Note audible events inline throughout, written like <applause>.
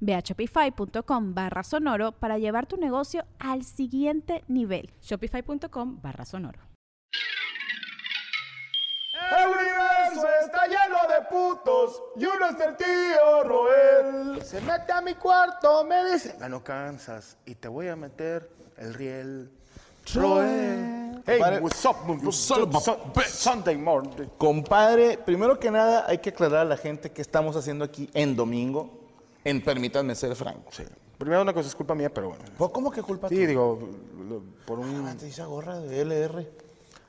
Ve a shopify.com barra sonoro para llevar tu negocio al siguiente nivel. Shopify.com barra sonoro. El universo está lleno de putos y uno es el tío Roel. Se mete a mi cuarto, me dice, "Ya no cansas y te voy a meter el riel Roel. Hey, Compadre, what's up, what's up, Sun- bitch? Sunday morning. Compadre, primero que nada hay que aclarar a la gente que estamos haciendo aquí en domingo. En Permítanme ser franco. Sí. Primero una cosa es culpa mía, pero bueno. ¿Pues ¿Cómo que culpa Sí, tuya? digo, lo- por Ah, un... te hice gorra de LR.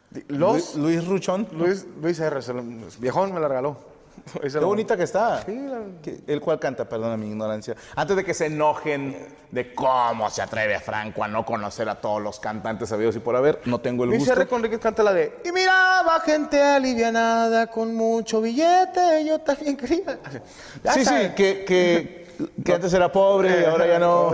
Di- Luis, Los... Luis Ruchón. Luis, Luis R. se lo- viejón me la regaló. <laughs> Qué la- bonita que está. Sí, la- ¿Qué- ¿El cual canta? Perdona mi ignorancia. Antes de que se enojen de cómo se atreve Franco a no conocer a todos los cantantes sabidos y por haber, no tengo el Luis gusto. R. Conríquez canta la de Y miraba gente alivianada con mucho billete, yo también quería. <laughs> Ya Sí, sí, que, que, <laughs> que antes era pobre y ahora ya no.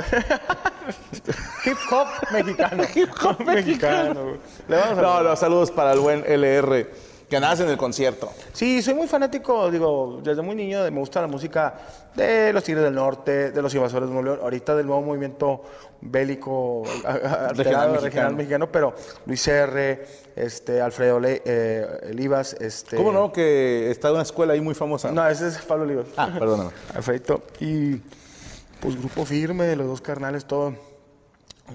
Hip hop mexicano. Hip hop mexicano. güey. Le vamos a- No, los saludos para el buen LR, que nace en el concierto. Sí, soy muy fanático, digo, desde muy niño me gusta la música de los Tigres del Norte, de los Invasores de Nuevo León, ahorita del nuevo movimiento bélico alterado, regional, mexicano. mexicano. pero Luis R., este, Alfredo Le, eh, Elivas, este... ¿Cómo no? Que está en una escuela ahí muy famosa. No, ese es Pablo Olivas. Ah, perdóname. <laughs> Perfecto. Y pues grupo firme, los dos carnales, todo.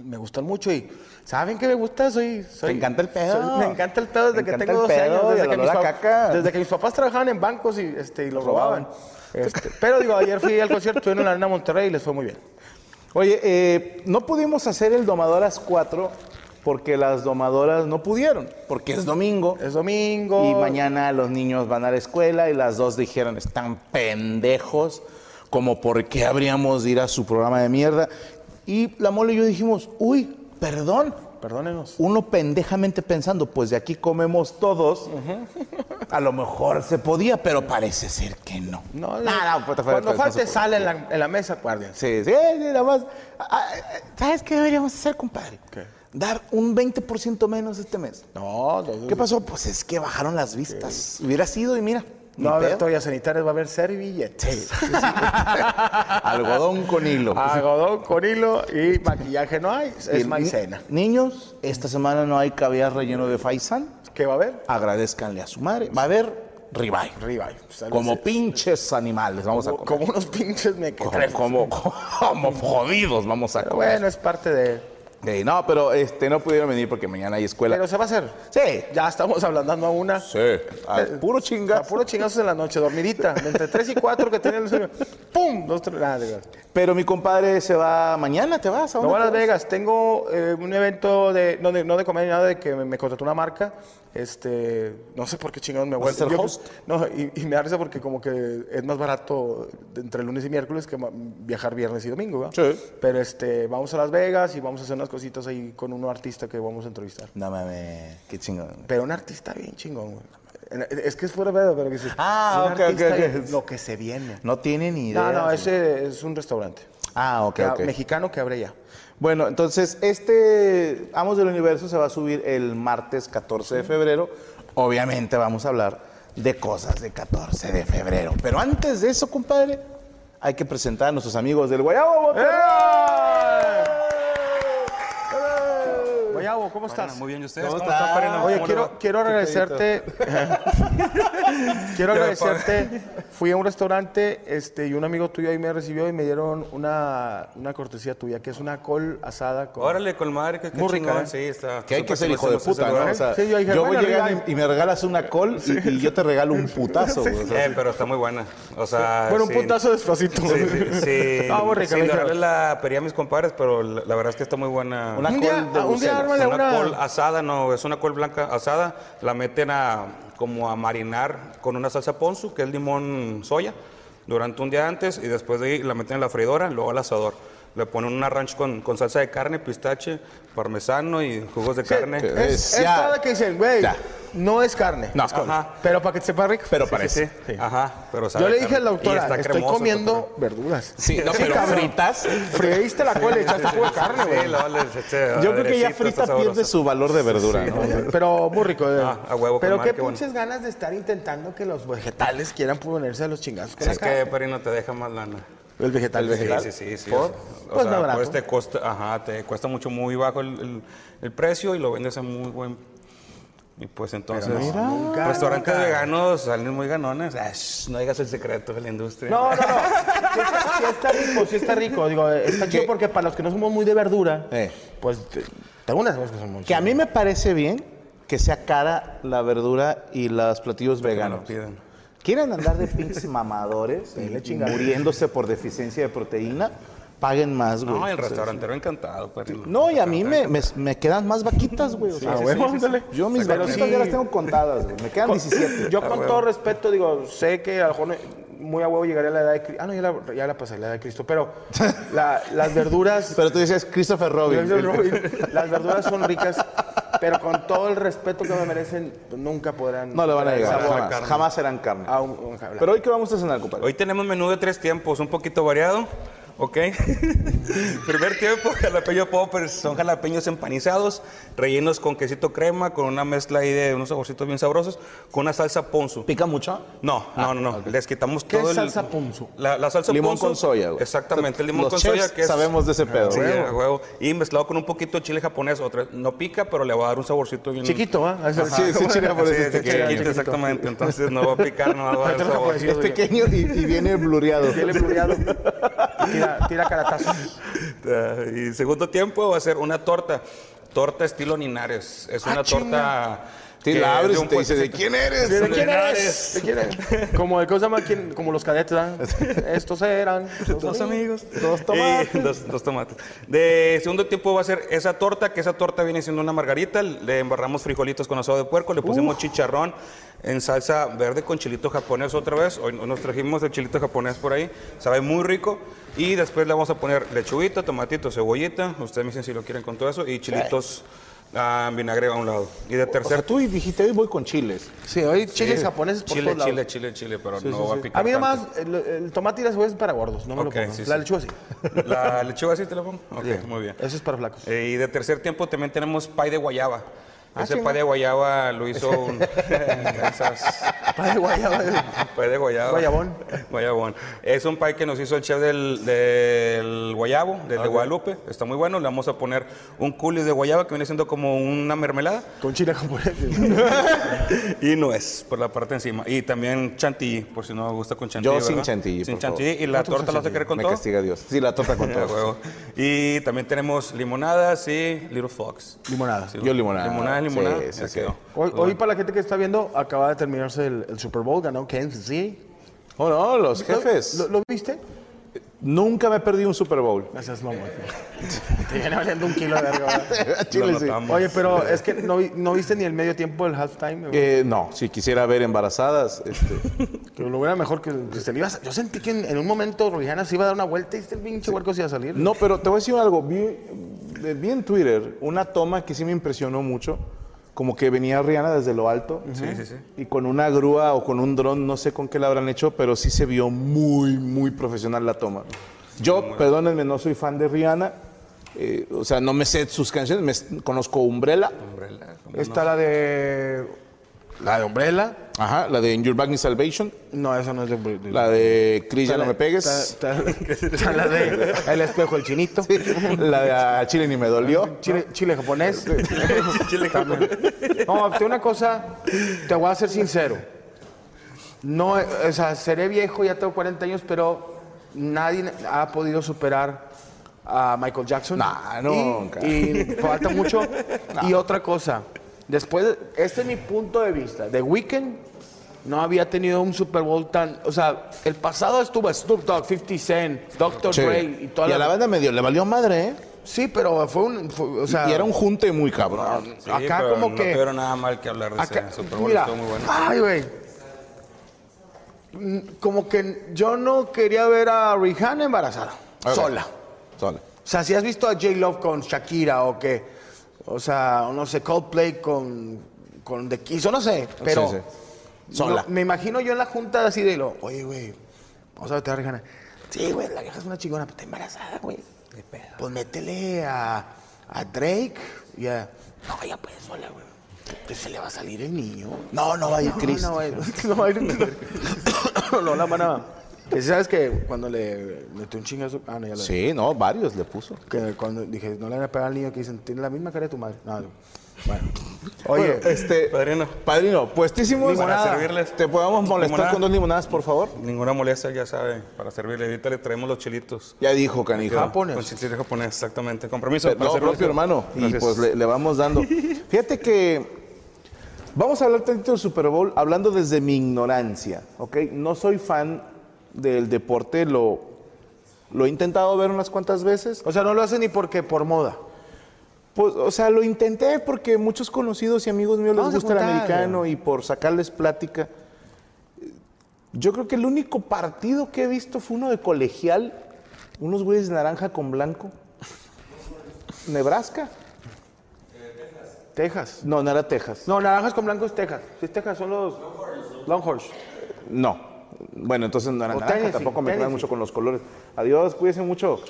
Me gustan mucho y ¿saben qué me gusta? Soy, soy Te encanta el pedo. soy- me encanta el pedo desde Me que tengo el 12 pedo años. Desde que, mis caca. desde que mis papás trabajaban en bancos y, este, y los robaban. Este, pero digo, ayer fui al concierto, estuvieron en la Arena Monterrey y les fue muy bien. Oye, eh, no pudimos hacer el domador a las 4 porque las domadoras no pudieron, porque es domingo. Es domingo. Y mañana los niños van a la escuela y las dos dijeron, están pendejos, como por qué habríamos de ir a su programa de mierda. Y la mole y yo dijimos, uy, perdón. Perdónenos. Uno pendejamente pensando, pues de aquí comemos todos. A lo mejor se podía, pero parece ser que no. No, Nada, no, fuerte, cuando no falte puede. sal en la, en la mesa, guardias. Sí, sí, sí, nada más. Ah, ah, ¿Sabes qué deberíamos hacer, compadre? ¿Qué? Dar un 20% menos este mes. No, no, ¿Qué pasó? Pues es que bajaron las vistas. Hubiera sido y mira. No va a haber toallas sanitarias, va a haber servilletas. <laughs> Algodón con hilo. Algodón con hilo y maquillaje no hay, es maicena. Niños, esta semana no hay caviar relleno de faisán. ¿Qué va a haber? Agradezcanle a su madre. Va a haber ribeye. Ribeye. Sale Como pinches animales vamos a como, comer. como unos pinches mequetrefes. como, como jodidos vamos a Pero comer. bueno, es parte de... No, pero este, no pudieron venir porque mañana hay escuela. Pero se va a hacer. sí. Ya estamos ablandando a una. Sí. A puro A chingazo. puro chingazos en la noche, dormidita. Entre 3 y 4 que tenía el sueño. ¡Pum! Dos, tres. Nada. Pero mi compadre se va mañana, ¿te vas? ¿A dónde voy a Las? Vegas. Tengo eh, un evento de, no de, no de comedia nada, de que me, me contrató una marca. Este, no sé por qué chingados me voy ¿Vas a ser yo- host? No, y, y me da risa porque como que es más barato entre lunes y miércoles que viajar viernes y domingo, ¿verdad? Sí. Pero este, vamos a Las Vegas y vamos a hacer unas cositas ahí con un artista que vamos a entrevistar. No mames, qué chingón. Pero un artista bien chingón, güey. Es que es fuera de pero que sí. Ah, ok, artista ok, Lo que se viene. No tiene ni idea. No, no, ese es un restaurante. Ah, ok, Que- ok. Mexicano que abre ya. Bueno, entonces este Amos del Universo se va a subir el martes 14 de febrero. Obviamente vamos a hablar de cosas de 14 de febrero. Pero antes de eso, compadre, hay que presentar a nuestros amigos del Guayabo Monterrey. ¿Cómo estás? Muy bien, ¿y ustedes? ¿Cómo ¿Cómo, estás? están, Parino? Oye, ¿Cómo quiero, quiero agradecerte. <laughs> quiero agradecerte. Fui a un restaurante este, y un amigo tuyo ahí me recibió y me dieron una, una cortesía tuya, que es una col asada con. Órale, con madre, que Muy rica, ¿eh? Sí, está. Que hay que ser hijo de puta, ¿no? lugar. O sea, Sí, yo dije, yo voy bueno, llegando y, y me regalas una col y, y yo te regalo un putazo. <laughs> o sea, Eh, pero está muy buena. O sea, bueno, un sí. putazo despacito. Sí, sí, <laughs> sí. Ah, Sin darle la pedí a mis compadres, pero la, la verdad es que está muy buena. Una Un col día- de un día Una una- col asada, no, es una col blanca asada, la meten a como a marinar con una salsa ponzu, que es limón soya, durante un día antes y después de ahí la meten en la freidora, luego al asador. Le ponen una ranch con, con salsa de carne, pistache, parmesano y jugos de carne. Es, Es es ya- que dicen, güey, Ya. no es carne. No, es. Ajá. Pero para que te sepa rico. Pero Sí, parece. sí, Ajá, pero sabe Yo le dije a la carne. Y doctora, estoy cremoso, comiendo verduras. Sí, no, pero cabrón. fritas. Freíste la col y echaste jugo de carne, güey. Sí, luego le eché Yo creo que ya frita pierde su valor de verdura, ¿no? Pero muy rico. eh. Ah, a huevo, Pero qué madre, qué bueno. pinches ganas de estar intentando que los vegetales quieran ponerse a los chingazos. con Es la que carne. Perino te deja más lana. El vegetal, el vegetal. Sí, sí, sí. sí, ¿Por? o sea, Pues no sea, barato. pues te cuesta, ajá, te cuesta mucho muy bajo el, el- el precio y lo vendes a muy buen. Y pues entonces, nunca, restaurantes nunca. veganos salen muy ganones. No digas el secreto de la industria. No, no, no. Sí está, sí está rico, sí está rico. Digo, está chido porque para los que no somos muy de verdura, Eh. pues te- tengo unas cosas que son muy Que a mí me parece bien que sea cara la verdura y los platillos me veganos. lo piden. ¿Quieren andar de pinches mamadores y muriéndose por deficiencia de proteína? Paguen más, güey. No, el restaurantero encantado, Perino. No, y a mí me, me, me quedan más vaquitas, güey. O sea, sí, sí, sí, sí. Yo mis Pero vaquitas sí. ya las tengo contadas, güey. Me quedan 17. Yo con todo respeto digo, sé que a lo mejor muy a huevo llegaré a la edad de Cristo. Ah, no, ya la, ya la pasé, la edad de Cristo. Pero <laughs> la- las verduras... Pero tú dices Christopher Robin. <laughs> las verduras son ricas, pero con todo el respeto que me merecen, nunca podrán... No le van a llegar, jamás. carne. Jamás serán carne. un- un. Pero hoy, ¿qué vamos a cenar, compadre? Hoy tenemos menú de tres tiempos, un poquito variado. ¿Ok? <laughs> Primer tiempo, jalapeño poppers. Son jalapeños empanizados, rellenos con quesito crema, con una mezcla ahí de unos saborcitos bien sabrosos, con una salsa ponzu. ¿Pica mucho? No, no, no, no. Les quitamos ¿Qué todo es el... salsa ponzu? La, la salsa Limón ponzu. con soya, güey. Exactamente, el limón Los con chefs soya que es... sabemos de ese pedo. Sí, Huevo. Y mezclado con un poquito de chile japonés. Otra, no pica, pero le va a dar un saborcito bien... Chiquito, ¿ah? El- Sí, sí, chile japonés Sí, es es pequeño. chiquito, chiquito. exactamente. Entonces no va a picar, no va a <laughs> dar sabor. Es pequeño y, y viene blureado. Tiene blureado. <laughs> Tira, tira caratazos. <laughs> Ah, Y segundo tiempo va a ser una torta. Torta estilo Ninares. Es una Ah, chinga. torta. Sí, la es abres de y un te dice, ¿de quién eres? ¿De quién eres? ¿De quién eres? Como el cosa más como los cadetes, ¿verdad? <laughs> Estos eran Dos amigos. Dos tomates. Y <laughs> dos, dos tomates. De segundo tiempo va a ser esa torta, que esa torta viene siendo una margarita. Le embarramos frijolitos con asado de puerco, le pusimos chicharrón en salsa verde con chilito japonés otra vez. Hoy nos trajimos el chilito japonés por ahí. Sabe muy rico. Y después le vamos a poner lechuguita, tomatito, cebollita. Ustedes me dicen si lo quieren con todo eso. Y chilitos ah, vinagre a un lado. Y de O sea, tercer... tú dijiste, hoy voy con chiles. Sí, hoy chiles japoneses por Chile, todos lados. chile, chile, chile, pero Sí, no sí, va sí. a picar A mí nomás el, el tomate y la cebolla es para gordos, no me Ok, lo pongo. sí, la sí. lechuga sí. <laughs> ¿La lechuga sí te la pongo? Ok, muy bien. Eso es para flacos. Eh, y de tercer tiempo también tenemos pay de guayaba. Ah, Ese chinga. pay de guayaba lo hizo <laughs> un... Kansas. Pay de guayaba. Pay de guayaba. Guayabón. Guayabón. Es un pay que nos hizo el chef del, del guayabo, del de Guadalupe. Está muy bueno. Le vamos a poner un coulis de guayaba que viene siendo como una mermelada. Con chile japonés. <laughs> y nuez por la parte de encima. Y también chantilly, por si no me gusta con chantilly. Yo sin ¿verdad? chantilly, Sin por chantilly. Y la torta la vas a querer con Me todo. castiga Dios. Sí, la torta con <laughs> todo. Y también tenemos limonadas y Little Fox. Limonada. Sí, Yo limonada. Limonada, limonada. Sí, sí, ya sí. quedó. Hoy, hoy para la gente que está viendo, acaba de terminarse el, el Super Bowl, ganó Kansas City. Oh, no, los jefes. ¿Lo, lo viste? Nunca me he perdido un Super Bowl. Gracias, mamá. <laughs> Te viene valiendo un kilo de verga. <laughs> Chile, sí. Oye, pero es que no, vi- no viste ni el medio tiempo del halftime. güey? Eh, no, si quisiera ver embarazadas, este, <laughs> Que lo hubiera mejor que, que se le iba a- Yo sentí que en, en un momento Rihanna se iba a dar una vuelta y este pinche huerco se iba a salir. No, pero te voy a decir algo. Vi, eh, vi en Twitter una toma que sí me impresionó mucho. Como que venía Rihanna desde lo alto. Sí, sí, sí. Y con una grúa o con un dron, no sé con qué la habrán hecho, pero sí se vio muy, muy profesional la toma. Yo, perdónenme, no soy fan de Rihanna. eh, o sea, no me sé sus canciones. Me, conozco Umbrella. Umbrella, ¿cómo Está la de. La de Umbrella. Ajá, la de In Your Back Salvation. No, esa no es de... de- La de Chris, ya no me pegues. Está, está- está la de <laughs> El espejo, el chinito. La de A Chile ni me dolió. Chile, chile japonés. <laughs> Chile japonés. No, te una cosa, te voy a ser sincero. No, o sea, seré viejo, ya tengo 40 años, pero nadie ha podido superar a Michael Jackson. Nah, Y- nunca. Y, falta mucho. <laughs> Y otra cosa, después, este es mi punto de vista. The Weeknd no había tenido un Super Bowl tan. O sea, el pasado estuvo Snoop Dogg, 50 Cent, Dr. Sí. Dre y toda y a la banda medio le valió madre, ¿eh? Sí, pero fue un. fue- o sea, y era un junte muy cabrón. Sí, acá pero como no que. tuvieron nada mal que hablar de acá- ese Super Bowl, mira, estuvo muy bueno. Ay, güey. Mm, Como que yo no quería ver a Rihanna embarazada. Sola. Sola. O sea, si has visto a J. Love con Shakira o que. O sea, no sé, Coldplay con. con The Kiss, o no sé. Pero. Sí, sí. Sola. no, me imagino yo en la junta así de lo. Oye, güey. Vamos a ver a Rihanna. Sí, güey, la vieja es una chingona, pero está embarazada, güey. Pues métele a, a Drake y a. No, ya puede sola, güey. Que se le va a salir el niño. No, no va a ir No, Chris. No, va a ir- <laughs> no ir. no la van a. Que sabes que cuando le metió un chingazo. Ah, no, ya lo Sí, no, varios le puso. Que cuando dije, no le van a pegar al niño, que dicen, tiene la misma cara de tu madre. No, bueno. Oye, Bueno, este. Padrino. Padrino, puestísimos. Para servirles. ¿Te podemos molestar Limonada. con dos limonadas, por favor? Ninguna molestia, ya sabe, para servirle. Ahorita le traemos los chilitos. Ya dijo, canijo. Japonés. Con chilito japonés, exactamente. Compromiso. Pero, para no, propio hermano. Y pues le, le vamos dando. <laughs> Fíjate que vamos a hablar tantito del Super Bowl, hablando desde mi ignorancia, ¿ok? No soy fan del deporte, lo, lo he intentado ver unas cuantas veces. o sea, no lo hacen ni porque por moda. Pues, o sea, lo intenté porque muchos conocidos y amigos míos les Vamos gusta el americano y por sacarles plática. Yo creo que el único partido que he visto fue uno de colegial, unos güeyes de naranja con blanco. Nebraska. Texas. No, no era Texas. No, naranjas con blanco es Texas. Si es Texas, son los Longhorns. No. Bueno, entonces no era O naranja, Tennessee, tampoco me quedan mucho con los colores. Adiós, cuídense mucho.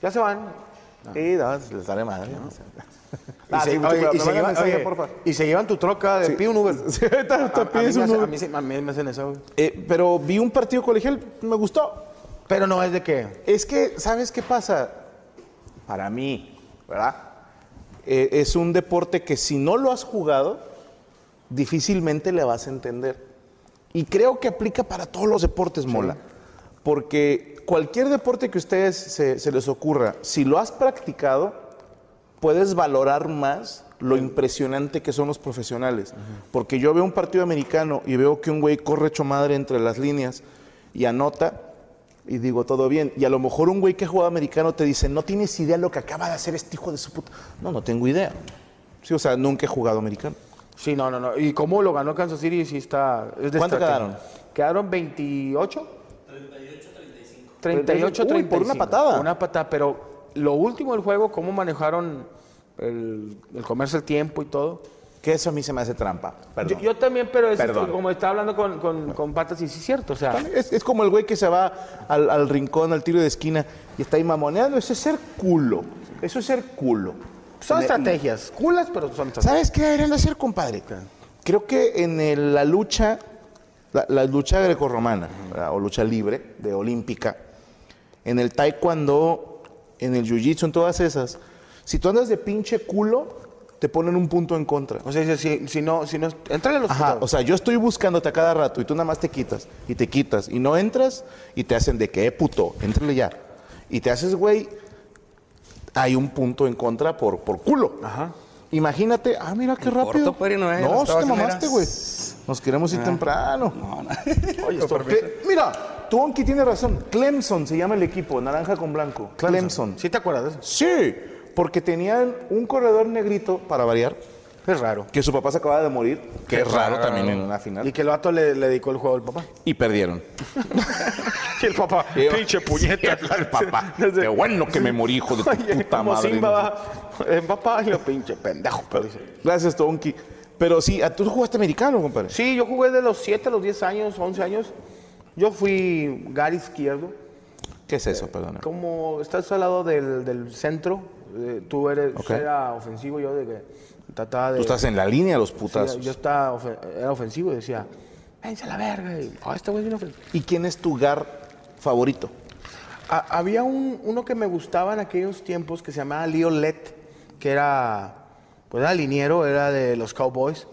Ya se van. Sí, no, les daré madre. ¿no? Y Ah, se- sí, llevan- mensaje, oye, porfa. y se llevan tu troca de pide un Uber. <laughs> Sí, A- a mí un hace- Uber. a mí me hacen eso. Eh, pero vi un partido colegial, me gustó. Pero no es de que. Es que, ¿sabes qué pasa? Para mí, ¿verdad? Eh, es un deporte que si no lo has jugado, difícilmente le vas a entender. Y creo que aplica para todos los deportes, Mola. Porque cualquier deporte que a ustedes se, se les ocurra, si lo has practicado, puedes valorar más lo impresionante que son los profesionales. Porque yo veo un partido americano y veo que un güey corre hecho madre entre las líneas y anota y digo, todo bien. Y a lo mejor un güey que ha jugado americano te dice, no tienes idea lo que acaba de hacer este hijo de su puta. No, no tengo idea. Sí, o sea, nunca he jugado americano. Sí, no, no, no. ¿Y cómo lo ganó Kansas City? Sí está. es ¿Cuánto quedaron? Quedaron 28. 38 Uy, 35. por una patada. Una patada, pero lo último del juego, cómo manejaron el, el comerse el tiempo y todo. Que eso a mí se me hace trampa. Perdón. Yo, yo también, pero es Perdón. como estaba hablando con, con, con Patas y sí es cierto, o sea, Es, es como el güey que se va al, al rincón, al tiro de esquina y está ahí mamoneando. Eso es ser culo. Eso es ser culo. son estrategias, culas, pero son estrategias. ¿Sabes qué deberían de hacer, compadre? Creo que en el- la lucha, la, la lucha grecorromana, ¿verdad? o lucha libre, de olímpica, en el taekwondo, en el jiu-jitsu, en todas esas, si tú andas de pinche culo, te ponen un punto en contra. O sea, si, si no, si no, entrale a los Ajá, putados. o sea, yo estoy buscándote a cada rato y tú nada más te quitas y te quitas y no entras y te hacen de que, eh, puto, entrale ya. Y te haces, güey, hay un punto en contra por, por culo. Ajá. Imagínate, ah, mira qué rápido. corto, eh, no, sí te mamaste, güey. Nos queremos ir temprano. Oye, esto- mira, tú Onki tiene razón. Clemson se llama el equipo, naranja con blanco. Clemson. ¿Sí te acuerdas de eso? Sí, porque tenían un corredor negrito, para variar, Es raro. que su papá se acaba de morir, que es raro raro. también en una final. Y que el vato le, le dedicó el juego al papá. y perdieron. <laughs> Y el papá, pinche puñeta. El papá. <laughs> Qué bueno que me morí, hijo de tu <laughs> Oye, puta como madre. Simba va, eh, papá, y lo pinche pendejo, pero dice. Gracias, Tonki. Pero sí, ¿a- ¿tú jugaste americano, compadre? Sí, yo jugué de los 7 a los 10 años, 11 años. Yo fui Gary izquierdo. ¿Qué es eso, perdona? Como estás al lado del, del centro, eh, tú eres era ofensivo, yo de que trataba de... Tú estás en la línea de los Sí, putazos. yo estaba, ofe- era ofensivo y decía, a la verga. Y, "Ah, este güey es bien ofensivo. ¿Y quién es tu gar favorito? Ha- había un- uno que me gustaba en aquellos tiempos que se llamaba Leo Let, que era, pues era liniero, era de los Cowboys.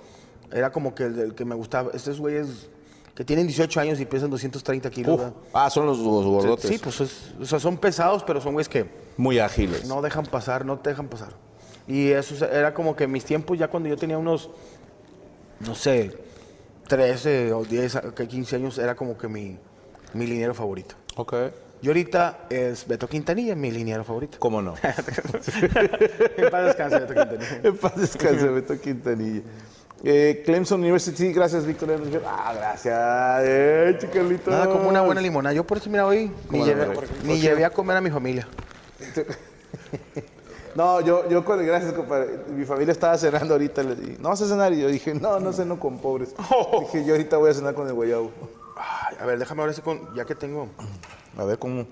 Era como que el, del que me gustaba. Estos güeyes que tienen 18 años y pesan 230 kilos. Ah, son los, los gordotes. Sí, pues es- o sea, son pesados, pero son güeyes que Muy ágiles. no dejan pasar, no te dejan pasar. Y eso era como que mis tiempos, ya cuando yo tenía unos, no sé, 13 o 10, a- que 15 años, era como que mi, mi liniero favorito. Ok. Y ahorita es Beto Quintanilla, mi liniero favorito. ¿Cómo no? <laughs> en paz descanse, Beto Quintanilla. en paz descanse, Beto Quintanilla. Eh, Clemson University, gracias, Víctor. Hernández. Ah, gracias. Eh, chicarlito. Nada como una buena limonada. Yo por eso, mira, hoy ni, ¿Cómo llevé, no? ni llevé a comer a mi familia. <laughs> No, yo, yo con gracias, compadre. Mi familia estaba cenando ahorita. Le dije, no vas a cenar. Y yo dije, no, no ceno con pobres. <laughs> Dije, yo ahorita voy a cenar con el guayabo. Ay, a ver, déjame ver si con, ya que tengo. A ver cómo.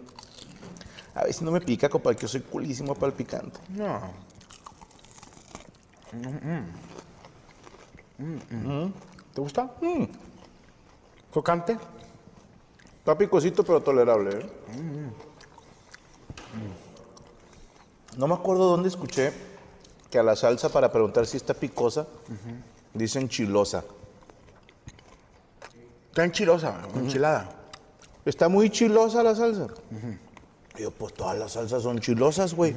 A ver si no me pica, compadre, que yo soy culísimo para el picante. No. ¿Te gusta? ¿Crocante? Está picosito, pero tolerable, ¿eh? No me acuerdo dónde escuché que a la salsa, para preguntar si está picosa, dicen chilosa. Está enchilosa, enchilada. Está muy chilosa la salsa. Y yo, pues todas las salsas son chilosas, güey.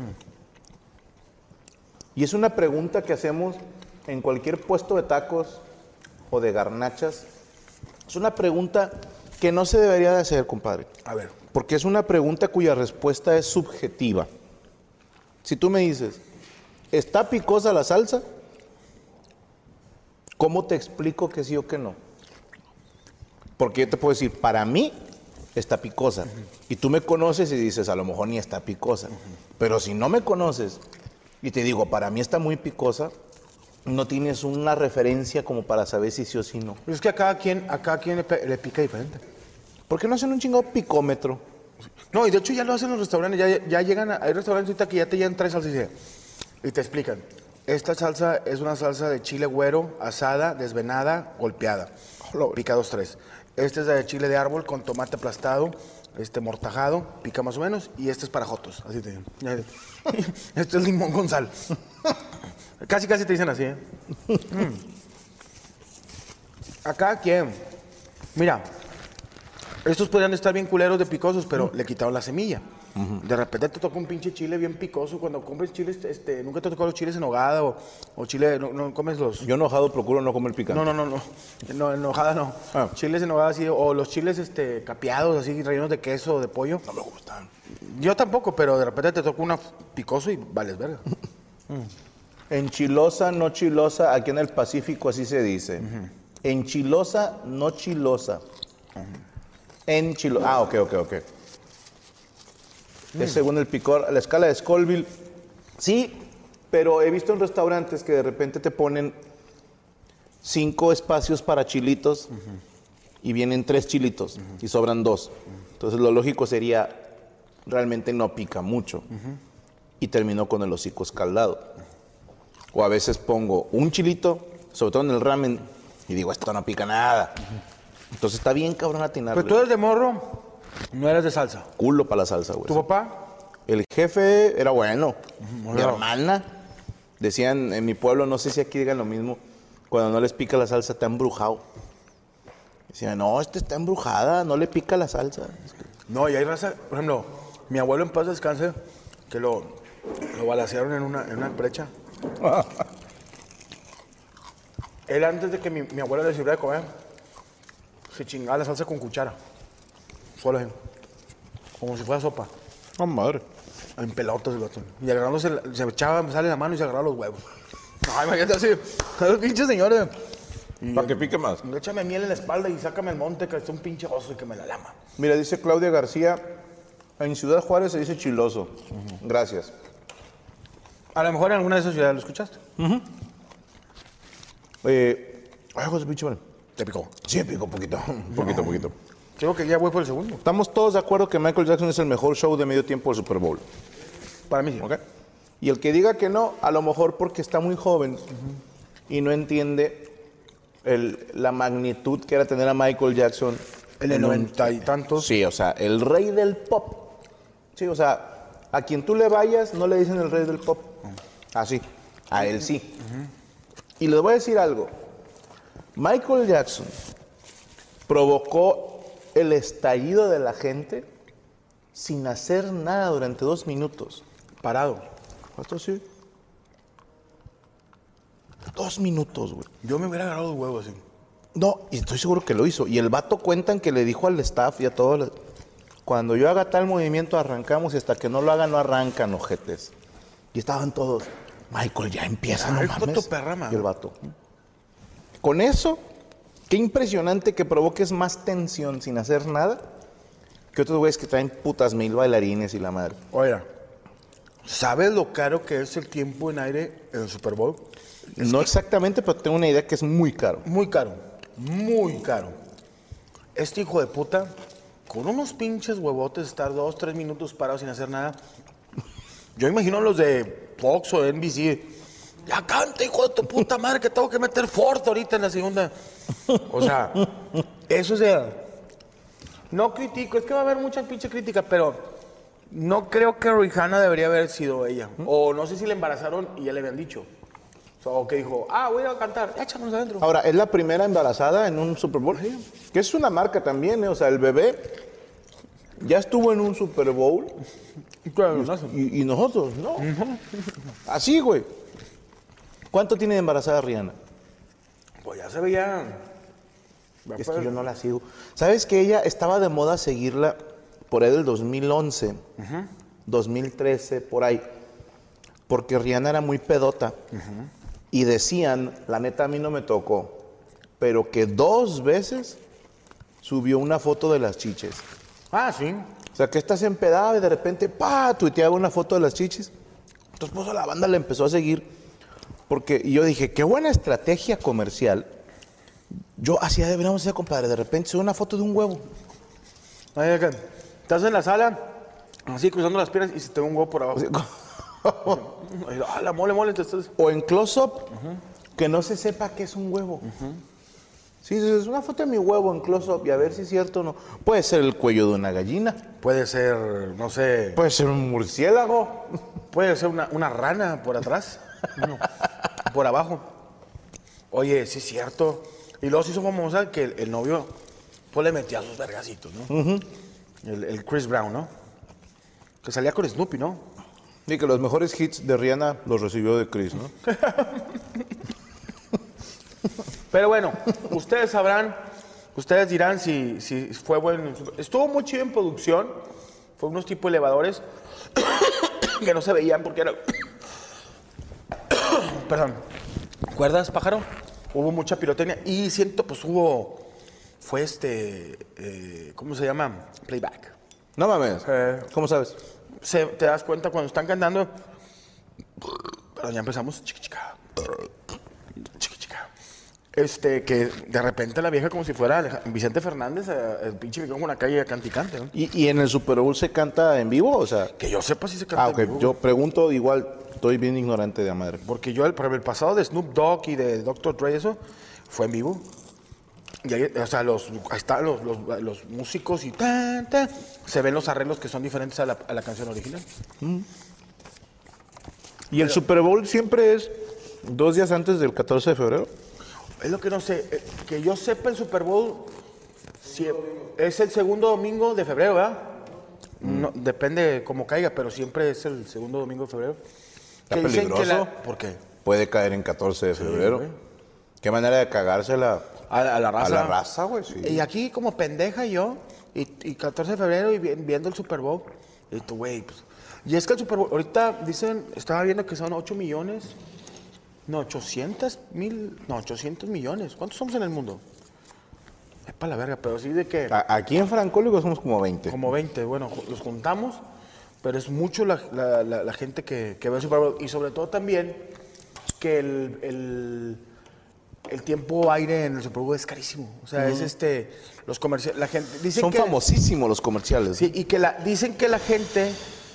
Y es una pregunta que hacemos en cualquier puesto de tacos o de garnachas. Es una pregunta que no se debería de hacer, compadre. A ver. Porque es una pregunta cuya respuesta es subjetiva. Si tú me dices, ¿está picosa la salsa? ¿Cómo te explico que sí o que no? Porque yo te puedo decir, para mí está picosa. Y tú me conoces y dices, a lo mejor ni está picosa. Pero si no me conoces y te digo, para mí está muy picosa, no tienes una referencia como para saber si sí o si no. Es que a cada quien, a cada quien le, le pica diferente. ¿Por qué no hacen un chingado picómetro? No, y de hecho ya lo hacen los restaurantes. Ya, ya llegan, a- hay restaurantes ahorita que ya te llegan tres salsas y, te explican. Esta salsa es una salsa de chile güero, asada, desvenada, golpeada. Pica dos, tres. Este es de chile de árbol con tomate aplastado, este mortajado, pica más o menos. Y este es para jotos. Así te ya- <laughs> Este es limón con sal. <laughs> Casi, casi te dicen así, ¿eh? Mm. Acá, ¿quién? Mira, estos podrían estar bien culeros de picosos, pero le quitaron la semilla. De repente te toca un pinche chile bien picoso. Cuando compres chiles, este, nunca te tocó los chiles en hogada o, o chile, no, no comes los... Yo enojado procuro no comer picante. No, no, no, no. No, en hogada no. Ah. Chiles en hogada sí, o los chiles este, capeados, así, rellenos de queso o de pollo. No me gustan. Yo tampoco, pero de repente te toca una picoso y vales verga. <laughs> Enchilosa, no chilosa, aquí en el Pacífico así se dice. Enchilosa, no chilosa. Enchilosa. Ah, ok, ok, ok. Es según el picor, la escala de Scoville. Sí, pero he visto en restaurantes que de repente te ponen cinco espacios para chilitos y vienen tres chilitos y sobran dos. Entonces lo lógico sería, realmente no pica mucho. Y terminó con el hocico escaldado. O a veces pongo un chilito, sobre todo en el ramen, y digo, esto no pica nada. Entonces está bien cabrón atinarle. Pero tú eres de morro, no eres de salsa. Culo para la salsa, güey. ¿Tu papá? El jefe era bueno. Mi hermana. Decían en mi pueblo, no sé si aquí digan lo mismo, cuando no les pica la salsa, está embrujado. Decían, no, esta está embrujada, no le pica la salsa. No, y hay raza, por ejemplo, mi abuelo en paz descanse, que lo, lo balacearon en una, en una brecha. Él antes de que mi, mi abuela le sirviera de comer, se chingaba la salsa con cuchara. Solo así, como si fuera sopa. Oh, madre. En pelotas el otro. Y agarrándose, se echaba, sale la mano y se agarraba los huevos. Ay, imagínate así, los pinches señores. Para que pique más. Échame miel en la espalda y sácame el monte, que está un pinche oso y que me la lama. Mira, dice Claudia García, en Ciudad Juárez se dice chiloso. Gracias. A lo mejor en alguna de esas ciudades lo escuchaste. Eh, ay, José pinche madre. Te picó. Sí, pico <laughs> un poquito. poquito, poquito. Creo que ya voy por el segundo. Estamos todos de acuerdo que Michael Jackson es el mejor show de medio tiempo del Super Bowl. Para mí sí. Y el que diga que no, a lo mejor porque está muy joven y no entiende el- la magnitud que era tener a Michael Jackson. En el un- noventa y tantos. Sí, o sea, el rey del pop. Sí, o sea, a quien tú le vayas no le dicen el rey del pop. Así, a él sí. Y les voy a decir algo. Michael Jackson provocó el estallido de la gente sin hacer nada durante dos minutos. Parado. Esto sí. Dos minutos, güey. Yo me hubiera agarrado los huevos así. No, y estoy seguro que lo hizo. Y el vato cuentan que le dijo al staff y a todos, los- cuando yo haga tal movimiento arrancamos y hasta que no lo haga no arrancan, ojetes. Y estaban todos, Michael, ya empieza, no mames. perrama. Y el vato. Con eso, qué impresionante que provoques más tensión sin hacer nada que otros güeyes que traen putas mil bailarines y la madre. Oiga, ¿sabes lo caro que es el tiempo en aire en el Super Bowl? no exactamente, pero tengo una idea que es muy caro. Muy caro. Muy caro. Este hijo de puta, con unos pinches huevotes, estar dos, tres minutos parado sin hacer nada. Yo imagino los de Fox o NBC. Ya canta, hijo de tu puta madre, que tengo que meter Ford ahorita en la segunda. O sea, eso es de... No critico, es que va a haber mucha pinche crítica, pero no creo que Rihanna debería haber sido ella. O no sé si le embarazaron y ya le habían dicho. O, sea, o que dijo, ah, voy a cantar, échanos adentro. Ahora, es la primera embarazada en un Super Bowl. Que es una marca también, ¿eh? O sea, el bebé ya estuvo en un Super Bowl y, y nosotros, ¿no? Así, güey. ¿Cuánto tiene de embarazada Rihanna? Pues ya se veía. Es que yo no la sigo. ¿Sabes que ella estaba de moda seguirla por ahí del 2011, 2013, por ahí? Porque Rihanna era muy pedota. Y decían, la neta a mí no me tocó, pero que dos veces subió una foto de las chiches. Ah, sí. O sea, que estás empedado y de repente, pa, tuiteaba una foto de las chichis. Entonces, pues la banda le empezó a seguir. Porque y yo dije, qué buena estrategia comercial. Yo hacía deberíamos hacer, compadre. De repente sube una foto de un huevo. Ahí acá. Estás en la sala, así cruzando las piernas y se te ve un huevo por abajo. Ah, la <laughs> mole, mole. te estás- O en close-up, que no se sepa que es un huevo. Sí, es una foto de mi huevo en close-up y a ver si es cierto o no. Puede ser el cuello de una gallina. Puede ser, no sé, Puede ser un murciélago. puede ser una, una rana por atrás. No, por abajo. Oye, sí es cierto. Y luego se hizo famosa que el, el novio pues le metía sus vergacitos, ¿no? el, el Chris Brown, ¿no? Que salía con Snoopy, ¿no? Y que los mejores hits de Rihanna los recibió de Chris, ¿no? <laughs> Pero bueno, ustedes sabrán, ustedes dirán si, si fue bueno. Estuvo muy chido en producción. Fue unos tipos elevadores <coughs> que no se veían porque era. <coughs> Perdón. ¿Recuerdas, pájaro? Hubo mucha pirotecnia y siento, pues hubo. Fue este. eh, ¿Cómo se llama? Playback. No mames. Eh. ¿Cómo sabes? Se- te das cuenta cuando están cantando. Pero ya empezamos. Chica, chica. Este, que de repente la vieja como si fuera Vicente Fernández, eh, el pinche que con una calle canticante, ¿no? ¿Y, y en el Super Bowl se canta en vivo? O sea, Que yo sepa si se canta ah, en ok. vivo, Yo pregunto igual, estoy bien ignorante de la madre. Porque yo, el, el pasado de Snoop Dogg y de Dr. Dre, eso, fue en vivo. Y ahí, o sea, los, ahí están los, los- los músicos y tan, tan, se ven los arreglos que son diferentes a la, a la canción original. ¿Y el Super Bowl siempre es dos días antes del 14 de febrero? Es lo que no sé. eh, Que yo sepa, el Super Bowl sie- es el segundo domingo de febrero, ¿verdad? No, depende cómo caiga, pero siempre es el segundo domingo de febrero. Está peligroso. la- ¿Por qué? Puede caer en 14 de febrero. güey. Qué manera de cagársela A, a la raza. a la raza, güey. Sí. Y aquí como pendeja yo, y, y 14 de febrero y vi- viendo el Super Bowl, y tú, güey, pues... Y es que el Super Bowl, ahorita dicen, estaba viendo que son 8 millones, no, 800 mil, no, 800 millones. ¿Cuántos somos en el mundo? Es para la verga, pero sí de que... Aquí en Francólico somos como 20. Como 20, bueno, los juntamos, pero es mucho la, la- la- la gente que, que ve el Super Bowl. Y sobre todo también que el, el, el tiempo aire en el Super Bowl es carísimo. O sea, es este, los comerciales, la gente... Dicen Son que, famosísimos los comerciales. Sí, y que la, dicen que la gente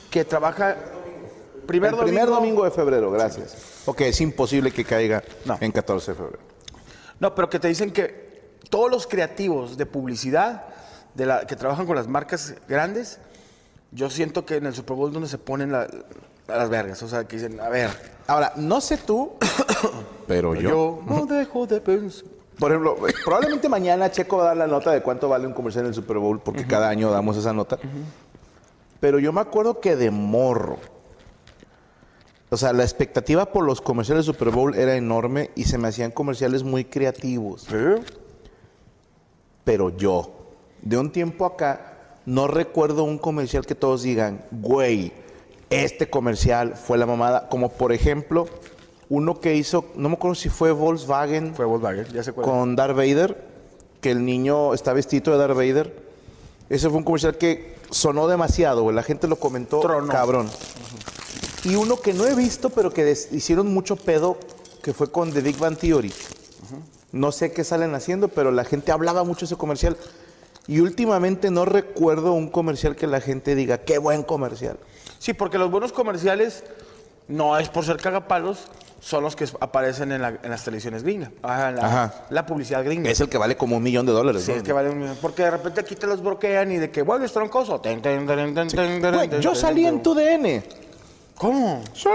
que trabaja primer el primer domingo- domingo de febrero, gracias. Ok, es imposible que caiga No. en 14 de febrero. No, pero que te dicen que todos los creativos de publicidad de la, que trabajan con las marcas grandes, yo siento que en el Super Bowl es donde se ponen la- a las vergas. O sea, que dicen, a ver, Ahora, no sé tú, <coughs> pero yo. yo no <laughs> dejo de pensar. Por ejemplo, probablemente mañana Checo va a dar la nota de cuánto vale un comercial en el Super Bowl, porque cada año damos esa nota. Pero yo me acuerdo que de morro. O sea, la expectativa por los comerciales del Super Bowl era enorme y se me hacían comerciales muy creativos. Pero yo, de un tiempo acá, no recuerdo un comercial que todos digan, güey, este comercial fue la mamada. Como por ejemplo, uno que hizo, no me acuerdo si fue Volkswagen Fue Volkswagen, ya se acuerda. con Darth Vader, que el niño está vestido de Darth Vader. Ese fue un comercial que sonó demasiado, güey. La gente lo comentó Tronó. cabrón. Y uno que no he visto, pero que hicieron mucho pedo, que fue con The Big Bang Theory. No sé qué salen haciendo, pero la gente hablaba mucho de ese comercial. Y últimamente no recuerdo un comercial que la gente diga, qué buen comercial. Sí, porque los buenos comerciales no es por ser cagapalos, son los que aparecen en, la- en las televisiones gringas. Ajá, la, Ajá. la publicidad gringa. Es el que vale como un millón de dólares. Sí, ¿no? es que vale un millón. Porque de repente aquí te los bloquean y de que troncoso. Ten, ten, ten, ten, Güey, ten, yo salí en tu DN. ¿Cómo? Sí.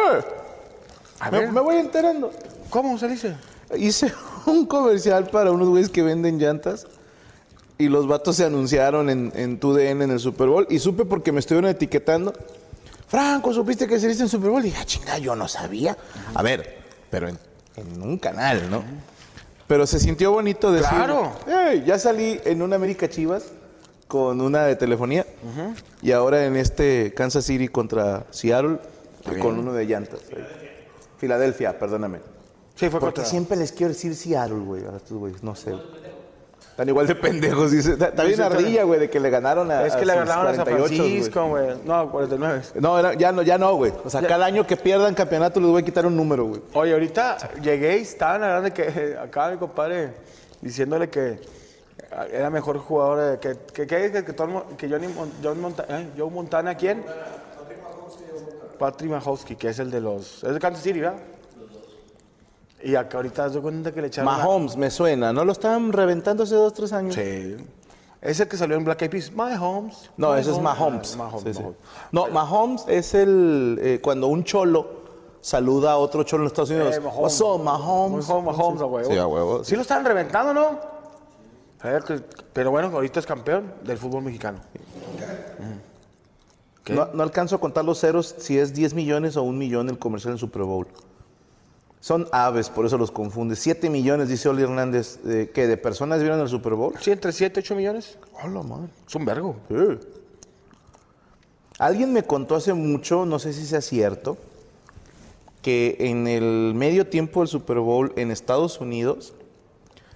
A Me, ver. me voy enterando. ¿Cómo saliste? Hice <laughs> un comercial para unos güeyes que venden llantas y los vatos se anunciaron en, en en el Super Bowl y supe porque me estuvieron etiquetando. Franco, ¿supiste que saliste en Super Bowl? Y dije, "Ah, chinga, yo no sabía. A ver, pero en, en un canal, ¿no? Pero se sintió bonito decir, Claro. "Ey, ya salí en una América Chivas con una de telefonía y ahora en este Kansas City contra Seattle con uno de llantas. Filadelfia, perdóname. Sí, fue Porque contra... siempre les quiero decir Seattle, güey, a estos güeyes, no sé. Están igual de pendejos, dice. Sí, ardilla, güey, de que le ganaron a Es que a le ganaron a San 48, güey. Francisco, güey. No, 49. No, era- ya no, ya no, güey. O sea, Ya. cada año que pierdan campeonato les voy a quitar un número, güey. Oye, ahorita llegué y estaban hablando de que <laughs> acá mi compadre diciéndole que eh, era mejor jugador de- que que que, que, que, que John Monta- eh, Joe Montana quién? Patrick Mahowski, que es el de los es de Kansas City, ¿verdad? Y acá ahorita se cuenta que le echaron a- Mahomes, me suena. ¿No lo estaban reventando hace dos, tres años? Sí. Ese que salió en Black Eyed Peas, Mahomes. No, ese es Mahomes. Mahomes, Sí, sí. Mahomes. No, Mahomes es el... eh, cuando un cholo saluda a otro cholo en Estados Unidos. Eh, Mahomes. What's up, Mahomes? Mahomes, Mahomes, a huevo. Sí, a huevo. Sí lo estaban reventando, ¿no? A ver, que- Pero bueno, ahorita es campeón del fútbol mexicano. No, no alcanzo a contar los ceros si es 10 millones o un millón el comercial en Super Bowl. Son aves, por eso los confunde. 7 millones, dice Oli Hernández, eh, que de personas vieron el Super Bowl. Sí, entre 7 y 8 millones. Hola, madre. Es un vergo. Sí. Alguien me contó hace mucho, no sé si sea cierto, que en el medio tiempo del Super Bowl en Estados Unidos,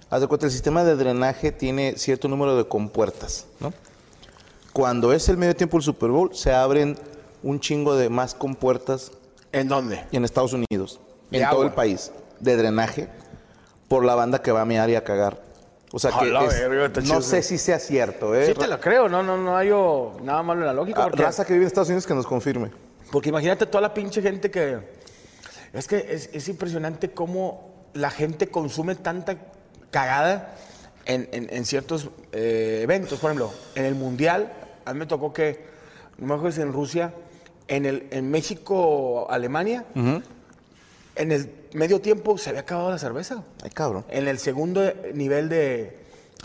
haz de cuenta, el sistema de drenaje tiene cierto número de compuertas, ¿no? Cuando es el medio tiempo del Super Bowl, se abren un chingo de más compuertas ¿En dónde? en Estados Unidos, De en todo el país, de drenaje, por la banda que va a mear y a cagar. O sea que es- verga, está chido no sé si sea cierto, ¿eh? Sí te lo creo, no, no, no hay oh, nada malo en la lógica. Ah, Porque, Raza que vive en Estados Unidos que nos confirme. porque imagínate toda la pinche gente que... Es que es, es impresionante cómo la gente consume tanta cagada en, en- en ciertos eh, eventos. Por ejemplo, en el Mundial, a mí me tocó que, no me acuerdo si en Rusia, en, el, en México, Alemania, en el medio tiempo se había acabado la cerveza. Ay, cabrón. En el segundo nivel de...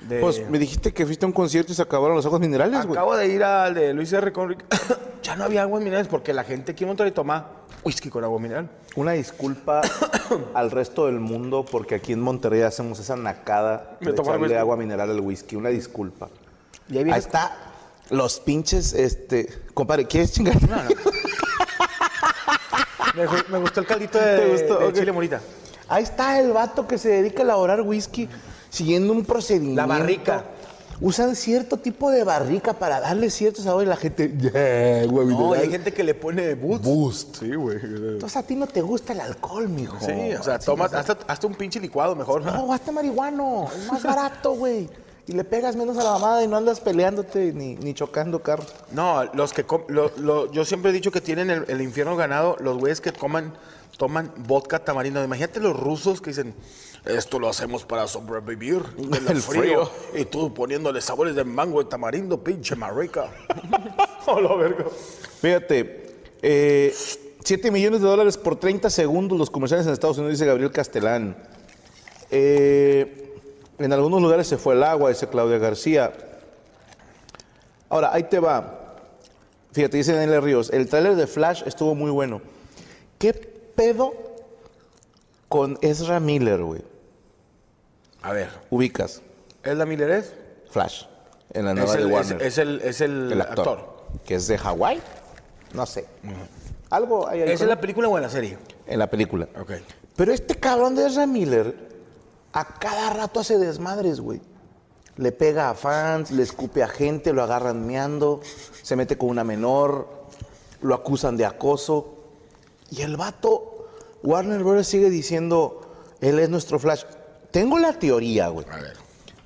de- Pues me dijiste que fuiste a un concierto y se acabaron los aguas minerales, güey. Acabo de ir al de Luis R. Conrique. <coughs> ya no había aguas minerales porque la gente aquí en Monterrey toma whisky con agua mineral. Una disculpa <coughs> al resto del mundo porque aquí en Monterrey hacemos esa nacada De de tomar echarle agua mineral al whisky. Una disculpa. Y ahí está. Los pinches, este... Compadre, ¿quieres chingar? <laughs> Me, gu- me gustó el caldito de, ¿Te gustó? de chile morita. Ahí está el vato que se dedica a elaborar whisky siguiendo un procedimiento. La barrica. Usan cierto tipo de barrica para darle cierto sabor y la gente... "Yeah, güey, No, y mineral". hay gente que le pone boost. Boost. Sí, güey. Entonces a ti no te gusta el alcohol, mijo. Sí, o sea, toma hasta, hasta un pinche licuado mejor. No, hasta marihuano. Es más barato, güey. Y le pegas menos a la mamada y no andas peleándote ni, ni chocando carros. No, los que com- lo- lo- yo siempre he dicho que tienen el, el infierno ganado, los güeyes que coman, toman vodka tamarindo. Imagínate los rusos que dicen, esto lo hacemos para sobrevivir <laughs> del El frío. frío. Y tú poniéndole sabores de mango y tamarindo, pinche marica. <laughs> oh, la verga. Fíjate, eh, 7 millones de dólares por 30 segundos los comerciales en Estados Unidos, dice Gabriel Castelán. Eh, en algunos lugares se fue el agua, dice Claudia García. Ahora, ahí te va. Fíjate, dice Daniel Ríos, el tráiler de Flash estuvo muy bueno. ¿Qué pedo con Ezra Miller, güey? A ver, Ubicas, ¿es la Miller Flash, en la Es nueva el, de es, Warner. es el, es el el actor, actor. que es de Hawái, no sé. Algo hay ahí ¿Es en la película o en la serie? en la película. Ok. Pero este cabrón de Ezra Miller a cada rato hace desmadres, güey. Le pega a fans, le escupe a gente, lo agarran meando, se mete con una menor, lo acusan de acoso. Y el vato, Warner Bros. sigue diciendo, él es nuestro Flash. Tengo la teoría, güey, A ver.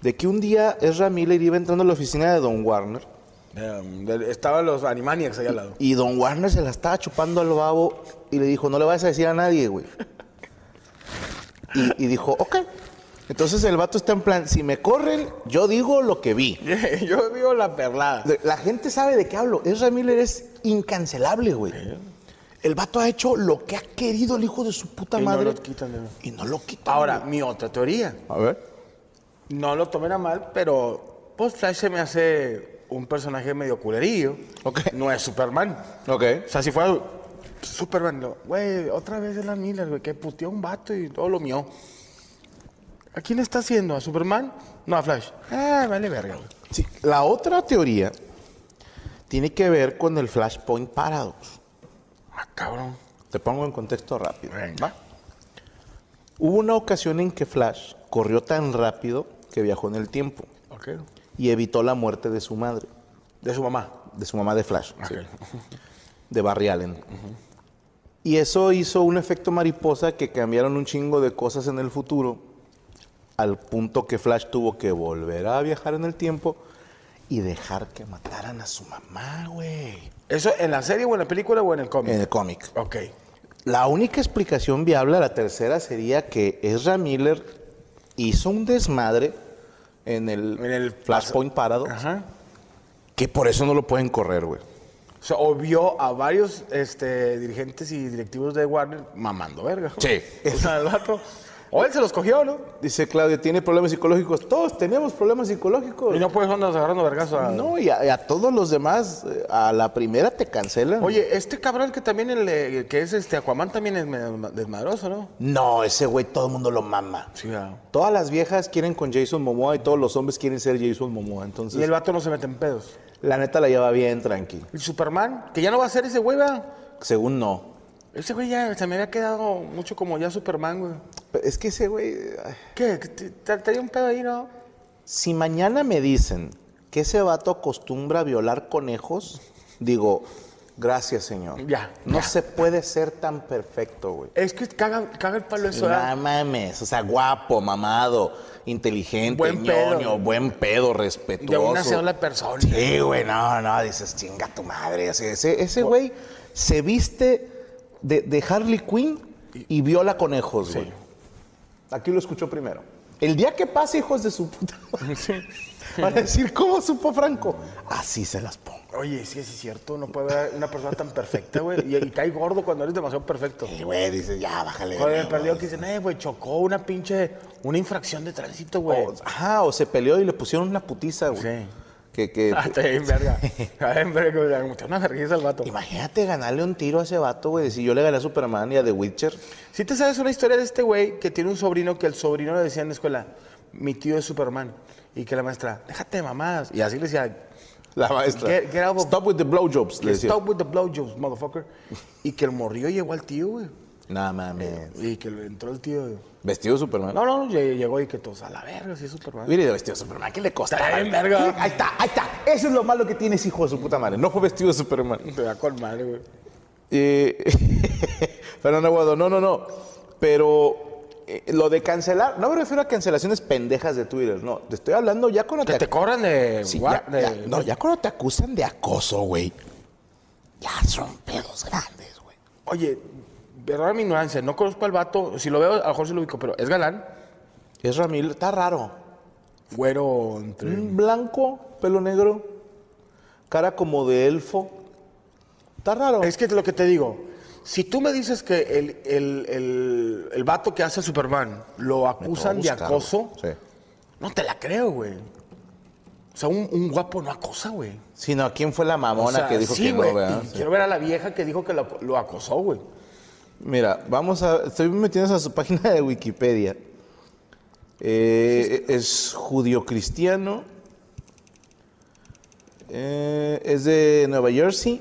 de que un día Ezra Miller iba entrando a la oficina de Don Warner Um, de- estaban los Animaniacs ahí al lado. y Don Warner se la estaba chupando al babo y le dijo, no le vayas a decir a nadie, güey. Y, y dijo, ok. Entonces el vato está en plan, si me corren, yo digo lo que vi. <laughs> Yo digo la perlada. La gente sabe de qué hablo. Ezra Miller es incancelable, güey. El vato ha hecho lo que ha querido el hijo de su puta Y no madre. lo quitan de- Y no lo quitan. Ahora, güey. mi otra teoría. A ver. No lo tomen a mal, pero pues Flash se me hace un personaje medio culerillo. Ok. No es Superman. Ok. O sea, si fuera Superman, no, güey, otra vez es la Miller, güey, que puteó a un vato y todo lo mío. ¿A quién está haciendo? ¿A Superman? No, a Flash. Ah, vale verga. Sí, la otra teoría tiene que ver con el Flashpoint Paradox. Ah, cabrón. Te pongo en contexto rápido. ¿va? Hubo una ocasión en que Flash corrió tan rápido que viajó en el tiempo Ok. y evitó la muerte de su madre, De su mamá. de su mamá de Flash, sí, Ok. de Barry Allen. Y eso hizo un efecto mariposa que cambiaron un chingo de cosas en el futuro, al punto que Flash tuvo que volver a viajar en el tiempo y dejar que mataran a su mamá, güey. ¿Eso en la serie o en la película o en el cómic? En el cómic. Ok. La única explicación viable la tercera sería que Ezra Miller hizo un desmadre en el, En el Flashpoint Paradox, Ajá. que por eso no lo pueden correr, güey. O sea, o vio a varios este, dirigentes y directivos de Warner mamando verga. Sí. O sea, el vato. O él se los cogió, ¿no? Dice Claudia, tiene problemas psicológicos. Todos tenemos problemas psicológicos. Y no puedes andar agarrando vergas a... No, y a, y a todos los demás, eh, a la primera te cancelan. Oye, este cabrón que también, el, eh, que es este Aquaman, también es desmadroso, ¿no? No, ese güey todo el mundo lo mama. Sí. Todas las viejas quieren con Jason Momoa y todos los hombres quieren ser Jason Momoa. Entonces, Y el vato no se mete en pedos. la neta la lleva bien tranqui. Y Superman, que ya no va a ser ese güey, ¿verdad? Según no. Ese güey ya se me había quedado mucho como ya Superman, güey. Es que ese güey... ay, ¿Qué? ¿Que te- te- ¿Traía un pedo ahí, no? Si mañana me dicen que ese vato acostumbra a violar conejos, digo, gracias, señor. Ya, No ya. se puede ser tan perfecto, güey. Es que caga, caga el palo eso, No ¿verdad? mames, o sea, guapo, mamado, inteligente, Buen pedo. ñoño, buen pedo, respetuoso. De una sola persona. Sí, güey, no, no, dices, chinga tu madre. sea, ese ese güey se viste de, de Harley Quinn y viola conejos, güey. Aquí lo escuchó primero. El día que pase, hijos de su puta madre, van a decir, ¿cómo supo Franco? Así se las pongo. Oye, sí, sí es cierto. No puede haber una persona tan perfecta, güey. Y, y cae gordo cuando eres demasiado perfecto. Y, güey, dices, ya, bájale. Perdió que dicen, eh, güey, chocó una pinche, una infracción de tránsito, güey. Ajá, o se peleó y le pusieron una putiza, güey. Sí. Que, que, <laughs> Ah, está bien, verga. <laughs> Está bien, verga. Me una vergüenza al vato. Imagínate ganarle un tiro a ese vato, güey. Si yo le gané a Superman y a The Witcher. Si te sabes una historia de este güey que tiene un sobrino que el sobrino le decía en la escuela, mi tío es Superman. Y que la maestra, déjate de mamadas. Y así le decía, La maestra. Get- get out of- Stop with the blowjobs, le decía. stop with the blowjobs, motherfucker. Y que el morrillo llegó al tío, güey. No mames. Y que le entró el tío. Vestido de Superman. No, no, no, lle- llegó y que todos a la verga, sí es Superman. Hubiera ido vestido de Superman. ¿Qué le costaba? Ahí está, ahí está. Eso es lo malo que tiene ese hijo de su puta madre. No fue vestido de Superman. Te da con madre, güey. Eh, <laughs> Fernando Aguado, no, no, no. Pero eh, lo de cancelar, no me refiero a cancelaciones pendejas de Twitter, no. Te estoy hablando ya cuando Que te de... Sí, gua- ya- de- ya- no, ya cuando te acusan de acoso, güey. Ya son pedos grandes, güey. Oye, perdón mi ignorancia, no conozco al vato. Si lo veo, a lo mejor sí lo ubico, pero es galán. Es Ramil, está raro. Güero entre... Mm, Blanco, pelo negro, cara como de elfo. Está raro. Es que lo que te digo, si tú me dices que el, el, el, el vato que hace a Superman lo acusan de buscar, acoso, güey. Sí. no te la creo, güey. O sea, un, un guapo no acosa, güey. Sí, no, ¿quién fue la O mamona sea, que dijo sí, que güey, no, verdad? y Sí. Quiero ver a la vieja que dijo que lo, lo acosó, güey. Mira, vamos a. Estoy metiendo a su página de Wikipedia. Eh, es judío cristiano. Eh, es de Nueva Jersey.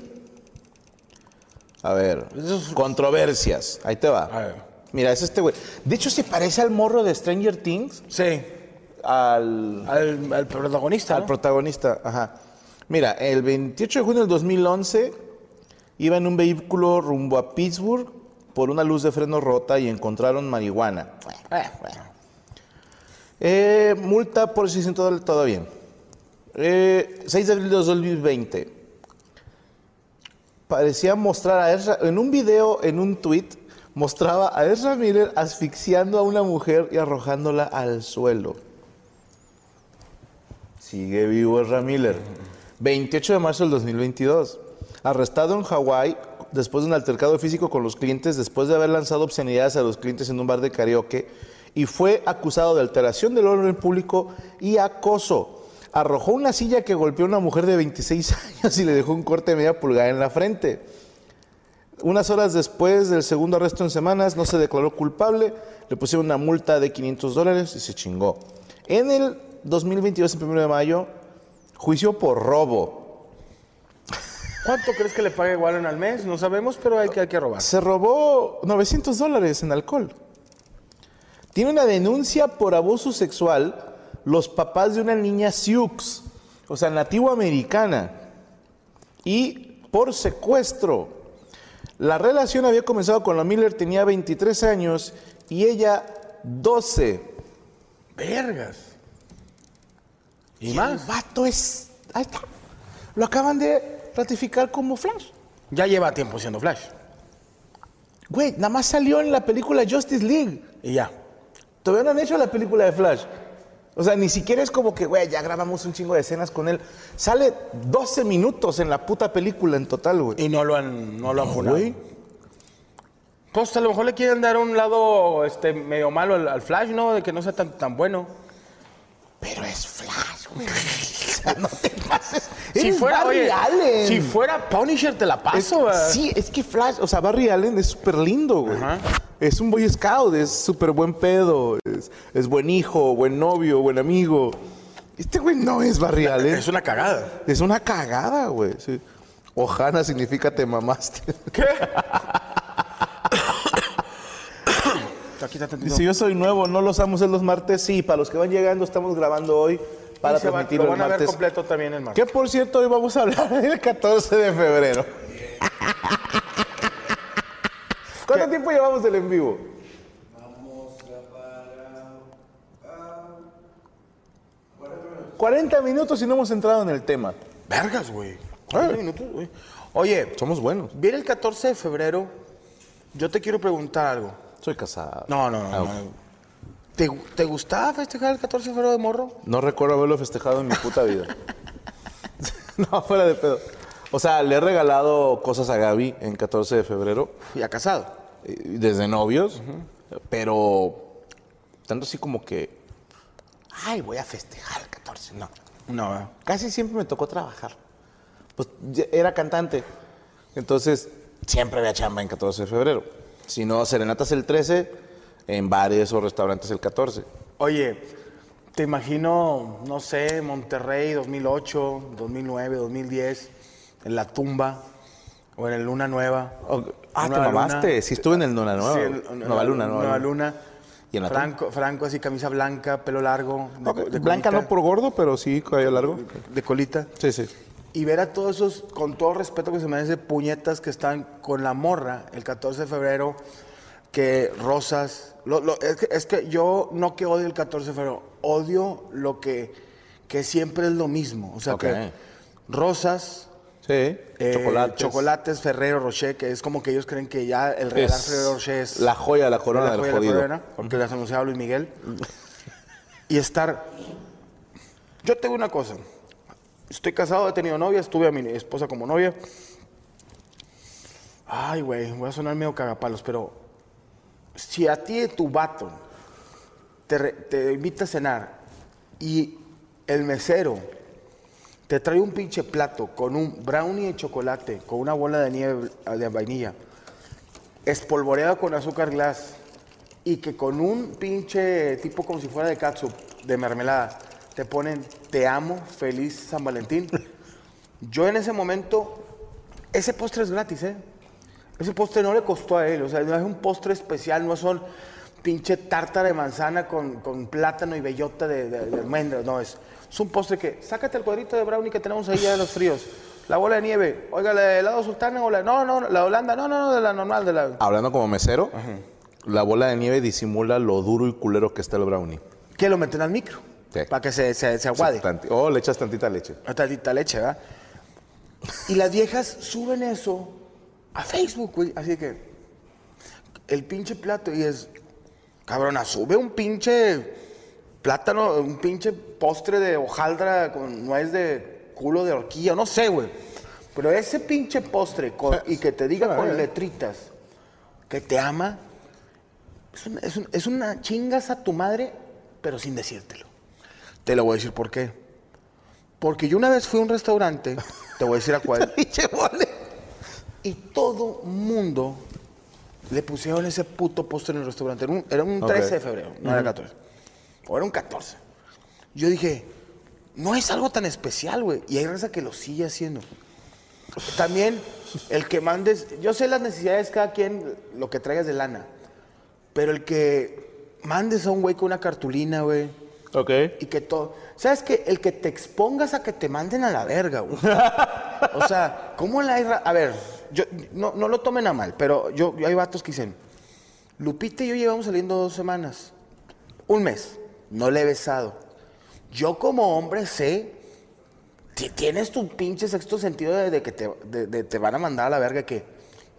A ver, controversias. Ahí te va. A ver. Mira, es este güey. De hecho, se parece al morro de Stranger Things. Sí. Al, Al, al protagonista, al ¿no? protagonista, ajá. Mira, el 28 de junio del 2011 iba en un vehículo rumbo a Pittsburgh por una luz de freno rota y encontraron marihuana. Eh. Eh, multa por 600 dólares, todo bien. Eh, 6 de abril de 2020. Parecía mostrar a Ezra, en un video, en un tweet, mostraba a Ezra Miller asfixiando a una mujer y arrojándola al suelo. Sigue vivo Ezra Miller. 28 de marzo del 2022. Arrestado en Hawái después de un altercado físico con los clientes, después de haber lanzado obscenidades a los clientes en un bar de karaoke, y fue acusado de alteración del orden público y acoso. Arrojó una silla que golpeó a una mujer de 26 <laughs> años y le dejó un corte de media pulgada en la frente. Unas horas después del segundo arresto en semanas, no se declaró culpable, le pusieron una multa de 500 dólares y se chingó. En el 2022, el 1 de mayo, juicio por robo. ¿Cuánto crees que le pague Warren al mes? No sabemos, pero hay que, hay que robar. Se robó 900 dólares en alcohol. Tiene una denuncia por abuso sexual los papás de una niña Sioux, o sea, nativo americana, y por secuestro. La relación había comenzado cuando Miller tenía 23 años y ella 12. Vergas. ¿Y el más? vato es. Ahí está. Lo acaban de ratificar como Flash. Ya lleva tiempo siendo Flash. Güey, nada más salió en la película Justice League. Y ya. Todavía no han hecho la película de Flash. O sea, ni siquiera es como que, güey, ya grabamos un chingo de escenas con él. Sale 12 minutos en la puta película en total, güey. Y no lo han, no lo han No, funado. güey. Pues a lo mejor le quieren dar un lado este, medio malo al, al Flash, ¿no? De que no sea tan, tan bueno. Pero es Flash, güey. <laughs> O sea, no te pases. Si Eres fuera, Barry oye, Allen. si fuera Punisher te la Es- paso, ¿verdad? sí, es que Flash, o sea, Barry Allen es súper lindo, güey. Ajá. Es un boy scout, es súper buen pedo, es, es buen hijo, buen novio, buen amigo. Este güey no es Barry Allen. Es una cagada. Es una cagada, güey. Sí. Ojana significa te mamaste. ¿Qué? <laughs> Está tantito. Si yo soy nuevo, no los amos en los martes. Sí, para los que van llegando, estamos grabando hoy para Y se va- transmitirlo lo el van a ver martes. completo también el martes. Que por cierto, hoy vamos a hablar del 14 de febrero. ¿Cuánto tiempo llevamos del en vivo? Vamos a 40 minutos y no hemos entrado en el tema. Vergas, güey. 40 minutos, güey. Oye, Somos buenos. viene el 14 de febrero. Yo te quiero preguntar algo. Soy casado. No, no, no. Ah, no. ¿Te, te gustaba festejar el 14 de febrero de morro? No recuerdo haberlo festejado en mi puta vida. <laughs> no, fuera de pedo. O sea, le he regalado cosas a Gaby en 14 de febrero, Ya casado. eh, desde novios, pero tanto así como que, ay, voy a festejar el 14. No, No, ¿verdad? casi siempre me tocó trabajar. Pues ya era cantante, entonces siempre había chamba en 14 de febrero. Si no, serenatas el 13, en bares o restaurantes el 14. Oye, te imagino, no sé, Monterrey 2008, 2009, 2010, en la tumba o en el Luna Nueva. Oh, ah, te mamaste. Luna. Sí, estuve en el Luna Nueva. Sí, el- Nueva Luna, Nueva, Nueva Luna. ¿Y en la Franco, Franco así, camisa blanca, pelo largo. de- de Blanca colita, no por gordo, pero sí cabello largo. De colita. Sí, sí. Y ver a todos esos, con todo respeto que se me hace, puñetas que están con la morra el 14 de febrero, que rosas. lo- lo- es, que, es que yo no que odio el 14 de febrero, odio lo que, que siempre es lo mismo. O sea, que rosas, Sí, eh, chocolates. chocolates Ferrero Rocher, que es como que ellos creen que ya el regalar Es Ferrero Rocher es la joya de la corona la del joya de la corona, porque las anunciaba Luis Miguel. <laughs> y estar. Yo tengo una cosa. Estoy casado, he tenido novia, estuve a mi esposa como novia. Ay, güey, voy a sonar medio cagapalos, pero si a ti tu vato te, te invita a cenar y el mesero te trae un pinche plato con un brownie de chocolate, con una bola de nieve de vainilla, espolvoreado con azúcar glass y que con un pinche tipo como si fuera de catsup, de mermelada, te ponen te amo, feliz San Valentín. <laughs> Yo en ese momento, ese postre es gratis, ¿eh? Ese postre no le costó a él, o sea, no es un postre especial, no son pinche tártara de manzana con, con plátano y bellota de, de, de almendras, no, es, es un postre que, sácate el cuadrito de brownie que tenemos ahí ya de los fríos, la bola de nieve, oiga, la de helado sultana o la, no, no, la Holanda, no, no, no, de la normal, de la... Hablando como mesero, la bola de nieve disimula lo duro y culero que está el brownie. Que lo meten al micro, Sí. para que se, se, se aguade. O le echas tantita leche. Una tantita leche, ¿verdad? Y las viejas suben eso a Facebook, güey. Así que el pinche plato y es, cabrona, sube un pinche plátano, un pinche postre de hojaldra con nuez de culo de horquilla, no sé, güey. Pero ese pinche postre con- y que te diga con letritas que te ama, es es un- es una chingas a tu madre, pero sin decírtelo. Te lo voy a decir por qué. Porque yo una vez fui a un restaurante, te voy a decir a cuál, <laughs> y todo mundo le pusieron ese puto postre en el restaurante. Era un, era un Ok. 13 de febrero, no era 14. O era un 14. Yo dije, no es algo tan especial, güey. Y hay raza que lo sigue haciendo. También el que mandes, yo sé las necesidades cada quien, lo que traigas de lana. Pero el que mandes a un güey con una cartulina, güey. Ok. Y que todo. ¿Sabes qué? El que te expongas a que te manden a la verga, güey. <laughs> O sea, ¿cómo la hay A ver, yo, no, no lo tomen a mal, pero yo, yo hay vatos que dicen, Lupita y yo llevamos saliendo dos semanas, un mes, no le he besado. Yo como hombre sé, ti- tienes tu pinche sexto sentido de, de que te, de- de te van a mandar a la verga que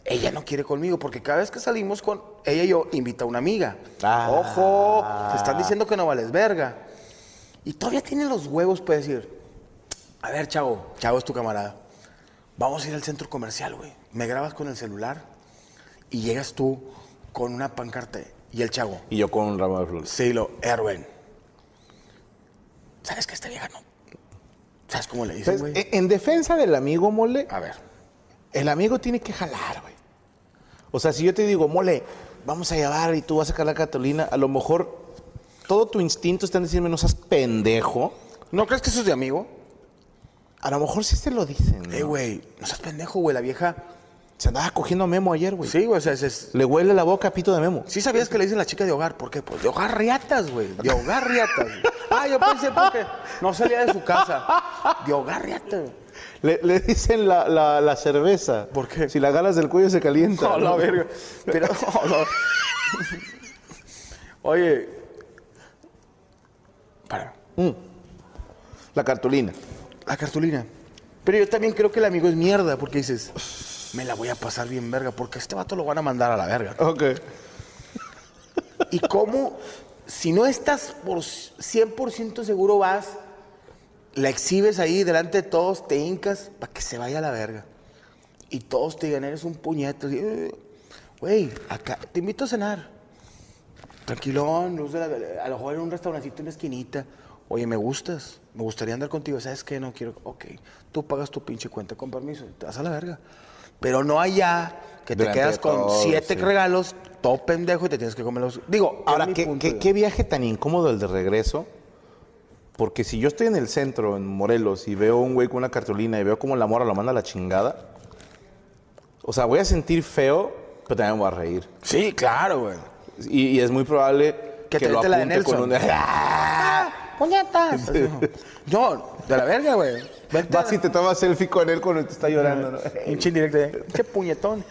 ella no quiere conmigo, porque cada vez que salimos con ella y yo, invita a una amiga. Ah. Ojo, te están diciendo que no vales verga. Y todavía tiene los huevos para decir, a ver, chavo, chavo es tu camarada. Vamos a ir al centro comercial, güey. Me grabas con el celular y llegas tú con una pancarta y el chavo. Y yo con un ramo de flores. Sí, lo, Erwin. ¿Sabes que esta vieja no? ¿Sabes cómo le dicen, Entonces, güey? en en defensa del amigo mole, A ver. El amigo tiene que jalar, güey. O sea, si yo te digo, mole, vamos a llevar y tú vas a sacar la Catalina, a lo mejor todo tu instinto está en decirme, no seas pendejo. ¿No crees que eso es de amigo? A lo mejor sí se lo dicen. ¿no? Eh, güey, no seas pendejo, güey. La vieja. Se andaba cogiendo a Memo ayer, güey. Sí, güey, o sea, es- Le huele la boca a pito de Memo. Sí sabías que le dicen la chica de hogar, ¿por qué? Pues de hogar riatas, güey, de hogar riatas. <laughs> Ah, yo pensé porque no salía de su casa. De hogar riatas. Le, le dicen la, la- la cerveza. ¿Por qué? Si la agarras del cuello se calienta. No, la ¿no? verga. Pero, <laughs> oh, no. Oye. Para. La cartulina. La cartulina. Pero yo también creo que el amigo es mierda, porque dices, me la voy a pasar bien verga, porque a este vato lo van a mandar a la verga. Ok. ¿Y cómo, si no estás por 100% seguro, vas, la exhibes ahí delante de todos, te hincas para que se vaya a la verga? Y todos te digan, eres un puñeto. "Eh, Güey, acá te invito a cenar. Tranquilón, luz de la- a lo mejor en un restaurancito en la esquinita. Oye, me gustas, me gustaría andar contigo. ¿Sabes qué? No quiero. Ok, tú pagas tu pinche cuenta con permiso, te vas a la verga. Pero no allá que te Delante quedas con siete sí. regalos, todo pendejo y te tienes que comer los. Digo, Ahora, ¿qué, qué- qué viaje tan incómodo el de regreso? Porque si yo estoy en el centro, en Morelos, y veo un güey con una cartulina y veo cómo la mora lo manda a la chingada, o sea, voy a sentir feo, pero también me voy a reír. Sí, claro, güey. Y, y es muy probable Que que, te lo mete la de apunte con un... <laughs> ¡Ah! ¡Puñetas! <laughs> No, de la verga, güey. Vente Vas y te tomas selfie con él cuando te está llorando, ¿no? Pinche indirecto, ¿eh? <laughs> Pinche puñetón.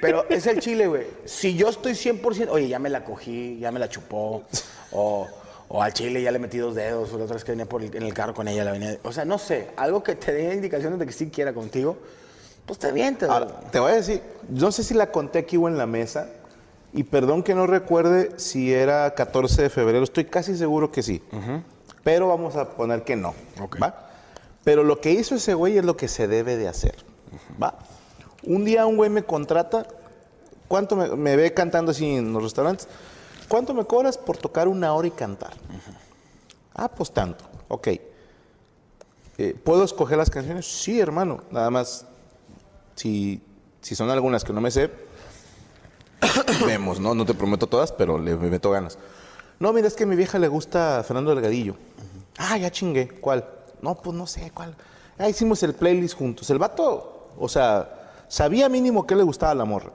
Pero es el chile, güey. Si yo estoy 100%, oye, ya me la cogí, ya me la chupó, o, o al chile ya le metí dos dedos, o la otra vez que venía por el- en el carro con ella, la venía. O sea, no sé, algo que te dé indicaciones de que sí quiera contigo, pues te mientes. Ahora, te voy a decir, no sé si la conté aquí o en la mesa, y perdón que no recuerde si era 14 de febrero, estoy casi seguro que sí, pero vamos a poner que no, ¿va? Pero lo que hizo ese güey es lo que se debe de hacer, ¿va? Un día un güey me contrata, ¿cuánto me, me ve cantando así en los restaurantes? ¿Cuánto me cobras por tocar una hora y cantar? Ah, pues tanto, ok. Eh, ¿Puedo escoger las canciones? Sí, hermano, nada más si, si son algunas que no me sé, <coughs> vemos, ¿no? No te prometo todas, pero le me meto ganas. No, mira, es que a mi vieja le gusta Fernando Delgadillo. Ah, ya chingué. ¿Cuál? No, pues no sé, ¿cuál? Ah, hicimos el playlist juntos. El vato, o sea, sabía mínimo que le gustaba la morra.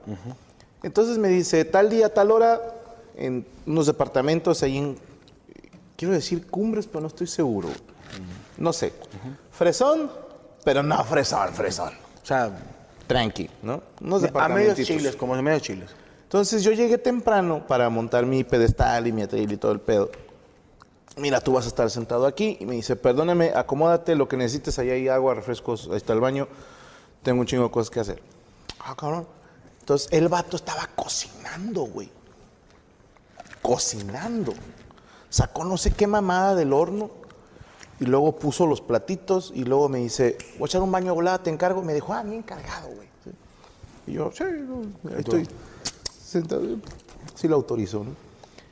Entonces me dice, tal día, tal hora, en unos departamentos ahí en, quiero decir cumbres, pero no estoy seguro. No sé. Fresón, pero no fresón, fresón. O sea, Tranqui, ¿no? Unos a medios chiles, como de medios chiles. Entonces yo llegué temprano para montar mi pedestal y mi atril y todo el pedo. Mira, tú vas a estar sentado aquí y me dice, perdóname, acomódate, lo que necesites, allá hay agua, refrescos, ahí está el baño, tengo un chingo de cosas que hacer. Ah, cabrón. Entonces el vato estaba cocinando, güey. Cocinando. Sacó no sé qué mamada del horno y luego puso los platitos y luego me dice, voy a echar un baño volada, te encargo. Me dijo, ah, bien cargado, güey. Sí. Y yo, sí, ahí estoy sentado. Sí lo autorizó, ¿no?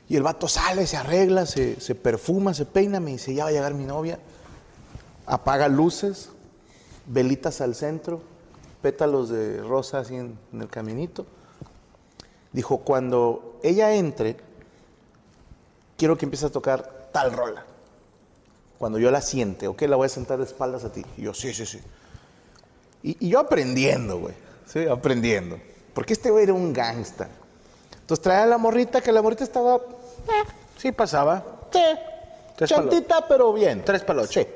Y el vato sale, se arregla, se, se perfuma, se peina, me dice, ya va a llegar mi novia. Apaga luces, velitas al centro, pétalos de rosa así en, en el caminito. Dijo, cuando ella entre, quiero que empiece a tocar tal rola. Cuando yo la siente, ok, la voy a sentar de espaldas a ti. Y yo, sí, sí, sí. Y, y yo aprendiendo, güey. Sí, aprendiendo. Porque este güey era un gangsta. Entonces traía a la morrita, que la morrita estaba, Sí, pasaba. sí, Tres chantita, pero bien. Tres paloches. Sí.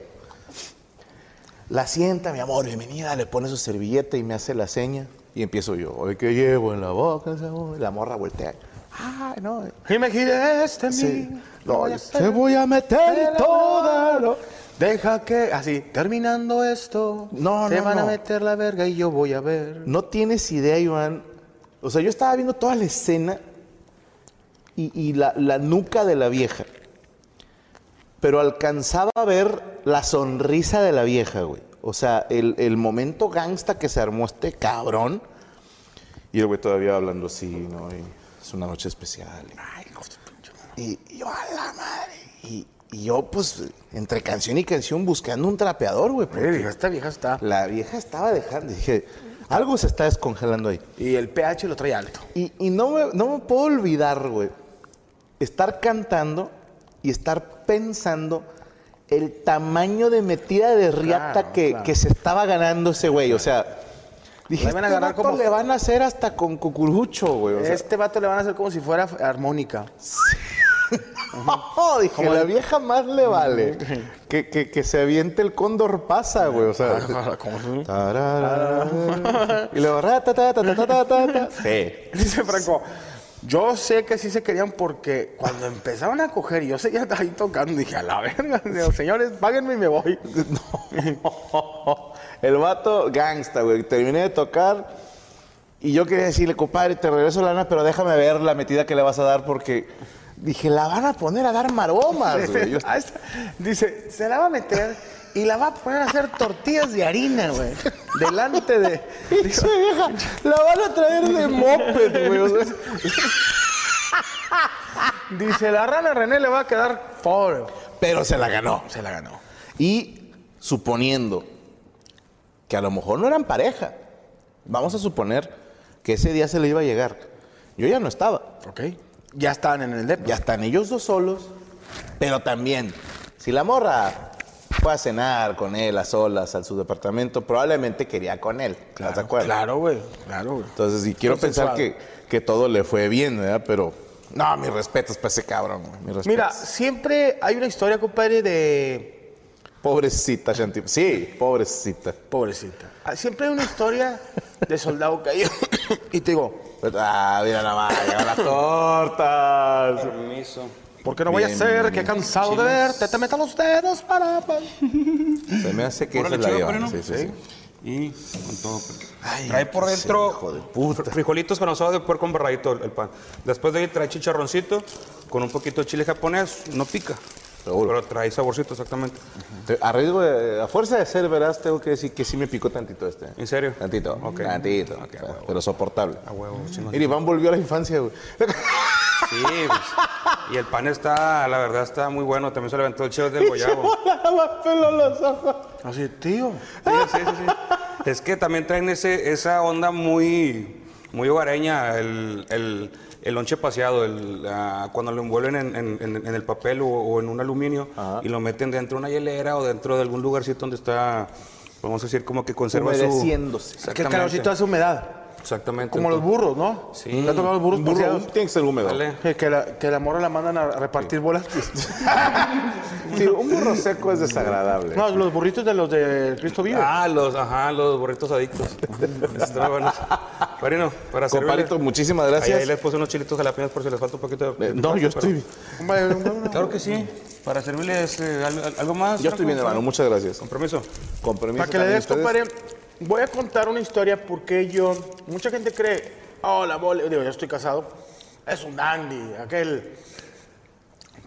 La sienta, mi amor, bienvenida, le pone su servilleta y me hace la seña. Y empiezo yo, que llevo en la boca, ese amor?" la morra voltea. Ah, no. Y me giré este Sí. mí. No, a te voy a meter toda. lo-". Deja que, así, terminando esto, No, te no, van a no. meter la verga y yo voy a ver. No tienes idea, Iván. O sea, yo estaba viendo toda la escena y, y la, la nuca de la vieja. Pero alcanzaba a ver la sonrisa de la vieja, güey. O sea, el, el momento gangsta que se armó este cabrón. Y el güey todavía hablando así, ¿no? Y es una noche especial. Ay. Y, y yo, a la madre. Y, y yo, pues, entre canción y canción buscando un trapeador, güey. Porque esta vieja está. La vieja estaba dejando. Dije, algo se está descongelando ahí. Y el pH lo trae alto. Y, y no, me, no me puedo olvidar, güey, estar cantando y estar pensando el tamaño de metida de riata Claro, que, claro. que se estaba ganando ese güey. O sea, Dije, este vato le van a hacer hasta con cucurucho, güey. Este vato le van a hacer como si fuera armónica. <laughs> Sí. Dije, como la vieja más le vale <laughs> que, que, se aviente el cóndor pasa, güey. O sea, ah, ¿Cómo <laughs> y luego, Sí. Dice Franco, yo sé que sí se querían porque cuando empezaron a coger, yo seguía ahí tocando, dije, a la verga, señores, páguenme y me voy. No. El vato gangsta, güey. Terminé de tocar y yo quería decirle, compadre, te regreso la lana, pero déjame ver la metida que le vas a dar porque dije, la van a poner a dar maromas, güey. Yo-. Dice, se la va a meter y la va a poner a hacer tortillas de harina, güey. Delante de... Dice, vieja, la van a traer de moped, güey. O sea, Dice, la rana René le va a quedar pobre. pero se la ganó. Se la ganó. Y suponiendo que a lo mejor no eran pareja, vamos a suponer que ese día se le iba a llegar. Yo ya no estaba. Ok. Ya estaban en el depa. Ya están ellos dos solos, pero también, si la morra fue a cenar con él a solas a su departamento, probablemente quería con él. ¿Estás de acuerdo? Claro, güey. Claro, güey. Entonces, y quiero pensar que, que todo le fue bien, ¿verdad? Pero, no, mis respetos para ese cabrón, güey. Mira, siempre hay una historia, compadre, de Pobrecita, Shanti. Sí, pobrecita. Pobrecita. Ah, Siempre hay una historia de soldado caído. <coughs> y te digo, Ah, mira más, llegan las tortas. Permiso. ¿por qué no voy a bien, que bien. cansado de verte te metan los dedos para... Se me hace que esa es la lleva. Sí, sí, sí. Y con todo. trae por dentro hijo de puta. frijolitos con asado de puerco con barradito el, el pan. Después de ahí trae chicharroncito con un poquito de chile japonés. No pica. Seguro. Pero trae saborcito exactamente. Te- A riesgo de- a fuerza de ser, verás, tengo que decir que sí me picó tantito este. ¿En serio? Tantito, Ok. tantito, Ok, o sea, a huevo. pero soportable. A huevo, chingón. Mira, Iván volvió a la infancia, güey. Sí, pues, y el pan está, la verdad, está muy bueno. También se le aventó el chile del <laughs> guayabo. Los ojos. Así, tío. Sí, sí, sí, sí. Es que también traen ese, esa onda muy, muy hogareña, el, el, el lonche paseado, el, cuando lo envuelven en, en- en- en el papel o, o en un aluminio y lo meten dentro de una hielera o dentro de algún lugarcito donde está, vamos a decir, como que conserva su... Humedeciéndose. El calorcito hace humedad. Exactamente. Como los burros, ¿no? Sí. ¿Te ha tocado los burros burro paseados? tiene que ser húmedo. Dale. Que, que la, que la morra la mandan a repartir bolas. <laughs> Sí, un burro seco es desagradable. no, los burritos de los de Cristo Vive. Ah, los, ajá, los burritos adictos. <laughs> Están buenos. Farino, para servirle. Compadrito, muchísimas Ahí, gracias. ahí les puse unos chilitos jalapeños por si les falta un poquito de... Eh, no, yo estoy, hombre. Claro que sí. Para servirles eh, algo, algo más. yo estoy bien, hermano. Muchas gracias. Con permiso. Para que le des, ustedes. compadre, voy a contar una historia porque yo, mucha gente cree, oh, la mole, digo, yo estoy casado, es un dandy, aquel.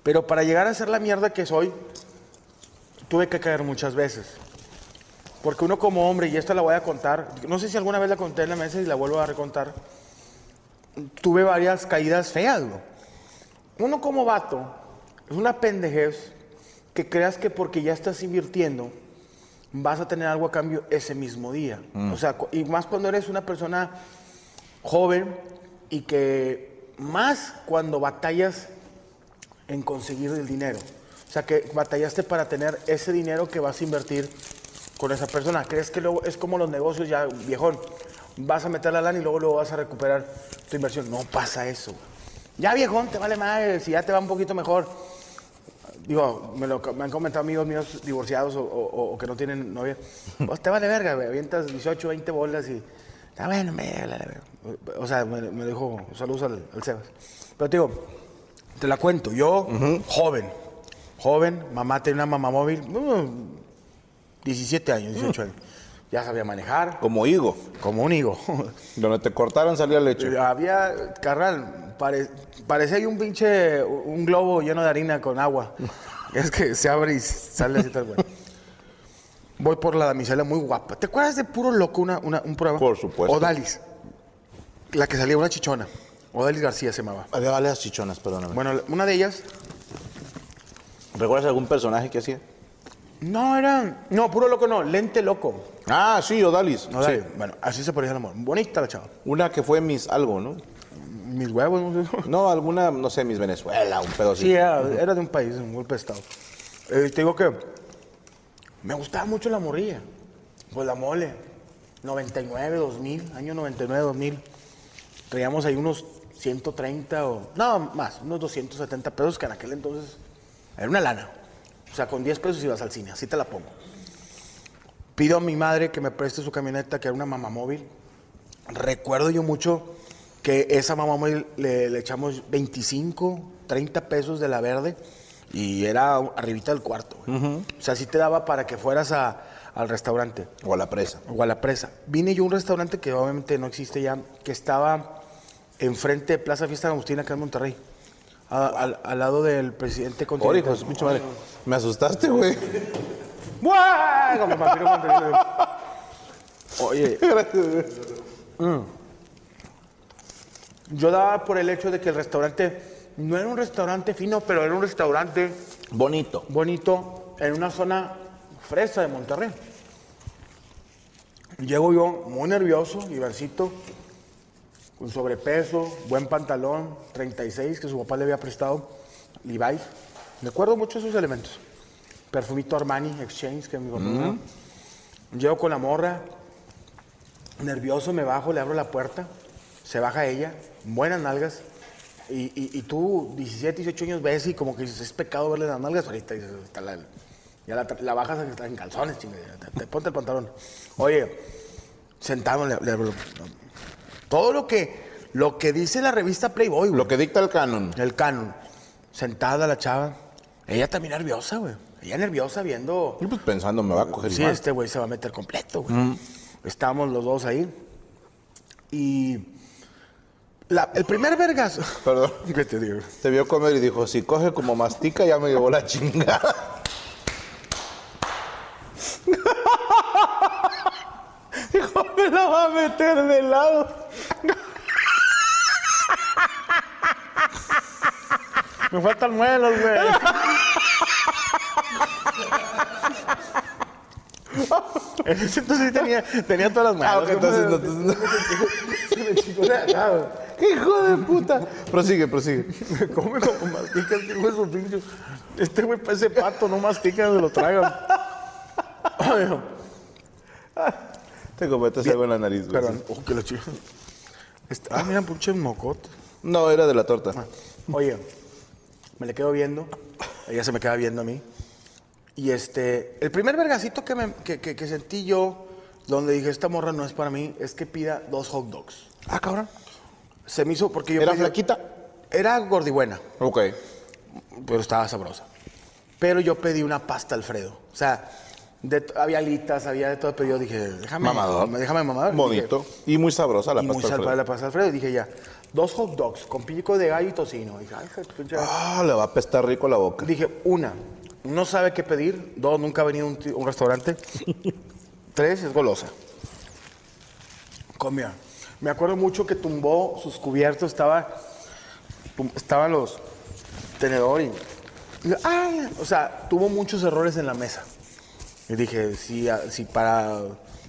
Pero para llegar a ser la mierda que soy, tuve que caer muchas veces. Porque uno como hombre, y esta la voy a contar, no sé si alguna vez la conté en la mesa y la vuelvo a recontar, tuve varias caídas feas. Uno como vato, es una pendejez que creas que porque ya estás invirtiendo, vas a tener algo a cambio ese mismo día. O sea, y más cuando eres una persona joven y que más cuando batallas en conseguir el dinero. O sea, que batallaste para tener ese dinero que vas a invertir con esa persona. ¿Crees que luego es como los negocios ya, viejón? Vas a meter la lana y luego luego vas a recuperar tu inversión. No pasa eso. Ya, viejón, te vale más, si ya te va un poquito mejor. Digo, me, lo, me han comentado amigos míos divorciados o, o- o que no tienen novia. Pues te vale verga, güey. Avientas 18, 20 bolas y. Está bueno, me vale verga". O sea, me, me dijo, saludos al, al Sebas. Pero te digo, te la cuento. Yo, joven, joven, mamá tenía una mamá móvil, mm, 17 años, 18 años. Ya sabía manejar, Como higo. como un higo. Donde te cortaron salía leche. Había, carnal, pare- parecía ahí un pinche, un globo lleno de harina con agua. <laughs> Es que se abre y sale así tal cual. Voy por la damisela muy guapa. ¿Te acuerdas de Puro Loco, una, una- un programa? Por supuesto. Odalis. La que salía una chichona. Odalis García se llamaba. Había varias chichonas, perdóname. Bueno, una de ellas, ¿Recuerdas algún personaje que hacía? no era, no, Puro Loco no, Lente Loco. Ah, sí, Odalis. Odalis. Sí. Bueno, así se parecía el amor. Bonita la chava. Una que fue Miss algo, ¿no? Mis huevos, no sé. <laughs> No, alguna, no sé, Miss Venezuela, un pedo así. Sí, era, era de un país, un golpe de estado. Eh, te digo que me gustaba mucho la morrilla. Pues la mole. 99, 2000, año 99, 2000. Traíamos ahí unos 130 o... No, más, unos 270 pesos que en aquel entonces era una lana. O sea, con 10 pesos ibas al cine, así te la pongo. Pido a mi madre que me preste su camioneta, que era una mamá móvil. Recuerdo yo mucho que esa mamá le, le echamos 25, 30 pesos de la verde y era arribita del cuarto. güey. O sea, sí te daba para que fueras a- al restaurante O a la presa. o a la presa. Vine yo a un restaurante que obviamente no existe ya, que estaba enfrente de Plaza Fiesta de Agustín, acá en Monterrey. A- al, al lado del presidente continental. su pinche madre. Me asustaste, güey. ¡Buah! Como el <laughs> vampiro continental. Oye, Mm. Yo daba por el hecho de que el restaurante no era un restaurante fino, pero era un restaurante Bonito. bonito en una zona fresa de Monterrey. Llego yo muy nervioso, Ivancito, con sobrepeso, buen pantalón, 36 que su papá le había prestado, Levi's. Me acuerdo mucho de esos elementos. Perfumito Armani Exchange que mi papá daba. Llego con la morra, nervioso, me bajo, le abro la puerta, se baja ella, buenas nalgas. Y, y- y tú, 17, 18 años, ves y como que dices, es pecado verle las nalgas. Ahorita dices, está la, Ya la, la bajas en calzones, chinga. ya, Te, te- ponte el pantalón. Oye, sentado, le- le- todo lo que, lo que dice la revista Playboy, güey. Lo que dicta el canon. El canon. Sentada la chava. Ella también nerviosa, güey. Ella nerviosa viendo. Y pues pensando, me va a coger Sí, igual. este güey se va a meter completo, güey. Estábamos los dos ahí. Y. la- el primer vergazo. Perdón. <laughs> ¿Qué te digo? Te vio comer y dijo, si coge como mastica, ya me llevó la chingada. <laughs> Dijo, me la va a meter de lado. <laughs> Me faltan muelos, güey. En ese entonces sí tenía, tenía todas las manos. Ah, ok, entonces no- entonces Se me chingó güey. ¡Qué hijo de puta! Prosigue, prosigue. <laughs> Me come como mastica este güey, su pinche. Este güey parece pato, no mastica, se lo tragan. Te cometes algo en la nariz, güey. Perdón, oh, que lo chido. Este- ah, mira, pinche mocote. No, era de la torta. Oye, me le quedo viendo, ella se me queda viendo a mí. Y este, el primer vergacito que, me- que, que- que sentí yo, donde dije, esta morra no es para mí, es que pida dos hot dogs. Ah, cabrón. Se me hizo porque yo... ¿Era pedí- flaquita? Era gordibuena, Ok. pero estaba sabrosa. Pero yo pedí una pasta Alfredo. O sea, de- había alitas, había de todo, pero yo dije, déjame... Mamador. Déjame mamador. Bonito. Y muy sabrosa la y muy pasta Alfredo. la pasta Alfredo. Y dije ya, dos hot dogs con pico de gallo y tocino. Dije, ay, hija de tu pinche- Ah, le va a apestar rico la boca. Dije, una, no sabe qué pedir. Dos, nunca ha venido a un, ti- un restaurante. <laughs> Tres, es golosa. Comía. Me acuerdo mucho que tumbó sus cubiertos, estaba, tum- estaban los tenedores. y- ¡ay! O sea, tuvo muchos errores en la mesa. Y dije, si, a- si para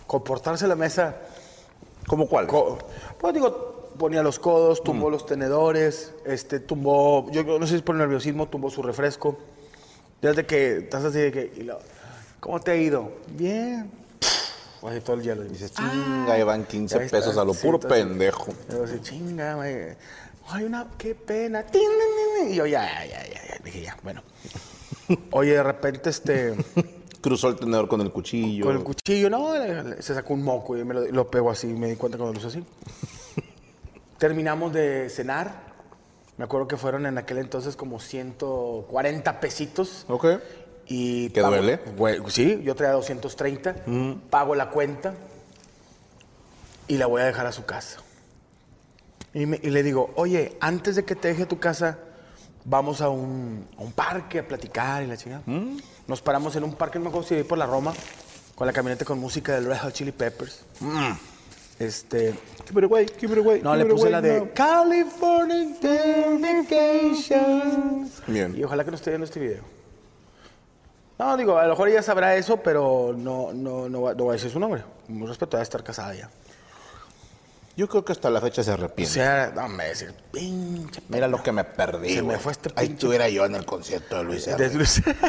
comportarse la mesa ¿Cómo cuál? Co- pues digo, ponía los codos, tumbó los tenedores, este, tumbó, yo no sé si es por nerviosismo, tumbó su refresco. Desde que estás así de que, y lo- ¿cómo te ha ido? Bien. Así todo el hielo. Y dices, Chinga, ahí van 15 ahí está, pesos a lo sí, puro entonces- pendejo. Yo así, chinga, güey. Ay, una, qué pena. Y yo, ya, ya, ya, ya. Dije, ya, bueno. Oye, de repente, este, <laughs> Cruzó el tenedor con el cuchillo. con el cuchillo, no, se sacó un moco y me lo, lo pegó así. Me di cuenta cuando lo hizo así. <laughs> Terminamos de cenar. Me acuerdo que fueron en aquel entonces como 140 pesitos. Ok. Y ¿Que pago- duele? Güey, sí, yo traía 230. Pago la cuenta y la voy a dejar a su casa. Y, me- y le digo, oye, antes de que te deje a tu casa, vamos a un, a un parque a platicar y la chingada. Nos paramos en un parque, no me acuerdo si por la Roma, con la camioneta con música del Red Hot Chili Peppers. Este, Keep it away, keep it away. no, keep le puse away la de. California Vacation. Bien. Y ojalá que no esté viendo este video. No, digo, a lo mejor ella sabrá eso, pero no, no, no, va- no voy a decir su nombre. Con respeto a estar casada ya. Yo creo que hasta la fecha se O arrepiente. sea, no me decir, pinche. Mira lo que me perdí. Se me fue este Ahí pinche- estuviera yo en el concierto de Luis R. Desde- <laughs>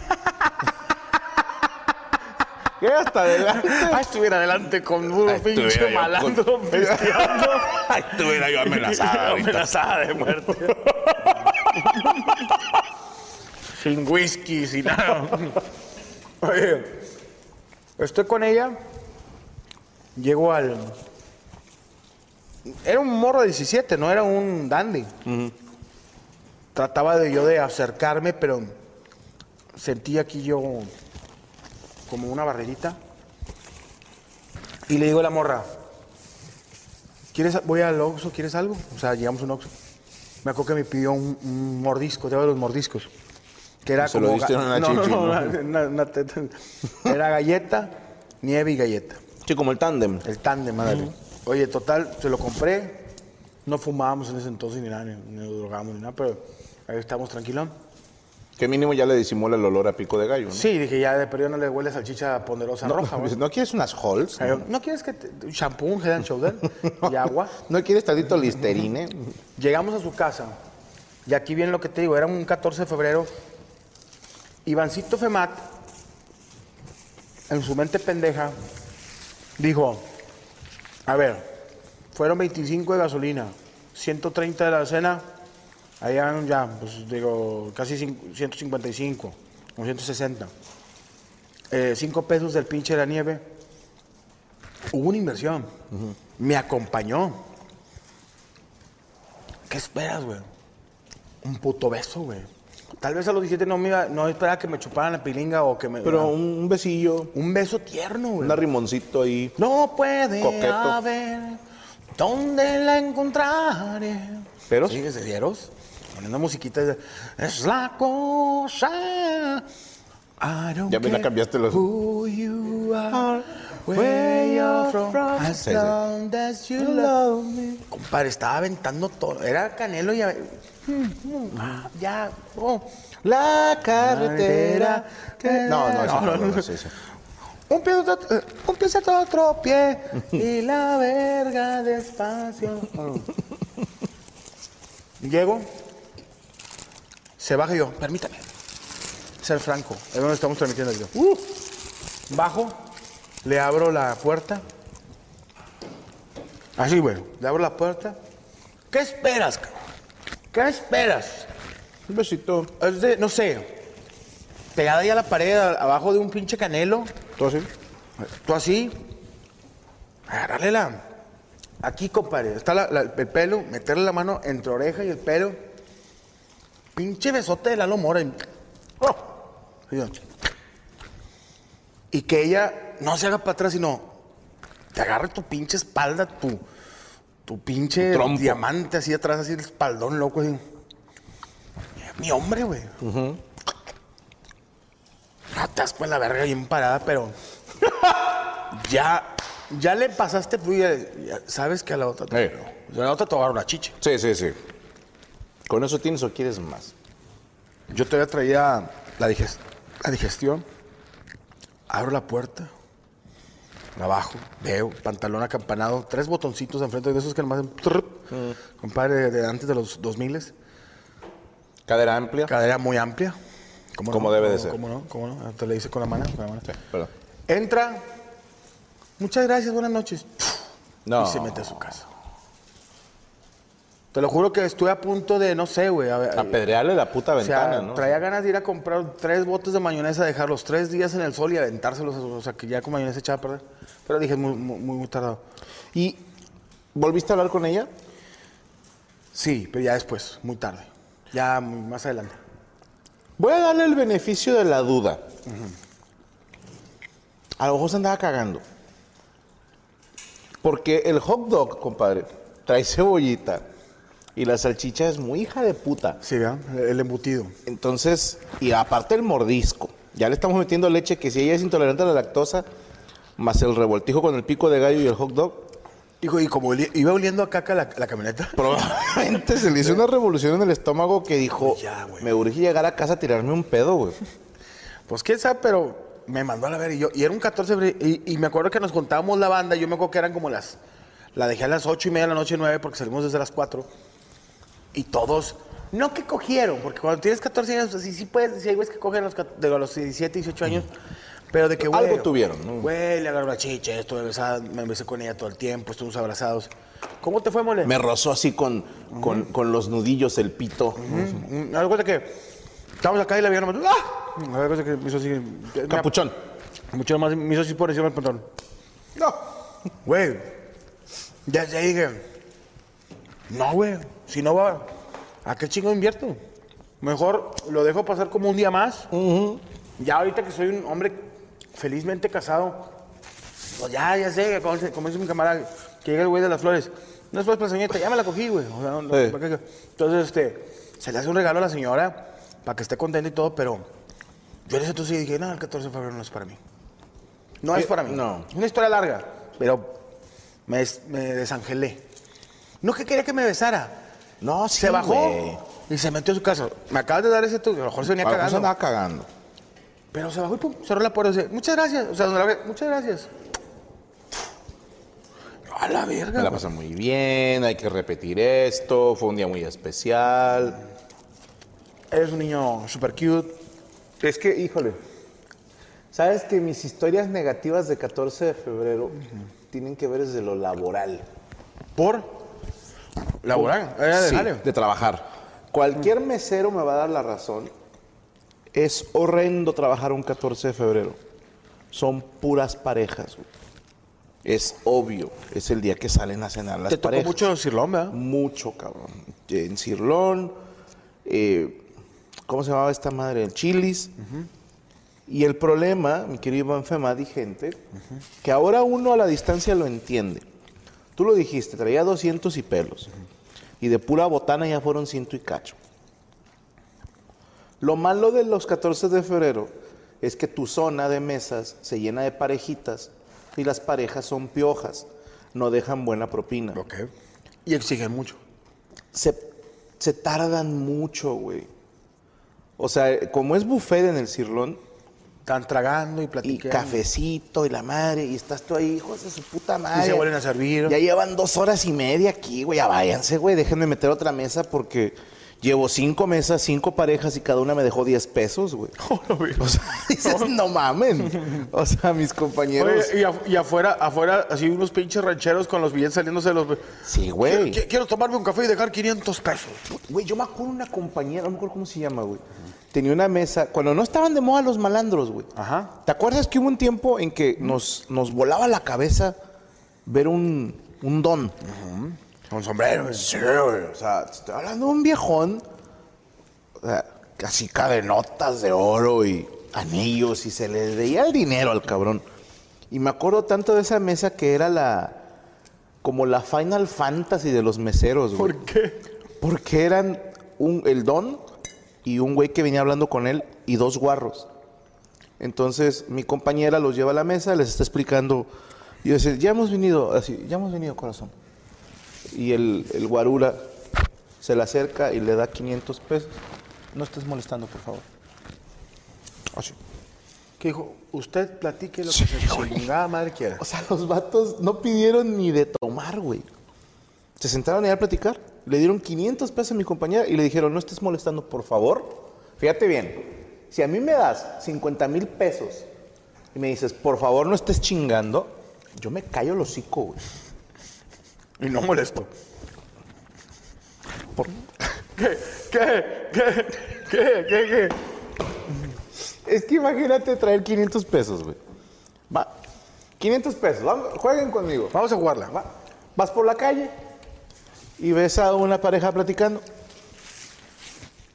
¿Qué? Hasta adelante. Ah, estuviera adelante con un Ahí pinche yo malandro con- <laughs> pisteando. Ahí estuviera yo amenazada ahorita. amenazada de muerte. <laughs> sin whisky, sin nada. Oye, estoy con ella. Llego al. Era un morro de 17, no era un dandy. Trataba de yo de acercarme, pero sentí aquí yo como una barrerita. Y le digo a la morra, ¿quieres, voy al Oxxo, ¿quieres algo? O sea, llegamos a un Oxxo. Me acuerdo que me pidió un, un mordisco, te de los mordiscos. Que era Se lo como... diste ga- en una no, no, chichi, no, ¿no? <laughs> una- una- una teta. Era galleta, nieve y galleta. Sí, como el tándem. El tándem, madre. Oye, total, se lo compré. No fumábamos en ese entonces ni nada, ni, ni drogábamos ni nada, pero ahí estamos tranquilón. Que mínimo ya le disimula el olor a pico de gallo, ¿no? Sí, dije, ya de periodo no le huele salchicha ponderosa roja, güey. ¿No quieres unas halls? ¿No quieres que te, shampoo, head and shoulder <laughs> y agua? ¿No quieres tantito listerine? Llegamos a su casa y aquí viene lo que te digo, era un 14 de febrero. Ivancito Femat, en su mente pendeja, dijo, a ver, fueron 25 de gasolina, 130 de la cena, allá ya, pues digo, casi cin- 155 o 160. eh, cinco pesos del pinche de la nieve. Hubo una inversión. Me acompañó. ¿Qué esperas, güey? Un puto beso, güey. Tal vez a los 17 no me iba, no esperaba que me chuparan la pilinga o que me. Pero un, un besillo, un beso tierno, güey. un arrimoncito ahí. No puede Coqueto. haber dónde la encontraré. ¿Peros? Sí, ¿se dieros? Poniendo musiquita. de, Es la cosa. I don't Ya me la cambiaste los- Who you are, where you're from, as Sí, sí. long as you love me. Compadre, estaba aventando todo. Era Canelo y... Ah, Ya, oh. La carretera que- No, no, eso No, no, no, no, sí. Un pie, otro, eh, un pie hacia otro pie y <laughs> la verga despacio. Llego, se baja y yo, permítame, ser franco, es donde estamos transmitiendo el video. Uh, bajo, le abro la puerta. Así, güey, le abro la puerta. ¿Qué esperas, cabrón? ¿Qué esperas? Un besito. Es de, no sé, pegada ahí a la pared, abajo de un pinche canelo. ¿Tú así? Tú así, agarrarle la. Aquí, compadre, está la- la- el pelo, meterle la mano entre oreja y el pelo. Pinche besote de Lalo Mora. y- ¡Oh! Y yo, Y que ella no se haga para atrás, sino te agarre tu pinche espalda, tu, tu pinche diamante así atrás, así el espaldón loco. Así. Mi hombre, güey. No te das pues la verga bien parada, pero <laughs> ya, ya le pasaste, tú ya, ya sabes que a la otra, te- a la otra te va a dar una chiche. Sí, sí, sí. ¿Con eso tienes o quieres más? Yo todavía traía la, la digestión, abro la puerta, abajo, veo, pantalón acampanado, tres botoncitos enfrente de esos que nomás hacen trrr, compadre, de, antes de los 2000 Cadera amplia. cadera muy amplia. ¿Cómo Como no? debe de ¿Cómo- ser. ¿Cómo no? ¿Cómo no? Te le hice con la mano, con la mano. Sí. Entra, muchas gracias, buenas noches. No. Y se mete a su casa. Te lo juro que estuve a punto de, no sé, güey. Apedrearle la puta o sea, ventana, ¿no? traía ganas de ir a comprar tres botes de mayonesa, dejarlos tres días en el sol y aventárselos, o sea, que ya con mayonesa echaba a perder. Pero dije, muy, muy, muy, tardado. ¿Y volviste a hablar con ella? Sí, pero ya después, muy tarde. Ya muy- más adelante. Voy a darle el beneficio de la duda. A lo mejor se andaba cagando. Porque el hot dog, compadre, trae cebollita. Y la salchicha es muy hija de puta. Sí, ¿verdad? El embutido. Entonces, y aparte el mordisco. Ya le estamos metiendo leche que si ella es intolerante a la lactosa, más el revoltijo con el pico de gallo y el hot dog, Hijo, y como iba oliendo a caca la, la camioneta. <laughs> probablemente se le hizo una revolución en el estómago que dijo, Ya, güey. me urge llegar a casa a tirarme un pedo, güey. Pues quién sabe, pero me mandó a la ver y yo. Y era un 14 de febrero, y, y me acuerdo que nos contábamos la banda. Yo me acuerdo que eran como las. La dejé a las 8 y media de la noche, 9, porque salimos desde las 4. Y todos. No que cogieron, porque cuando tienes 14 años, sí, sí puedes. Sí, hay güeyes que cogen los, de los 17, 18 años. Pero de que, güey. Algo tuvieron, ¿no? Güey, le agarró la chicha, estuve besada, me besé con ella todo el tiempo, estuvimos abrazados. ¿Cómo te fue, mole? Me rozó así con, con, con los nudillos el pito. Mm, Algo de que. Estábamos acá y la vieron. ¡Ah! A ver, cosa que me hizo así. Capuchón. Mucho más me hizo así por encima del pantalón. No. Güey, ya, ya dije, no, güey, si no va, ¿a qué chingo invierto? Mejor lo dejo pasar como un día más. Ya ahorita que soy un hombre felizmente casado, pues ya, ya sé, como, dice- como dice mi camarada, que llega el güey de las flores. No es flores para señorita, ya me la cogí, güey. O sea, no- no- Sí. ¿para qué? Entonces, este, se le hace un regalo a la señora para que esté contenta y todo, pero yo en ese entonces dije, no, el 14 de febrero no es para mí. No es para mí. no. Es una historia larga, pero me, des- me desangelé. No que quería que me besara. No, sí, se bajó güey. y se metió a su casa. Me acabas de dar ese tu, a lo mejor se venía A cagando. se andaba cagando. Pero se bajó y pum, cerró la puerta y dice, muchas gracias. O sea, donde la ve, muchas gracias. A la verga. Me la pasé muy bien, hay que repetir esto, fue un día muy especial. Eres un niño super cute. Es que, híjole, sabes que mis historias negativas de 14 de febrero tienen que ver desde lo laboral. ¿Por? Laboral. Era de Sí, jale. de trabajar. Cualquier mesero me va a dar la razón. Es horrendo trabajar un 14 de febrero. son puras parejas, güey. Es obvio, es el día que salen a cenar las Te tocó parejas. mucho Cirlón, ¿verdad? Mucho, cabrón. En Cirlón, eh, ¿cómo se llamaba esta madre? En Chilis. Y el problema, mi querido Iván Femadi, gente, que ahora uno a la distancia lo entiende. Tú lo dijiste, traía 200 y pelos. Y de pura botana ya fueron ciento y cacho. Lo malo de los 14 de febrero es que tu zona de mesas se llena de parejitas y las parejas son piojas, no dejan buena propina. Ok. Y exigen mucho. Se, se tardan mucho, güey. O sea, como es buffet en el cirlón, Están tragando y y platicando. cafecito y la madre, y estás tú ahí, hijos de su puta madre. Y se vuelven a servir. Ya llevan dos horas y media aquí, güey. Ya váyanse, güey. Déjenme meter otra mesa porque llevo cinco mesas, cinco parejas y cada una me dejó 10 pesos, <laughs> güey. O sea, <laughs> dices, no mamen. O sea, mis compañeros. Oye, y, af- y afuera, afuera, así unos pinches rancheros con los billetes saliéndose de los... Sí, güey. Quiero, quiero tomarme un café y dejar 500 pesos. Güey, yo me acuerdo una compañera, no me acuerdo cómo se llama, güey. Tenía una mesa, cuando no estaban de moda los malandros, güey. Ajá. ¿Te acuerdas que hubo un tiempo en que nos, nos volaba la cabeza ver un, un don? Con sombrero. güey. Sí, güey. O sea, te estoy hablando de un viejón, o sea, casi cadenotas de oro y anillos, y se le veía el dinero al cabrón. Y me acuerdo tanto de esa mesa que era la. como la Final Fantasy de los meseros, güey. ¿Por qué? Porque eran un, el don y un güey que venía hablando con él y dos guarros. Entonces mi compañera los lleva a la mesa, les está explicando. Y yo decía, ya hemos venido, así, ya hemos venido, corazón. Y el, el guarura se le acerca y le da 500 pesos. No estés molestando, por favor. Así. Que dijo, usted platique lo que se chingada madre quiera. O sea, los vatos no pidieron ni de tomar, güey. Se sentaron ahí a platicar. Le dieron 500 pesos a mi compañera y le dijeron, no estés molestando, por favor. Fíjate bien, si a mí me das 50 mil pesos y me dices, por favor, no estés chingando, yo me callo el hocico, güey. Y no molesto. Por- ¿Qué? ¿Qué? ¿Qué? ¿Qué? ¿Qué? ¿Qué? Es que imagínate traer 500 pesos, güey. Va, 500 pesos, vamos, jueguen conmigo. Vamos a jugarla. Va. Vas por la calle y ves a una pareja platicando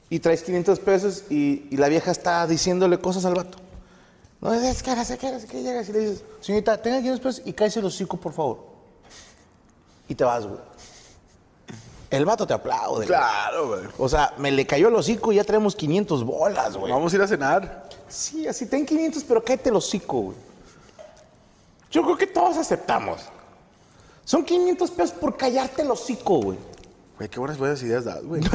y traes 500 pesos y, y la vieja está diciéndole cosas al vato. No, es que hace que que llegas y le dices, señorita, tenga 500 pesos y cállese el hocico, por favor. Y te vas, güey. El vato te aplaude. Claro, güey. O sea, me le cayó el hocico y ya traemos 500 bolas, güey. Vamos a ir a cenar. Sí, así ten 500, pero cállate el hocico, güey. Yo creo que todos aceptamos. Son 500 pesos por callarte el hocico, güey. Güey, qué buenas buenas ideas das, güey. <laughs>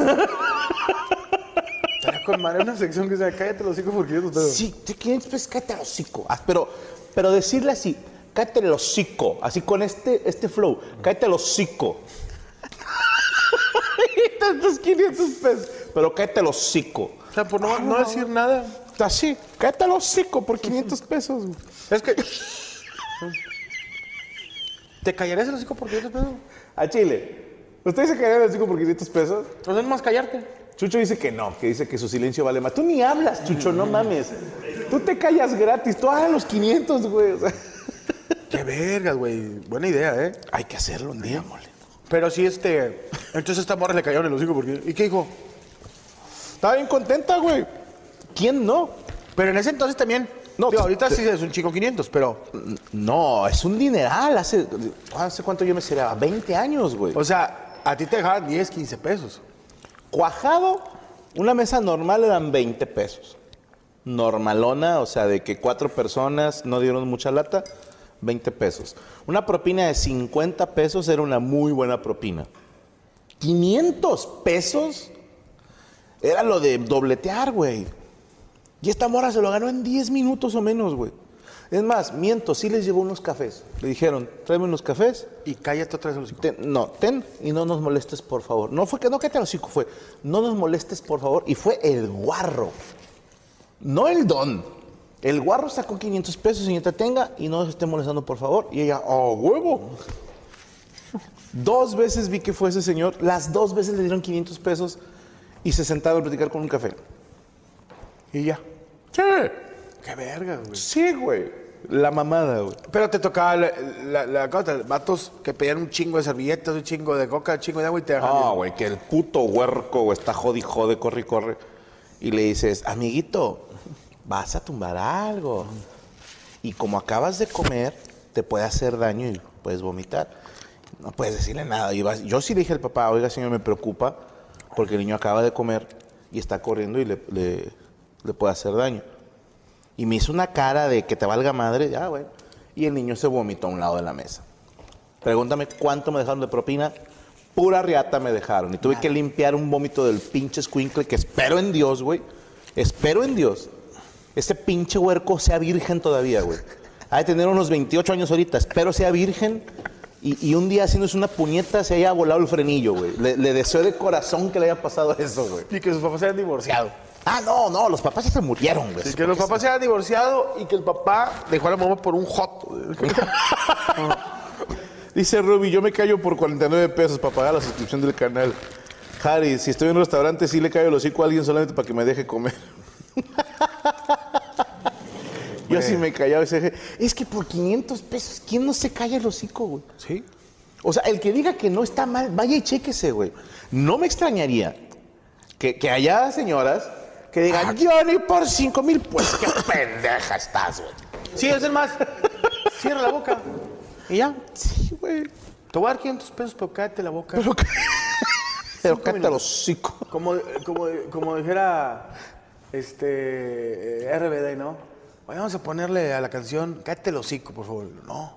Estaría con madre una sección que sea cállate hijos porque yo no tengo. Sí, de 500 pesos cállate el hocico. Ah, pero, pero decirle así, cállate el hocico. Así con este, este flow, cállate el hocico. <laughs> Tantos 500 pesos. Pero cállate el hocico. O sea, por no, no decir nada. Así, cállate el hocico por 500 pesos. güey. Es que. <laughs> ¿Te callarías el hocico por 500 pesos? A Chile. ¿Ustedes se callarían el hocico por 500 pesos? Entonces, más callarte. Chucho dice que no, que dice que su silencio vale más. Tú ni hablas, Chucho, no mames. Tú te callas gratis, tú hagas los 500, güey. O sea, Qué vergas, güey. Buena idea, ¿eh? hay que hacerlo un día, mole. Pero sí, este. Entonces, esta morra le cayeron el hocico porque. ¿Y qué dijo? Estaba bien contenta, güey. ¿Quién no? Pero en ese entonces también. No, digo, ahorita sí es un chico 500, pero. No, es un dineral. Hace, ¿hace cuánto yo me cereaba? 20 años, güey. O sea, a ti te dejaban 10, 15 pesos. Cuajado, una mesa normal eran 20 pesos. Normalona, o sea, de que cuatro personas no dieron mucha lata, 20 pesos. Una propina de 50 pesos era una muy buena propina. 500 pesos era lo de dobletear, güey. Y esta mora se lo ganó en 10 minutos o menos, güey. Es más, miento, sí les llevó unos cafés. Le dijeron, tráeme unos cafés, Y cállate otra vez el hocico. Ten- no, ten y no nos molestes, por favor. No fue que no que te lo hocico, fue no nos molestes, por favor. Y fue el guarro, no el don. El guarro sacó 500 pesos, señorita, tenga y no nos esté molestando, por favor. Y ella, ¡oh, huevo! Dos veces vi que fue ese señor, las dos veces le dieron 500 pesos y se sentaron a platicar con un café. Y ya. Sí. Qué vergas, güey. Sí, güey. La mamada, güey. Pero te tocaba la, la, la cosa, vatos que pedían un chingo de servilletas, un chingo de coca, un chingo de agua y te dejaban. No, güey, que el puto huerco güey, está jodi jode, corre y corre. Y le dices, amiguito, vas a tumbar algo. Y como acabas de comer, te puede hacer daño y puedes vomitar. No puedes decirle nada. Y vas- yo sí le dije al papá, oiga, señor, me preocupa porque el niño acaba de comer y está corriendo y le, le- le puede hacer daño. Y me hizo una cara de que te valga madre, ya, güey. Y el niño se vomitó a un lado de la mesa. Pregúntame cuánto me dejaron de propina. Pura riata me dejaron. Y tuve que limpiar un vómito del pinche squinkle que espero en Dios, güey. Espero en Dios. Ese pinche huerco sea virgen todavía, güey. Ha de tener unos 28 años ahorita. Espero sea virgen. Y, y un día haciéndose una puñeta se haya volado el frenillo, güey. Le, le deseo de corazón que le haya pasado eso, güey. Y que sus papás se hayan divorciado. Ah, no, no, los papás ya se murieron, güey. Que los papás se hayan divorciado y que el papá dejó a la mamá por un hot. <laughs> Dice Ruby, yo me callo por 49 pesos para pagar la suscripción del canal. Harry, si estoy en un restaurante, sí le callo el hocico a alguien solamente para que me deje comer. <laughs> yo así me callaba y dije, es que por 500 pesos, ¿quién no se calla el hocico, güey? Sí. O sea, el que diga que no está mal, vaya y chéquese, güey. No me extrañaría que, que haya señoras que digan, yo ni por 5 mil, pues qué pendeja estás, güey. Sí, es el más. Cierra la boca. Y ya. Sí, güey. Te voy a dar 500 pesos, pero cállate la boca. Pero, pero cállate el hocico. Como, como, como dijera este eh, RBD, ¿no? Oye, vamos a ponerle a la canción, cállate el hocico, por favor. No.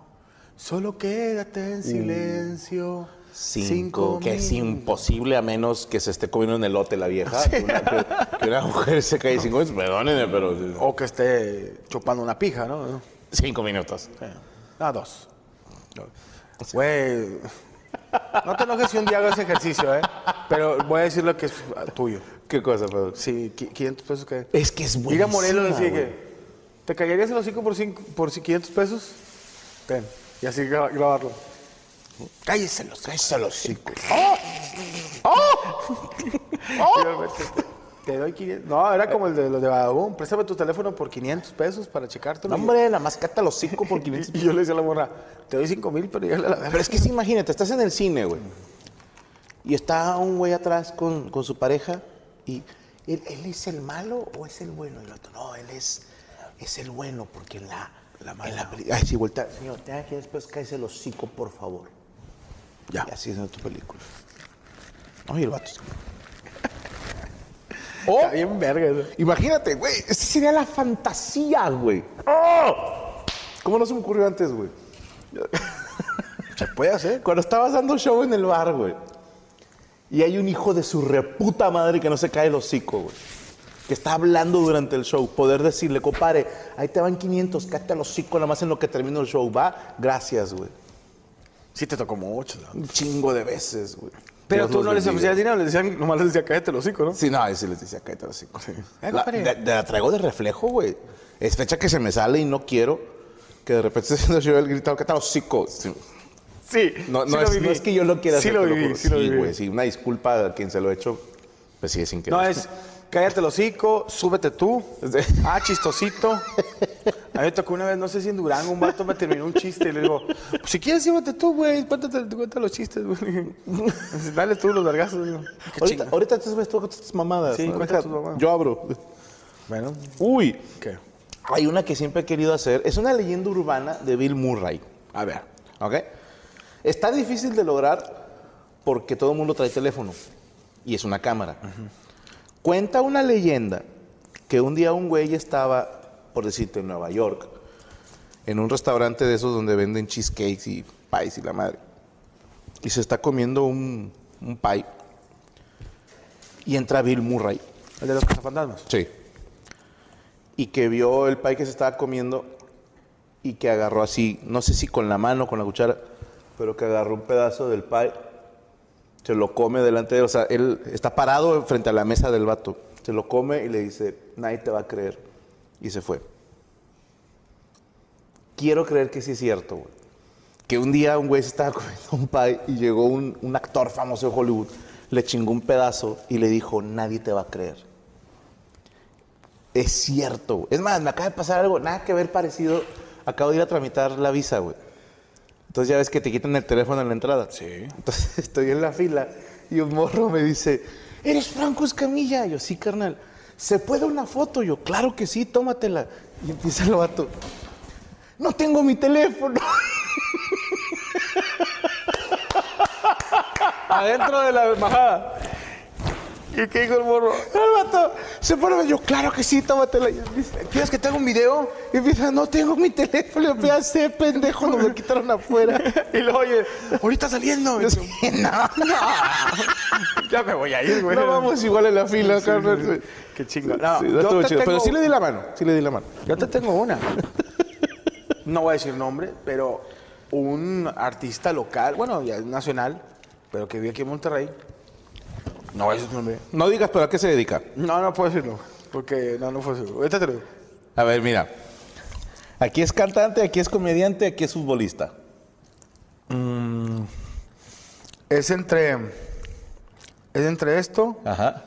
Solo quédate en silencio. Cinco, que es imposible a menos que se esté comiendo un elote la vieja. Que, una, que- que una mujer se cae cinco minutos, perdónenme, pero O que esté chupando una pija, ¿no? cinco minutos. Sí. Ah, dos. Güey. No te enojes si un día hago ese ejercicio, ¿eh? Pero voy a decir lo que es tuyo. ¿Qué cosa, perdón? Sí, qui- 500 pesos que. Es que es Ir a Morelos decía que. ¿Te callarías el hocico por, cinco, por 500 pesos? Ten. Y así gra- grabarlo. Cállese los Cállese el hocico. Te doy 500. No, era como el de los de Badabun. Préstame tu teléfono por 500 pesos para checártelo. No, hombre, nada más cállate el hocico por 500 <laughs> Y yo le decía a la morra, te doy 5 mil, pero dígale a la verga. Pero es que sí, imagínate, estás en el cine, güey. Y está un güey atrás con, con su pareja y ¿él, él es el malo o es el bueno? Y el otro, no, él es, es el bueno porque en la... en la Ay, sí, voltea. Señor, tenga que después cállese el hocico, por favor. Ya. Y así es en tu película. Oye, el vato. Oh, Está bien verga eso. imagínate, güey, esa sería la fantasía, güey. ¡Oh! ¿Cómo no se me ocurrió antes, güey? <laughs> Se puede hacer. Cuando estabas dando show en el bar, güey. Y hay un hijo de su reputa madre que no se cae el hocico, güey. Que está hablando durante el show. Poder decirle, compadre, ahí te van 500, cállate el hocico nada más en lo que termino el show. Va, gracias, güey. Sí te tocó mucho. ¿no? Un chingo de veces, güey. Pero Dios tú los no les ofrecías dinero, les decían, nomás les decía, cállate el hocico, ¿no? Sí, no, ahí sí les decía, cállate el hocico. Eh, La, de, de la traigo de reflejo, güey. Es fecha que se me sale y no quiero que de repente esté haciendo show el gritado, cállate el hocico. Sí. Sí. No, sí no, lo es, viví. no es que yo lo quiera Sí hacer. lo viví, sí lo viví. güey, sí, una disculpa a quien se lo he hecho, pues sí, es sin querer. No, es cállate el hocico, súbete tú. <laughs> Ah, chistosito. A mí me tocó una vez, no sé si en Durango, un vato me terminó un chiste y le digo, pues si quieres, súbete tú, güey, cuéntate, cuenta los chistes, güey. <laughs> Dale tú los vergazos. Ahorita, ahorita te subes tú con tus mamadas. Sí, Deja- tus mamadas. Yo abro. Bueno, Uy, ¿qué? hay una que siempre he querido hacer. Es una leyenda urbana de Bill Murray. A ver. ¿Ok? Está difícil de lograr porque todo el mundo trae teléfono y es una cámara. Cuenta una leyenda que un día un güey estaba, por decirte, en Nueva York, en un restaurante de esos donde venden cheesecakes y pies y la madre. Y se está comiendo un, un pie. Y entra Bill Murray. El de los cazafantasmas. Sí. Y que vio el pie que se estaba comiendo y que agarró así, no sé si con la mano, con la cuchara, pero que agarró un pedazo del pie, se lo come delante de él, o sea, él está parado frente a la mesa del vato, se lo come y le dice, nadie te va a creer. Y se fue. Quiero creer que sí es cierto, güey. Que un día un güey se estaba comiendo un pie y llegó un, actor famoso de Hollywood, le chingó un pedazo y le dijo, nadie te va a creer. Es cierto. Es más, me acaba de pasar algo, nada que ver parecido acabo de ir a tramitar la visa, güey. Entonces ya ves que te quitan el teléfono en la entrada. Sí. Entonces <laughs> estoy en la fila y un morro me dice, ¿eres Franco Escamilla? Yo, sí, carnal. ¿Se puede una foto? Yo, claro que sí, tómatela. Y empieza el vato. No tengo mi teléfono. <laughs> Adentro de la embajada. ¿Y qué dijo el morro? El vato se pone, yo, claro que sí, tómatela. Y empieza, ¿Quieres que te haga un video? y empieza, no tengo mi teléfono. Ya sé, pendejo, nos lo quitaron afuera. <laughs> Y luego, oye, ahorita saliendo. Yo, <laughs> sí, no, <laughs> Ya me voy a ir, güey. no vamos igual en la fila, carnal. Qué chingo. No, Sí, yo te chido, tengo- Pero sí le di la mano, sí le di la mano. Yo te tengo una. No voy a decir nombre, pero un artista local, bueno, ya nacional, pero que vive aquí en Monterrey. No decir su nombre. No digas, pero ¿a qué se dedica? No, no puedo decirlo. Porque no, no puedo decirlo. Ahorita te lo digo. A ver, mira. Aquí es cantante, aquí es comediante, aquí es futbolista. Es entre. Es entre esto Ajá.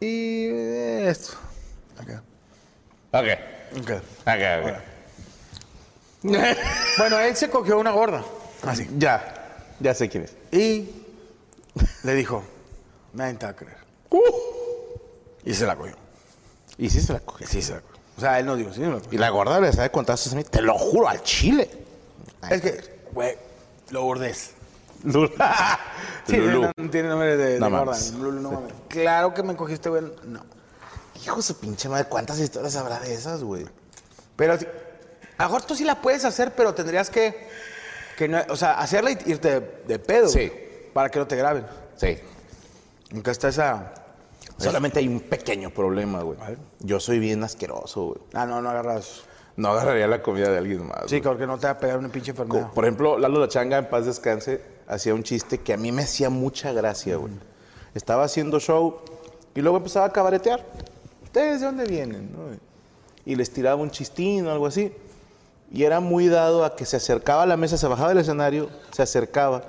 y esto. Acá. Ok. Ok. Ok, ok. Bueno, él se cogió una gorda. Así. Ya, ya sé quién es. Y le dijo, nadie te va a creer. Y se la cogió. Y sí se la cogió. Sí, se la cogió. O sea, él no dijo, sí, se la Y cogió. la gorda le sabe contar sus amigos. Te lo juro, al chile. Es que, güey, lo bordés. <laughs> Lulu. Sí, Lulú. no, no tiene nombre de, de No gorda. mames. Lulu, no mames. Claro que me cogiste, güey. No. Hijo de su pinche madre, ¿cuántas historias habrá de esas, güey? Pero, si- a lo mejor tú sí la puedes hacer, pero tendrías que, que no- o sea, hacerla y irte de, de pedo. Sí. güey, Para que no te graben. Sí. Nunca está esa... Solamente hay un pequeño problema, güey. Yo soy bien asqueroso, güey. Ah, no, no agarras. No agarraría la comida de alguien más. Sí, güey. porque no te va a pegar una pinche enfermedad. Co- Por ejemplo, Lalo La Changa, en paz descanse, hacía un chiste que a mí me hacía mucha gracia, güey. Estaba haciendo show y luego empezaba a cabaretear. ¿Ustedes de dónde vienen? no? Y les tiraba un chistín o algo así. Y era muy dado a que se acercaba a la mesa, se bajaba del escenario, se acercaba.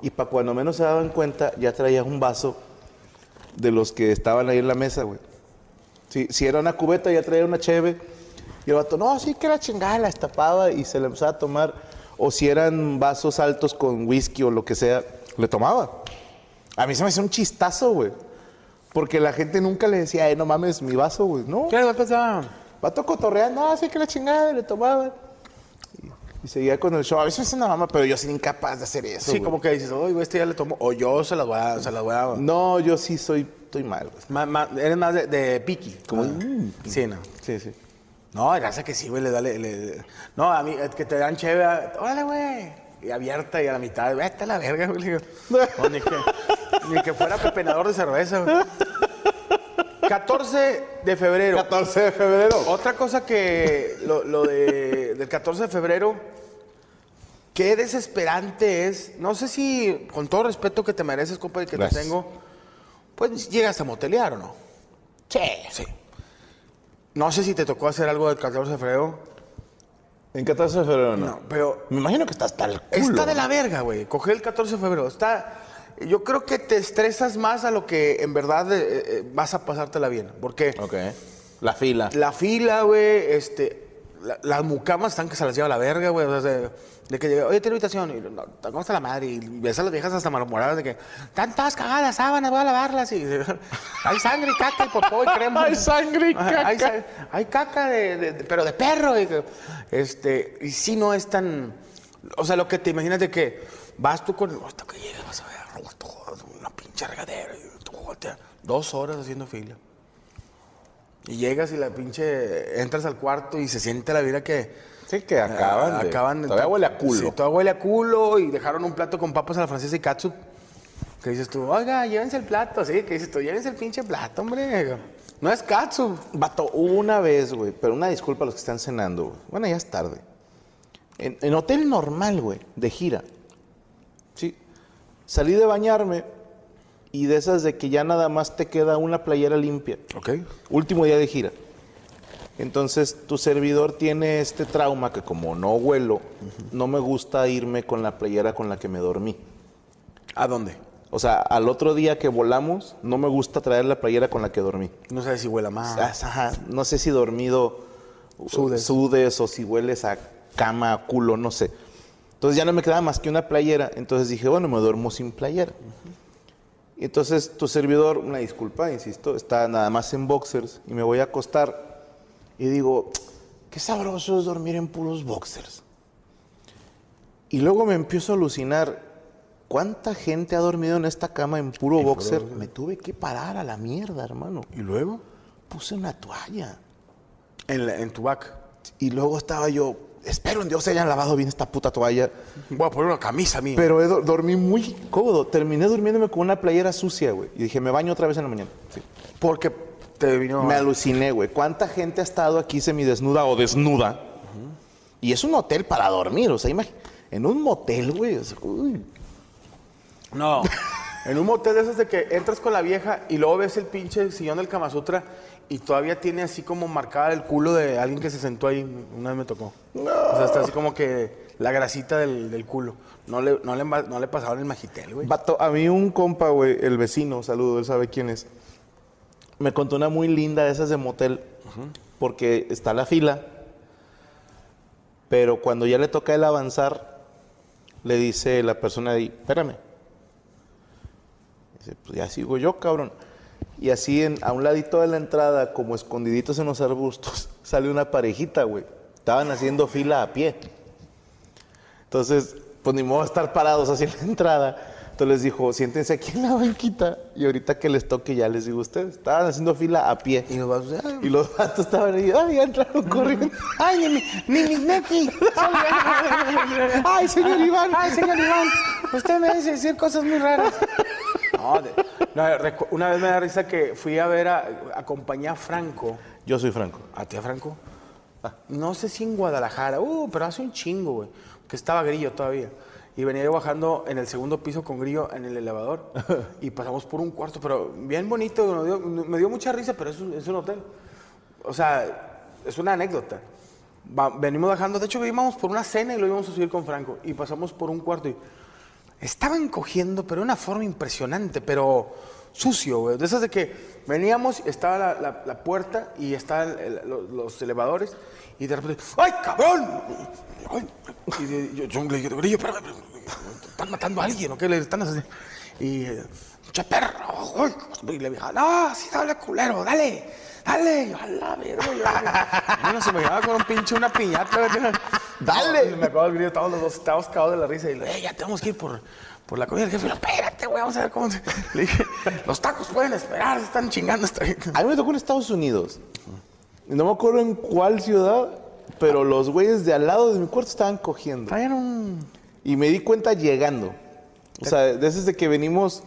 Y para cuando menos se daban cuenta, ya traía un vaso de los que estaban ahí en la mesa, güey. Si, si era una cubeta, ya traía una cheve. Y el vato, no, sí que la chingada, la destapaba y se la empezaba a tomar. O si eran vasos altos con whisky o lo que sea, le tomaba. A mí se me hacía un chistazo, güey. Porque la gente nunca le decía, eh, no mames, mi vaso, güey. No, ¿Qué le pasa? vato cotorreando, no, sí que la chingada, y le tomaba. Y, seguía con el show. A veces es una mamá, pero yo soy incapaz de hacer eso. Sí, güey. como que dices, oye, güey, este ya le tomó. O yo se las voy a... Se las voy a No, yo sí soy, estoy mal, güey. Ma- ma- eres más de, de piqui. Como, Ah, mm. Sí, no. Sí, sí. No, gracias que sí, güey, le da... le- le- No, a mí, que te dan chévere. Órale, güey. Y abierta y a la mitad. Vete a la verga, güey. No, ni, que, <laughs> ni que fuera pepenador de cerveza, güey. 14 de febrero. 14 de febrero. Otra cosa que lo, lo de, del 14 de febrero, qué desesperante es. No sé si, con todo respeto que te mereces, compa, y que Gracias. te tengo, pues llegas a motelear o no. Sí. Sí. No sé si te tocó hacer algo del 14 de febrero. ¿En 14 de febrero no? No, pero Me imagino que está hasta el culo. está de la verga, güey. Coger el 14 de febrero. Está. Yo creo que te estresas más a lo que en verdad eh, eh, vas a pasártela bien. Porque Ok. La fila. La fila, güey, este. La- las mucamas están que se las lleva la verga, güey. O sea, de, de que llega, oye, tiene habitación. Y no, ¿cómo está la madre? Y ves a las viejas hasta malhumoradas de que están todas cagadas, sábanas, voy a lavarlas. Y <laughs> hay sangre y caca y popó y crema. <laughs> Hay sangre y Hay, caca. hay caca, de, pero de perro. Y, este, y sí no es tan. O sea, lo que te imaginas de que vas tú con. Hasta que llegas, vas a ver una pinche regadera. Y tú. Dos horas haciendo fila. Y llegas y la pinche. Entras al cuarto y se siente la vida que. Sí, que acaban. de- acaban de- Todavía huele a culo. Sí, todavía huele a culo y dejaron un plato con papas a la francesa y katsup. Que dices tú, oiga, llévense el plato, sí, que dices tú, llévense el pinche plato, hombre. No es katsup. Vato, hubo una vez, güey, pero una disculpa a los que están cenando, güey. Bueno, ya es tarde. En, en hotel normal, güey, de gira. Sí. Salí de bañarme y de esas de que ya nada más te queda una playera limpia. Ok. Último día de gira. Entonces, tu servidor tiene este trauma que como no huelo, no me gusta irme con la playera con la que me dormí. ¿A dónde? O sea, al otro día que volamos, no me gusta traer la playera con la que dormí. No sabes si huele más. Ajá, no sé si dormido Sudes. sudes o si hueles a cama, a culo, no sé. Entonces ya no me quedaba más que una playera. Entonces dije, bueno, me duermo sin playera. Y entonces tu servidor, una disculpa, insisto, está nada más en boxers y me voy a acostar y digo, qué sabroso es dormir en puros boxers. Y luego me empiezo a alucinar, ¿cuánta gente ha dormido en esta cama en puro boxer? Me tuve que parar a la mierda, hermano. ¿Y luego? Puse una toalla. En, la- en tu back. Y luego estaba yo, espero en Dios se hayan lavado bien esta puta toalla. Voy a poner una camisa mía. Pero do- dormí muy cómodo. Terminé durmiéndome con una playera sucia, güey. Y dije, me baño otra vez en la mañana. Sí. Porque te vino... Me aluciné, güey. ¿Cuánta gente ha estado aquí semidesnuda o desnuda? Y es un hotel para dormir, o sea, imagi- en un motel, güey. o sea, uy. No. <laughs> En un motel de esos de que entras con la vieja y luego ves el pinche sillón del Kama Sutra y todavía tiene así como marcada el culo de alguien que se sentó ahí. Una vez me tocó. O sea, está así como que la grasita del, del culo. No le, no, le, no le pasaron el magitel, güey. Vato, a mí un compa, güey, el vecino, saludo, él sabe quién es. Me contó una muy linda de esas de motel, porque está la fila, pero cuando ya le toca el avanzar, le dice la persona ahí, espérame. Dice, pues ya sigo yo, cabrón. Y así en- a un ladito de la entrada, como escondiditos en los arbustos, <laughs> sale una parejita, güey. Estaban haciendo fila a pie. Entonces, pues ni modo de estar parados así en la entrada. Entonces les dijo, siéntense aquí en la banquita y ahorita que les toque ya les digo a ustedes. Estaban haciendo fila a pie. Y nos vas a Y los vatos estaban ahí, ay, ya entraron corriendo. <laughs> Ay, mi, mi, mi. <laughs> Ay, señor Iván. Ay, señor Iván, usted me dice decir cosas muy raras. No, de- no, una vez me da risa que fui a ver a, acompañé a Franco. Yo soy Franco. ¿A ti, a Franco? No sé si en Guadalajara, uh, pero hace un chingo, güey. Que estaba grillo todavía. Y venía yo bajando en el segundo piso con grillo en el elevador. <laughs> y pasamos por un cuarto, pero bien bonito. Me dio, me dio mucha risa, pero es un, es un hotel. O sea, es una anécdota. Va- venimos bajando, de hecho, íbamos por una cena y lo íbamos a subir con Franco. Y pasamos por un cuarto y estaban cogiendo, pero de una forma impresionante, pero sucio, güey. De esas de que veníamos, estaba la, la- puerta y estaban lo- los elevadores y de repente, ¡ay, cabrón! Y de- yo, yo le digo, ¿están matando a alguien o qué le están haciendo? Y, eh, ¡mucha perro! ay", Y le dije, no, sí, dale, culero, dale. Dale, yo a la verga. yo- <laughs> Bueno, se me llevaba con un pinche, una piñata. Dale. Me acuerdo del grito, todos los dos estábamos cagados de la risa. Y le dije, "Eh, ya tenemos que ir por, por la comida. El jefe, espérate, güey, vamos a ver cómo se... Le dije, los tacos pueden esperar, se están chingando. Hasta... A mí me tocó en Estados Unidos. No me acuerdo en cuál ciudad, pero los güeyes de al lado de mi cuarto estaban cogiendo. Traían un... Y me di cuenta llegando. O sea, desde que venimos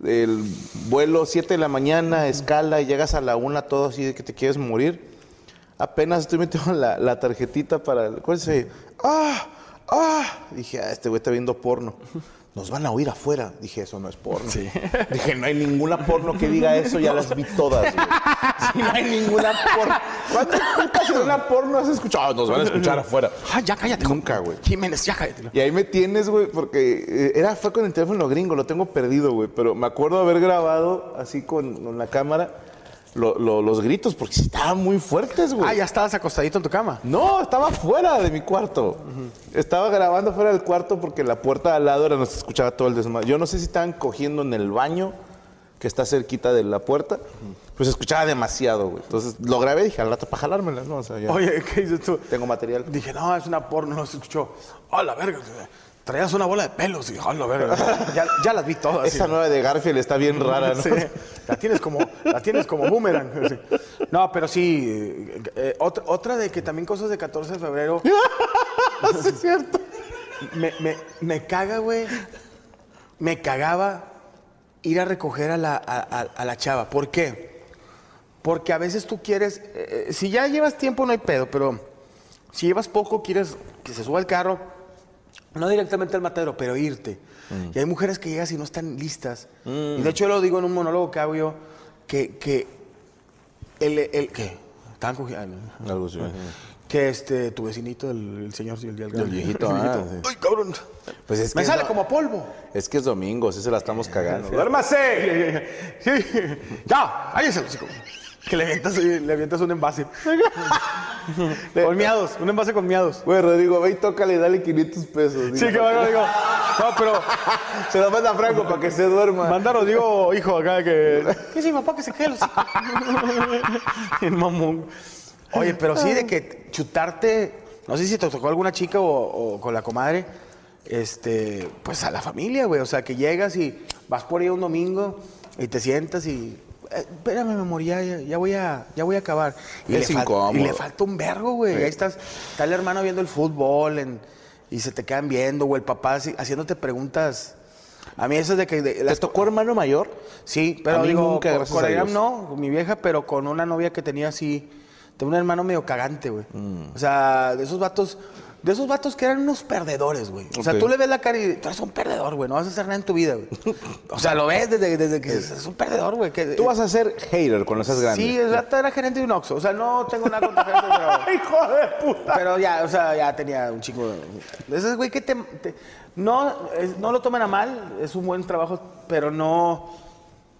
del vuelo 7 de la mañana, escala, y llegas a la una todo así de que te quieres morir. Apenas estoy metiendo la, la tarjetita para... el- ¿Cuál es? ¡Ah! ¡Ah! Dije, ah, este güey está viendo porno. Nos van a oír afuera. Dije, eso no es porno. <laughs> Dije, no hay ninguna porno que diga eso, ya las vi todas, güey. <laughs> Sí, no hay ninguna porno. ¿Cuántas putas en una porno has escuchado? Nos van a escuchar afuera. <laughs> Ah, ya cállate. Nunca, güey. Jiménez, ya cállate. Y ahí me tienes, güey, porque eh, era, fue con el teléfono gringo, lo tengo perdido, güey. Pero me acuerdo haber grabado así con, con la cámara lo- lo- los gritos, porque estaban muy fuertes, güey. Ah, ya estabas acostadito en tu cama. No, estaba fuera de mi cuarto. Estaba grabando fuera del cuarto porque la puerta de al lado era donde se escuchaba todo el desmadre. Yo no sé si estaban cogiendo en el baño, que está cerquita de la puerta, pues se escuchaba demasiado, güey. Entonces lo grabé y dije, al rato para jalármelas, ¿no? O sea, ya Oye, ¿qué dices tú? tengo material. Dije, no, es una porno, no se escuchó. ¡Ah, la verga! Traías una bola de pelos y ¡ah, la verga! <laughs> ya, ya las vi todas. Esa nueva de Garfield está bien rara, ¿no? Sí, la tienes como, la tienes como boomerang. sí. No, pero sí, eh, eh, otra, otra de que también cosas de 14 de febrero. <laughs> sí, es cierto. Me, me, me caga, güey. Me cagaba ir a recoger a la, a, a- a la chava. ¿Por qué? Porque a veces tú quieres, eh, si ya llevas tiempo no hay pedo, pero si llevas poco quieres que se suba al carro, no directamente al matadero, pero irte. Y hay mujeres que llegas y no están listas. Y de hecho yo lo digo en un monólogo que hago yo, que, que el, el, ¿qué? Estaban cogiendo. Algo así. Que este, tu vecinito, el, el señor, el, el, El viejito, ah, sí. Ay, cabrón. Pues es Me que sale no- como polvo. Es que es domingo, sí se la estamos cagando. ¡Duérmase! <laughs> Sí. Ya, ahí es el chico. Que le avientas, le avientas un envase. <laughs> con miados, un envase con miados. Güey, Rodrigo, ve y tócale y dale 500 pesos. Sí, que va, digo. No, pero <laughs> Se lo manda a Franco para que se duerma. manda a Rodrigo, hijo, acá que. <laughs> ¿Qué sí, papá? Que se quede los Bien mamón. Oye, pero sí, de que chutarte. No sé si te tocó alguna chica o, o con la comadre. Este, pues a la familia, güey. O sea, que llegas y vas por ahí un domingo y te sientas y. eh, espérame, mi amor, ya, voy a, ya voy a acabar. Y le fal-. Y le falta un vergo, güey. Ahí estás, está el hermano viendo el fútbol en- y se te quedan viendo, o el papá así- haciéndote preguntas. A mí eso es de que... de- ¿Te las- tocó hermano mayor? Sí, pero A mí digo, nunca, con- con no, con mi vieja, pero con una novia que tenía así, tenía un hermano medio cagante, güey. Mm. O sea, de esos vatos, de esos vatos que eran unos perdedores, güey. O sea, Ok. tú le ves la cara y tú eres un perdedor, güey, no vas a hacer nada en tu vida, güey. O sea, lo ves desde, desde que es, un perdedor, güey. que- Tú vas a ser hater cuando seas grande. Sí, el vato era gerente de un Oxxo. O sea, no tengo nada contra gerente, pero... <laughs> ¡Hijo de puta! Pero ya, o sea, ya tenía un chico. De esos güey que te. te- no, es- no lo tomen a mal, es un buen trabajo, pero no.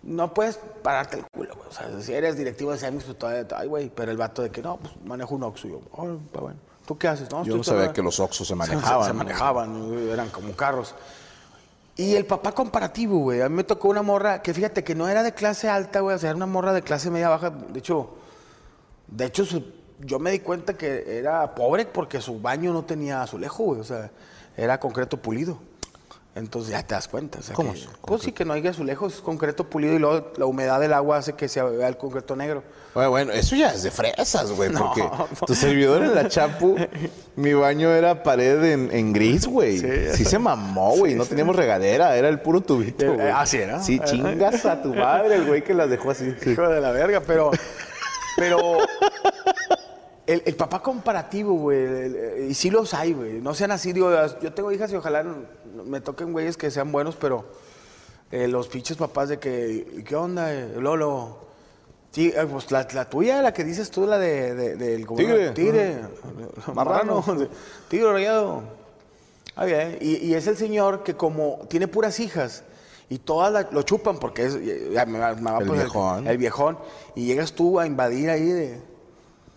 No puedes pararte el culo, güey. O sea, si eres directivo de Semis, pues todavía. Ay, güey, pero el vato de que no, pues manejo un Oxxo. Y yo, oh, está bueno. ¿Tú qué haces? No, Yo no sabía que los Oxxos se <laughs> manejaban. Se, se manejaban, eran como carros. Y el papá comparativo, güey. A mí me tocó una morra que fíjate que no era de clase alta, güey. O sea, era una morra de clase media baja. De hecho, de hecho, su- yo me di cuenta que era pobre porque su baño no tenía azulejo, güey. O sea, era concreto pulido. Entonces ya te das cuenta. o sea, ¿Cómo que- es Pues sí, que no hay azulejos, es concreto pulido y luego la humedad del agua hace que se vea el concreto negro. Bueno, bueno, eso ya es de fresas, güey, <laughs> No, porque no. tu servidor en la Chapu, <laughs> mi baño era pared en, en gris, güey. Sí, Sí. se mamó, güey, no teníamos regadera, era el puro tubito, Eh, güey. así era. Sí, chingas a tu madre, el güey que las dejó así. Hijo de la verga, pero. Pero. El, el papá comparativo, güey. Y sí los hay, güey. No sean así, digo, yo tengo hijas y ojalá no- me toquen güeyes que sean buenos, pero. eh, los pinches papás de que. ¿y ¿Qué onda, eh, Lolo? Sí, eh, pues la, la tuya, la que dices tú, la de, de- del Tigre. Tigre. Marrano. Marrano. <laughs> Tigre rayado. Ah, bien. Y, y es el señor que como tiene puras hijas y todas la- lo chupan porque es ya me va- me va El viejón. El, viejón. Y llegas tú a invadir ahí de...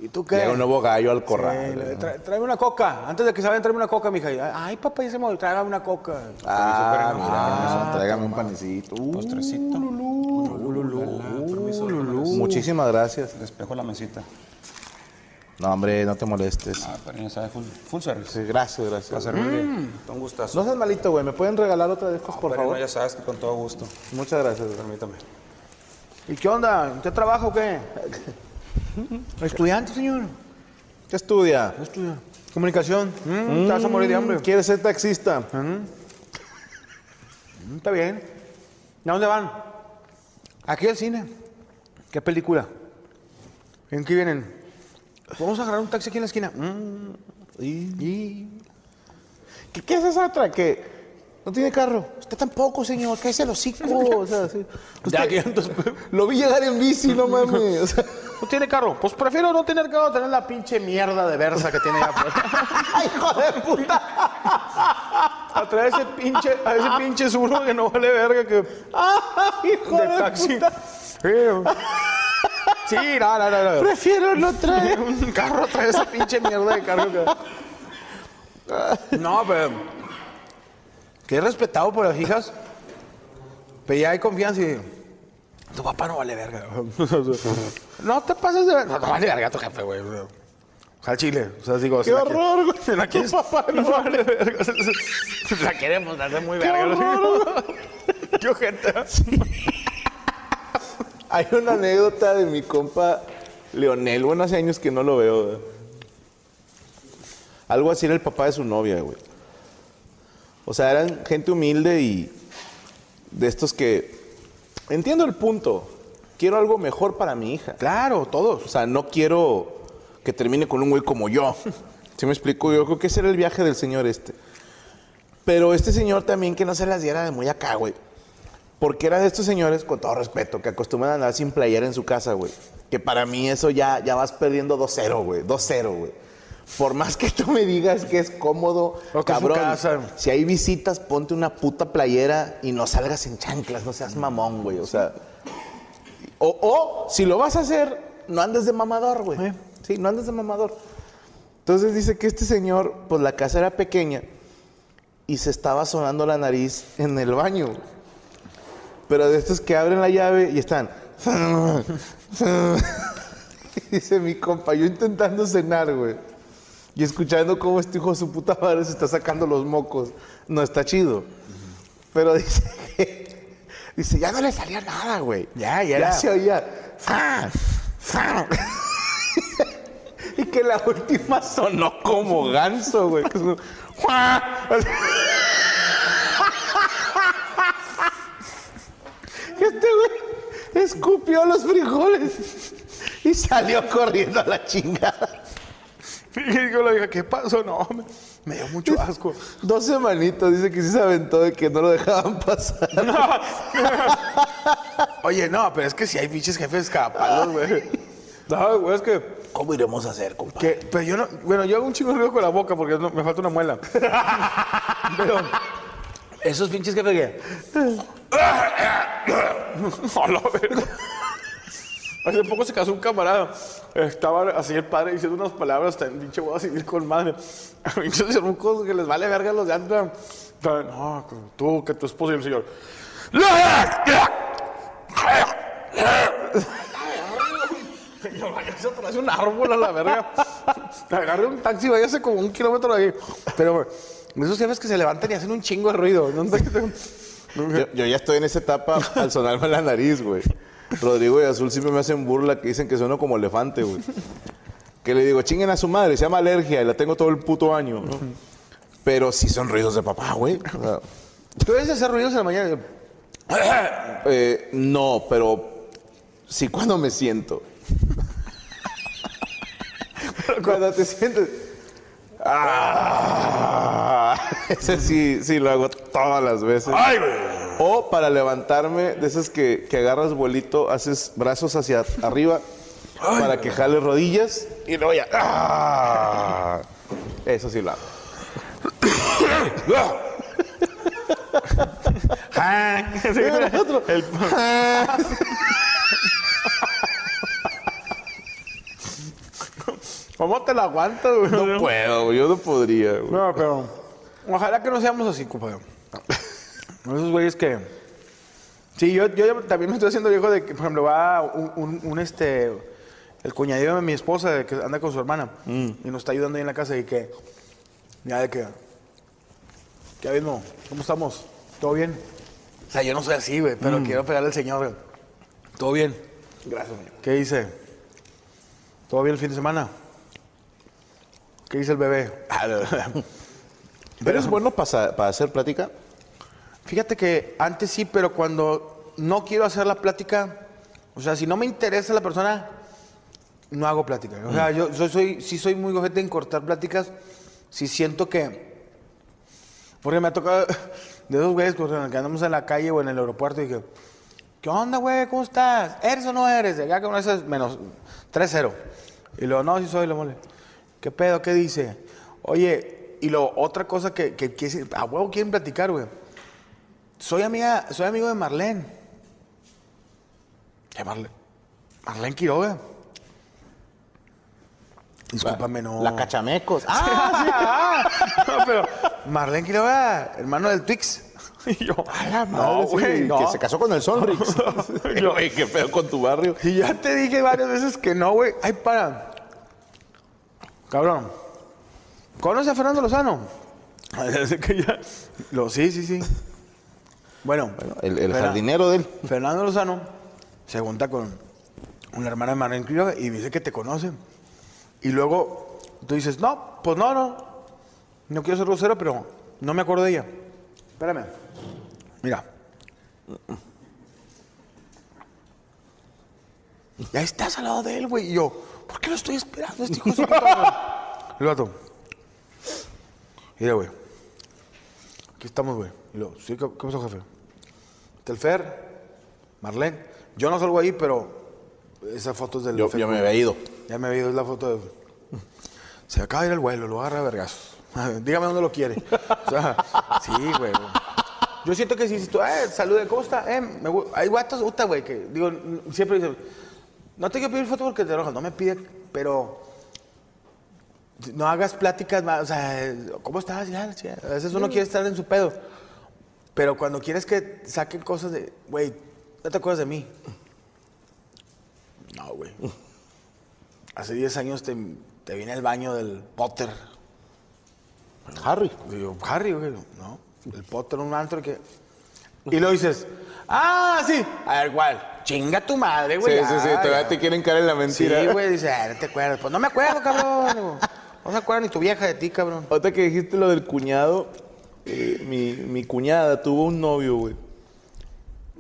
¿Y tú qué? Llega un nuevo gallo al Sí, corral. tra- tráeme una coca. Antes de que se vayan, tráeme una coca, mija. Ay, papá, ya se me tráigame una coca. Ah, mira, tráigame un panecito. Uh, Postrecito. Muchísimas gracias. Despejo la mesita. No, hombre, no te molestes. Ah, pero ya sabe, full, full service. Sí, gracias, Para gracias. servirle. Un gustazo. No seas malito, güey. ¿Me pueden regalar otra de estas, por Pero no, favor? ya sabes que con todo gusto. Muchas gracias. Permítame. ¿Y qué onda? ¿Usted trabaja o qué? <laughs> ¿Estudiante, señor? ¿Qué estudia? ¿Qué estudia? Comunicación. Mm, Te vas a morir de hambre. ¿Quieres ser taxista? Mm, Está bien. ¿Y a dónde van? Aquí al cine. ¿Qué película? ¿En qué vienen? Vamos a agarrar un taxi aquí en la esquina. Mm, Y... ¿Qué, qué es esa otra? Que no tiene carro. Usted tampoco, señor. ¿Qué es el hocico? O sea, sí. Usted- Ya que entonces- Lo vi llegar en bici, no <laughs> mames. O sea, ¿No tiene carro? Pues prefiero no tener carro, tener la pinche mierda de Versa que tiene allá afuera. ¡Ay, hijo de puta! A traer ese pinche, a ese pinche zurdo que no vale verga que ¡Ay, <laughs> hijo de, de taxi. puta! Sí, no, no, no, no. Prefiero no traer. <laughs> un carro trae esa pinche mierda de carro que... No, pero... Que es respetado por las hijas. Pero ya hay confianza y... Tu papá no vale verga. <laughs> no te pases de verga. No, no vale verga tu jefe, güey. O sea, chile. O sea, digo... ¡Qué horror, güey! si la <laughs> quieres- Tu papá no <laughs> vale verga. La queremos hacer muy ¡Qué verga. horror! Qué ojete. Hay una anécdota de mi compa Leonel. Bueno, hace años que no lo veo. güey. Algo así era el papá de su novia, güey. O sea, eran gente humilde y de estos que... Entiendo el punto. Quiero algo mejor para mi hija. Claro, todos. O sea, no quiero que termine con un güey como yo. <laughs> ¿Sí me explico? Yo creo que ese era el viaje del señor este. Pero este señor también que no se las diera de muy acá, güey. Porque era de estos señores, con todo respeto, que acostumbran a andar sin playera en su casa, güey. Que para mí eso ya, ya vas perdiendo 2-0, güey. 2-0, güey. Por más que tú me digas que es cómodo, O cabrón. Si hay visitas, ponte una puta playera y no salgas en chanclas, no seas mamón, güey. O sea, o, o, si lo vas a hacer, no andes de mamador, güey. Sí. Sí, no andes de mamador. Entonces dice que este señor, pues la casa era pequeña y se estaba sonando la nariz en el baño. Pero de estos que abren la llave y están. <laughs> dice mi compa, yo intentando cenar, güey. Y escuchando cómo este hijo de su puta madre se está sacando los mocos. No está chido. Pero dice que. Dice, ya no le salía nada, güey. Ya, ya Ya se oía. "Fa, fa". <laughs> y que la última sonó como ganso, güey. que. <laughs> Este güey escupió los frijoles y salió corriendo a la chingada. <laughs> Y yo le dije, ¿qué pasó? No, me, me dio mucho asco. <laughs> Dos semanitas, dice que sí se aventó de que no lo dejaban pasar. <laughs> Oye, no, pero es que si hay pinches jefes capalos, güey. No, güey, es que, ¿Cómo iremos a hacer, compadre? que. Pero yo no. Bueno, yo hago un chingo de ruido con la boca porque no- me falta una muela. Pero. Esos pinches jefes que. A la verga. Hace poco se casó un camarada. Estaba así el padre diciendo unas palabras tan pinche boda civil con madre. <laughs> Pinches rucos que les vale verga a los de antes. No, tú, que tu esposo y el señor. Váyase atrás de un árbol a la verga. Agarre un taxi, váyase como un kilómetro de ahí. Pero, esos jefes que se levantan y hacen un chingo de ruido. No Yo, yo ya estoy en esa etapa al sonarme la nariz, güey. Rodrigo y Azul siempre me hacen burla que dicen que sueno como elefante, güey. Que le digo, chinguen a su madre, se llama alergia y la tengo todo el puto año, ¿no? Pero sí son ruidos de papá, güey. O sea, Tú debes hacer ruidos en la mañana. <coughs> eh, no, pero sí cuando me siento. <laughs> cuando te sientes. Ah, ese sí, sí lo hago todas las veces. ¡Ay, güey! O para levantarme, de esas que, que agarras vuelito, haces brazos hacia arriba para que jales rodillas y luego ya. ¡ah! Eso sí lo hago. El- ¿Cómo te la aguantas, güey? No puedo, güey, yo no podría. güey. No, pero ojalá que no seamos así, compadre. Esos güeyes que... Sí, yo, yo también me estoy haciendo viejo de que, por ejemplo, va un, un- un, este... El cuñadito de mi esposa de que anda con su hermana Mm. y nos está ayudando ahí en la casa y que... Ya de que... ¿Qué mismo? ¿Cómo estamos? ¿Todo bien? O sea, yo no soy así, güey, pero quiero pegarle al señor, güey. ¿Todo bien? Gracias, señor. ¿Qué dice? ¿Todo bien el fin de semana? ¿Qué dice el bebé? ¿Eres bueno para, para hacer plática? Fíjate que antes sí, pero cuando no quiero hacer la plática, o sea, si no me interesa la persona, no hago plática. O sea, yo, yo soy, sí soy muy gojete en cortar pláticas, si siento que... Porque me ha tocado <laughs> de esos güeyes los que andamos en la calle o en el aeropuerto y que... ¿Qué onda, güey? ¿Cómo estás? ¿Eres o no eres? De acá con esas menos 3-0. Y luego, no, sí soy, lo mole. ¿Qué pedo? ¿Qué dice? Oye, y luego, otra cosa que, que, que a huevo quieren platicar, güey. Soy amiga, soy amigo de Marlene. ¿Qué Marlene? Marlene Quiroga. Discúlpame, no. La cachamecos. <laughs> Ah, no, pero Marlene Quiroga, hermano del Twix. <laughs> Y yo, no, güey, no. Que se casó con el Sonrix. <laughs> Yo- Oye, qué pedo con tu barrio. Y ya te dije varias veces que no, güey. Ay, para. Cabrón. ¿Conoce a Fernando Lozano? <laughs> Así que ya. Lo, sí, sí, sí. Bueno, El, el Fernan- jardinero de él. Fernando Lozano se junta con una hermana de Marlene Quiroga y dice que te conoce. Y luego tú dices, no, pues no, no. No quiero ser grosero, pero no me acuerdo de ella. Espérame. Mira. Ya estás al lado de él, güey. Y yo, ¿por qué lo estoy esperando? Este hijo de su puta madre?" <laughs> El vato. Mira, güey. Aquí estamos, güey. Y luego, sí, ¿qué, qué pasó, jefe? Telfer, Marlene. Yo no salgo ahí, pero esa foto es del Yo, yo me había ido. Ya me había ido, es la foto de... Se acaba de ir el vuelo, lo agarra a vergazos. <laughs> Dígame dónde lo quiere. O sea, sí, güey. Yo siento que si, si tú, eh, salude, ¿cómo está? Eh, me hay guatos, puta, güey, que digo, siempre dicen, No te quiero pedir foto porque te enojas, no me pide, pero no hagas pláticas más, o sea, ¿cómo estás? Ya, ya. A veces uno quiere estar en su pedo. Pero cuando quieres que saquen cosas de, güey, ¿no te acuerdas de mí? No, güey. Hace 10 años te, te vine al baño del Potter. Harry. Digo, Harry, güey. No, el Potter, un antro que... Y lo dices, ah, sí. A ver, ¿cuál? Chinga tu madre, Sí, güey. sí, sí, ya, todavía ya. te quieren caer en la Sí, mentira. güey, dice, ah, no te acuerdas. Pues no me acuerdo, cabrón. No se acuerda ni tu vieja de ti, cabrón. Ahorita que dijiste lo del cuñado, eh, mi, mi cuñada tuvo un novio, güey.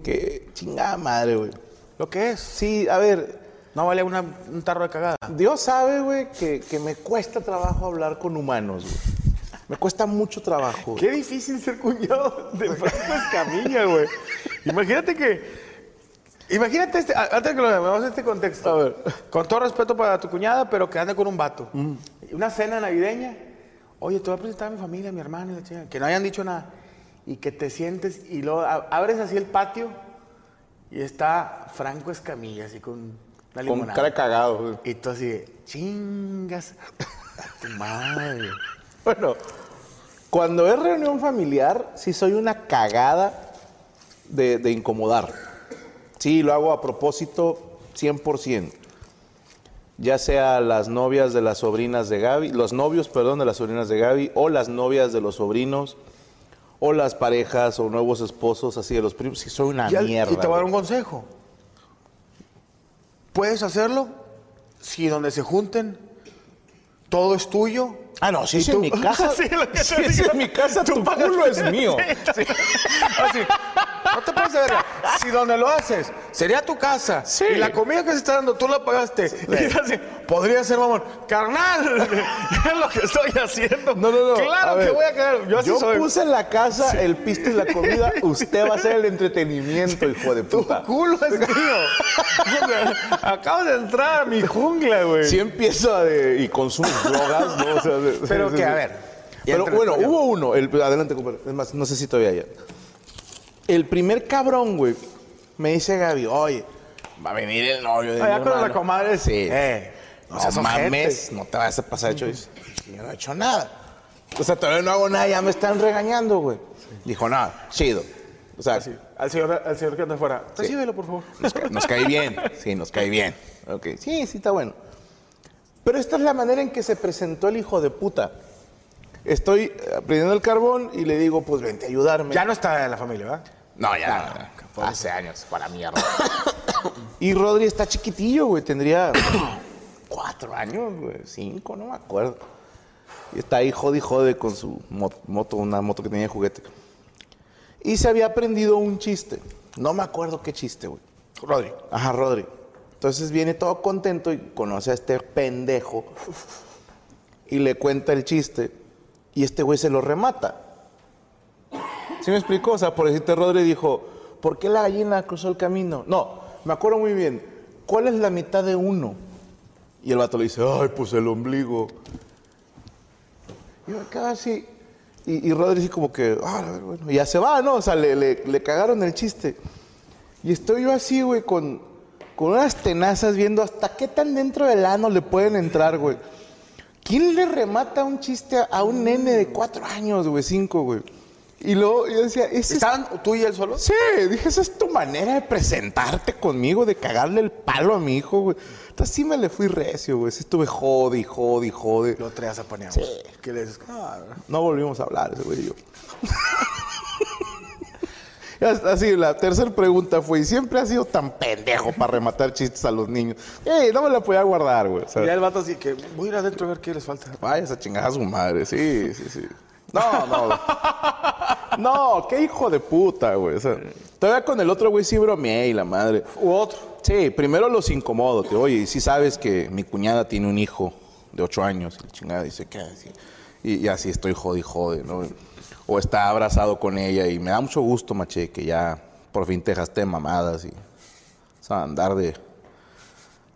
Que chingada madre, güey. Lo que es. Sí, a ver, No vale una- un tarro de cagada. Dios sabe, güey, que, que me cuesta trabajo hablar con humanos, güey. Me cuesta mucho trabajo. Qué difícil ser cuñado de Franco Escamilla, güey. Imagínate que. Imagínate este. a- Antes que lo veamos este contexto. A ver. Con todo respeto para tu cuñada, pero que ande con un vato. Una cena navideña. Oye, te voy a presentar a mi familia, a mi hermana y la chica. Que no hayan dicho nada. Y que te sientes y luego abres así el patio y está Franco Escamilla, así con una Con limonada. cara de cagado, güey. Y tú así chingas a tu madre. Bueno, cuando es reunión familiar, sí soy una cagada de, de incomodar. Sí, lo hago a propósito 100%. Ya sea las novias de las sobrinas de Gaby, los novios, perdón, de las sobrinas de Gaby, o las novias de los sobrinos, o las parejas o nuevos esposos así de los primos. Sí, soy una Y, al- mierda. y te voy a dar un consejo. Puedes hacerlo si donde se junten todo es tuyo. Ah, no, si es en mi casa. <laughs> Si es en mi casa, tu culo es mío. Sí. <laughs> Así, no te pases de verga. Si donde lo haces sería tu casa Sí. y la comida que se está dando tú la pagaste, y así, podría ser mamón. Carnal, <laughs> <laughs> es lo que estoy haciendo. No, no, no. Claro que voy a quedar. Yo así soy. puse en la casa el pisto y la comida. <laughs> Usted va a ser el entretenimiento, hijo de Tu puta. culo es mío. Acabas de entrar a mi jungla, güey. Si empiezo a de, y consumo drogas, ¿no? O sea, de- Pero sí, que, sí. a ver. Pero bueno, yo. hubo uno. El, adelante, compadre. Es más, no sé si todavía ya. El primer cabrón, güey, me dice Gaby, oye, va a venir el novio de Ah, ya mi con la hermano". comadre, Sí. Eh, no no mames, no te vas a pasar de hecho. Dice, "Sí, yo no he hecho nada. O sea, todavía no hago nada, ya me están regañando, güey. Dijo, nada, chido. O sea, Al señor, al señor que anda afuera. Recíbelo, por favor. nos, ca- nos cae bien. Sí, nos cae bien. Ok, sí, sí, está bueno. Pero esta es la manera en que se presentó el hijo de puta. Estoy eh, prendiendo el carbón y le digo, pues vente a ayudarme. Ya no está en la familia, ¿verdad? No, ya. no, Hace años, para mierda. <coughs> y Rodri está chiquitillo, güey. Tendría <coughs> cuatro años, güey. Cinco, no me acuerdo. Y está ahí jode y jode con su mo- moto, una moto que tenía de juguete. Y se había aprendido un chiste. No me acuerdo qué chiste, güey. Rodri. Ajá, Rodri. Entonces viene todo contento y conoce a este pendejo y le cuenta el chiste y este güey se lo remata. ¿Sí me explico? O sea, por decirte, Rodri dijo, ¿por qué la gallina cruzó el camino? No, me acuerdo muy bien. ¿Cuál es la mitad de uno? Y el vato le dice, ay, pues el ombligo. Y me así. Y, y Rodri como que, ah, bueno, ya se va, ¿no? O sea, le, le- le cagaron el chiste. Y estoy yo así, güey, con, con unas tenazas viendo hasta qué tan dentro del ano le pueden entrar, güey. ¿Quién le remata un chiste a, un nene de cuatro años, güey, cinco, güey? Y luego yo decía, ¿ese es ¿Estaban tú y él solo? Sí, dije, esa es tu manera de presentarte conmigo, de cagarle el palo a mi hijo, güey. Entonces sí me le fui recio, güey. Sí estuve jode y jode y jode. Lo traías a panear. Sí. ¿Qué le dices? Ah, No volvimos a hablar ese güey y yo. <laughs> Y Así, la tercera pregunta fue, ¿y siempre has sido tan pendejo para rematar chistes a los niños? ¡Ey, no me la podía guardar, güey! Y ya el vato así que voy a ir adentro a ver qué les falta. Vayas a chingar a su madre, sí, sí, sí. No, no. <laughs> No, qué hijo de puta, güey. O sea, todavía con el otro güey sí bromeé y la madre. U otro. Sí, primero los incomodo. Que, oye, si sabes que mi cuñada tiene un hijo de ocho años. Y la chingada dice, ¿qué? Y, y así estoy jode y jode, ¿no? O está abrazado con ella y me da mucho gusto, maché, que ya por fin te dejaste de mamadas y... O sea, andar de...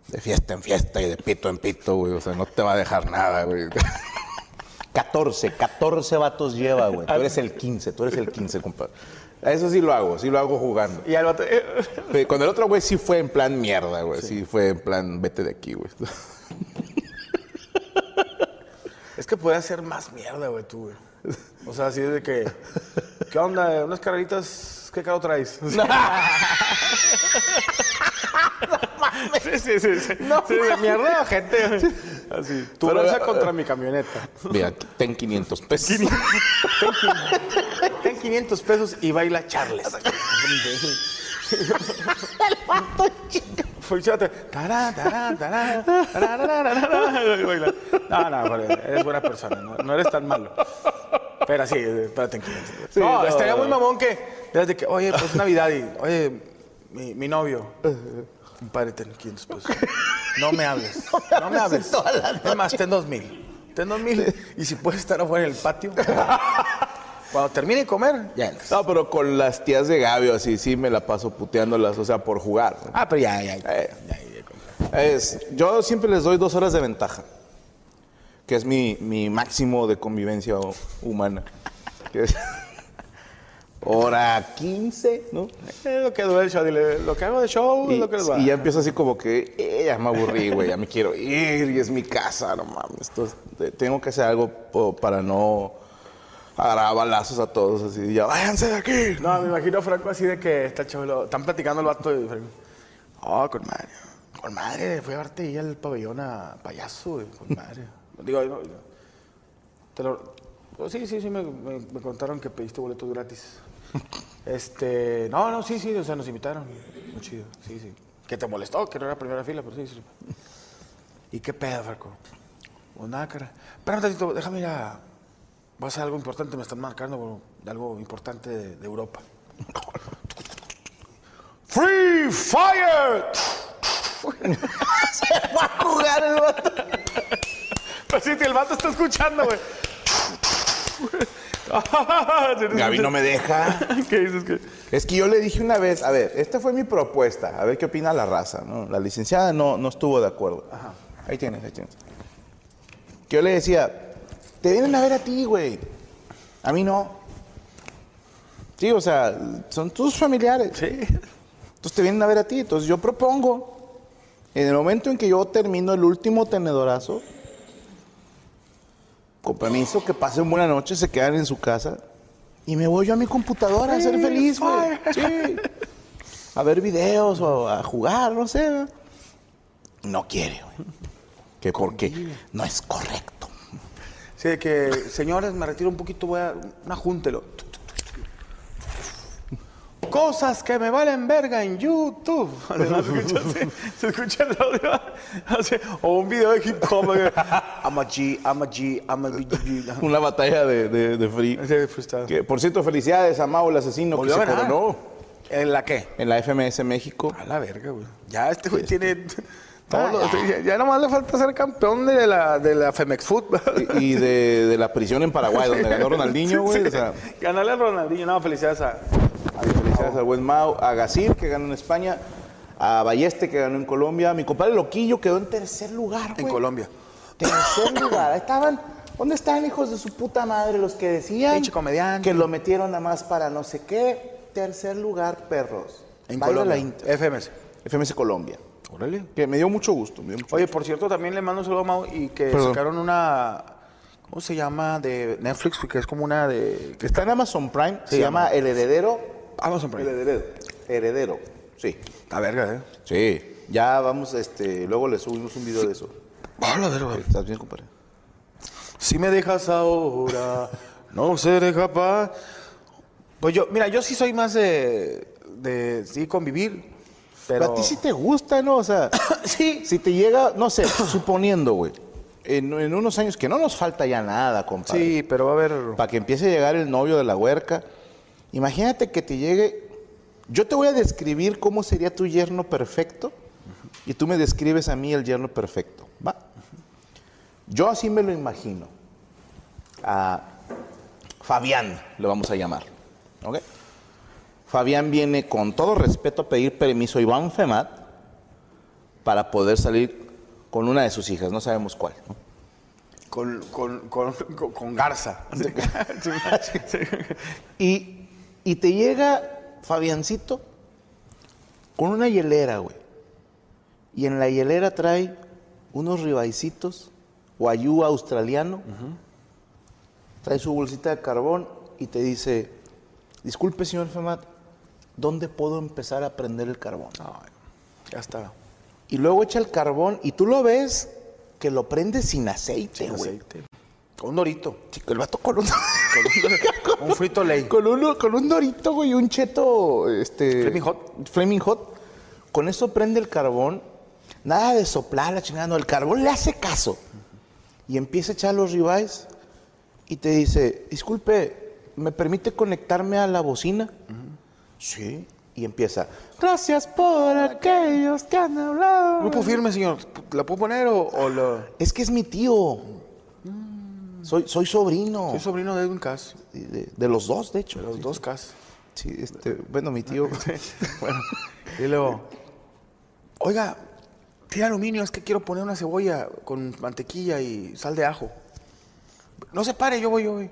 De fiesta en fiesta y de pito en pito, güey. O sea, no te va a dejar nada, güey. <laughs> 14, 14 vatos lleva, güey. Tú eres el 15, tú eres el 15, compadre. Eso sí lo hago, sí lo hago jugando. Y al vato, eh, Con el otro güey sí fue en plan mierda, güey. Sí. fue en plan, vete de aquí, güey. Es que puede hacer más mierda, güey, tú, güey. O sea, así de que. ¿Qué onda? Unas carreritas, ¿qué caro traes? <laughs> sí, sí, sí. sí. Sí, de mierda, gente. Así. Tu Pero, bolsa eh, contra mi camioneta. Mira, ten 500 pesos. <laughs> Ten 500 pesos y baila Charles. Fue fíjate. Tará, tará, tará, tará, tará. No, no, eres buena persona, no, no eres tan malo. Pero sí, espérate en 500. Sí, no, no. estaría muy mamón que, desde que, oye, pues Navidad y, oye, mi, mi novio, <laughs> compadre, ten 500 pesos. No me hables, <laughs> no me hables. Es más, ten 2000. Ten 2000 y si puedes estar afuera en el patio. <laughs> Cuando termine de comer, ya entras. No, pero con las tías de Gabio, así sí me la paso puteándolas, o sea, por jugar. Ah, pero ya, ya, ya. Eh. ya, ya, ya. Es, yo siempre les doy dos horas de ventaja, que es mi, mi máximo de convivencia hu- humana. Que es <laughs> hora 15, ¿no? Es lo que dura el show, dile, lo que hago de show es lo que les va. y ya empiezo así como que, eh, ya me aburrí, güey, ya me quiero ir y es mi casa, no mames. Entonces, te- tengo que hacer algo para no agarrar a balazos a todos, así, ya váyanse de aquí. No, me imagino a Franco así de que está chavalo, están platicando el vato y Franco, oh, con madre, con madre, fui a verte ahí al pabellón a payaso, con madre. <laughs> Digo, no, te lo, oh, sí, sí, sí, me, me- me contaron que pediste boletos gratis. <laughs> Este, no, no, sí, sí, o sea, nos invitaron, muy chido, sí, sí. Que te molestó, que no era primera fila, pero sí, sí. ¿Y qué pedo, Franco? Pues nada, cara. Espérame un tantito, déjame ir a... Va a ser algo importante, me están marcando algo importante de, de Europa. ¡Free Fire! <laughs> Se va a jugar el vato. Pues sí, el vato está escuchando, güey. Gaby no me deja. ¿Qué dices? Es que yo le dije una vez, a ver, esta fue mi propuesta, a ver qué opina la raza, ¿no? La licenciada no, no estuvo de acuerdo. Ahí tienes, ahí tienes. Que yo le decía, te vienen a ver a ti, güey. A mí no. Sí, o sea, son tus familiares. Sí. Entonces te vienen a ver a ti. Entonces yo propongo, en el momento en que yo termino el último tenedorazo, con permiso, que pasen buena noche, se quedan en su casa y me voy yo a mi computadora a ser feliz, güey. Sí. A ver videos o a jugar, no sé. ¿no? No quiere, güey. Que porque no es correcto. Sí, de que, señores, me retiro un poquito, voy a una júntelo. Cosas que me valen verga en YouTube. <laughs> Además, se escucha, el audio. o un video de hip hop. I'm a G, I'm a G, I'm a G. <laughs> Una batalla de, de, de free. Sí, frustrado. Que, por cierto, felicidades a Mau, el asesino, que ¿Volvió se coronó ¿En la qué? en la FMS México. A la verga, güey. Ya este güey tiene... los- ya, ya nomás le falta ser campeón de la, de la Femex Foot. y y de, de la prisión en Paraguay, donde ganó Ronaldinho, güey. O sea, <laughs> Ganarle a Ronaldinho. No, felicidades a... felicidades al buen Mau, a Gacir, que ganó en España, a Balleste, que ganó en Colombia. Mi compadre Loquillo quedó en tercer lugar, güey. En Colombia. Tercer <coughs> lugar. Ahí estaban. ¿Dónde están, hijos de su puta madre, los que decían Pinche comediante. que lo metieron nada más para no sé qué? Tercer lugar, perros. En Colombia. la. FMS. FMS Colombia. Órale. Que me dio mucho gusto. Me dio mucho Oye, por cierto, también le mando un saludo a Mau y que Perdón. sacaron una. ¿Cómo se llama? De Netflix, que es como una de. gusto. Está en Amazon Prime. Se, Se llama llama El Heredero. Amazon El Prime. Heredero. Heredero. Sí. La verga, ¿eh? Sí. Ya vamos, este, luego le subimos un video de eso. La verga. ¿Estás bien, compadre? Si me dejas ahora, no seré capaz. Pues yo, mira, yo sí soy más de. de sí, convivir. Pero. a ti sí te gusta, ¿no? O sea, <coughs> Sí. si te llega, no sé, <coughs> suponiendo, güey, en, en unos años que no nos falta ya nada, compadre. Sí, pero va a haber. Para que empiece a llegar el novio de la huerca. Imagínate que te llegue. Yo te voy a describir cómo sería tu yerno perfecto y tú me describes a mí el yerno perfecto. ¿Va? Yo así me lo imagino. A Fabián le vamos a llamar. ¿Ok? Fabián viene con todo respeto a pedir permiso a Iván Femat para poder salir con una de sus hijas, no sabemos cuál. ¿no? con, con, con, con- con Garza. <laughs> Y, y te llega Fabiancito con una hielera, güey. Y en la hielera trae unos ribaicitos, guayú australiano. Trae su bolsita de carbón y te dice, disculpe, señor Femat, ¿dónde puedo empezar a prender el carbón? Ay, ya está. Y luego echa el carbón y tú lo ves que lo prende sin aceite, Sin güey. aceite. Con un dorito. Chico, el vato con un... <laughs> <laughs> Un frito ley. Con, uno, con un dorito, güey, un cheto, este... Flaming Hot. Flaming Hot. Con eso prende el carbón. Nada de soplar la chingada, no, el carbón le hace caso. Y empieza a echar los ribeyes y te dice, disculpe, ¿me permite conectarme a la bocina? Sí. Y empieza, gracias por aquellos que han hablado. Grupo firme, señor. ¿La puedo poner o, o lo.? Es que es mi tío. Soy, soy sobrino. Soy sobrino de Edwin Cass. De, de los dos, de hecho. De los Sí, dos Cass. Sí, este, bueno, mi tío. <laughs> <laughs> Bueno, y luego, oiga, tira aluminio, es que quiero poner una cebolla con mantequilla y sal de ajo. No se pare, yo voy, yo voy.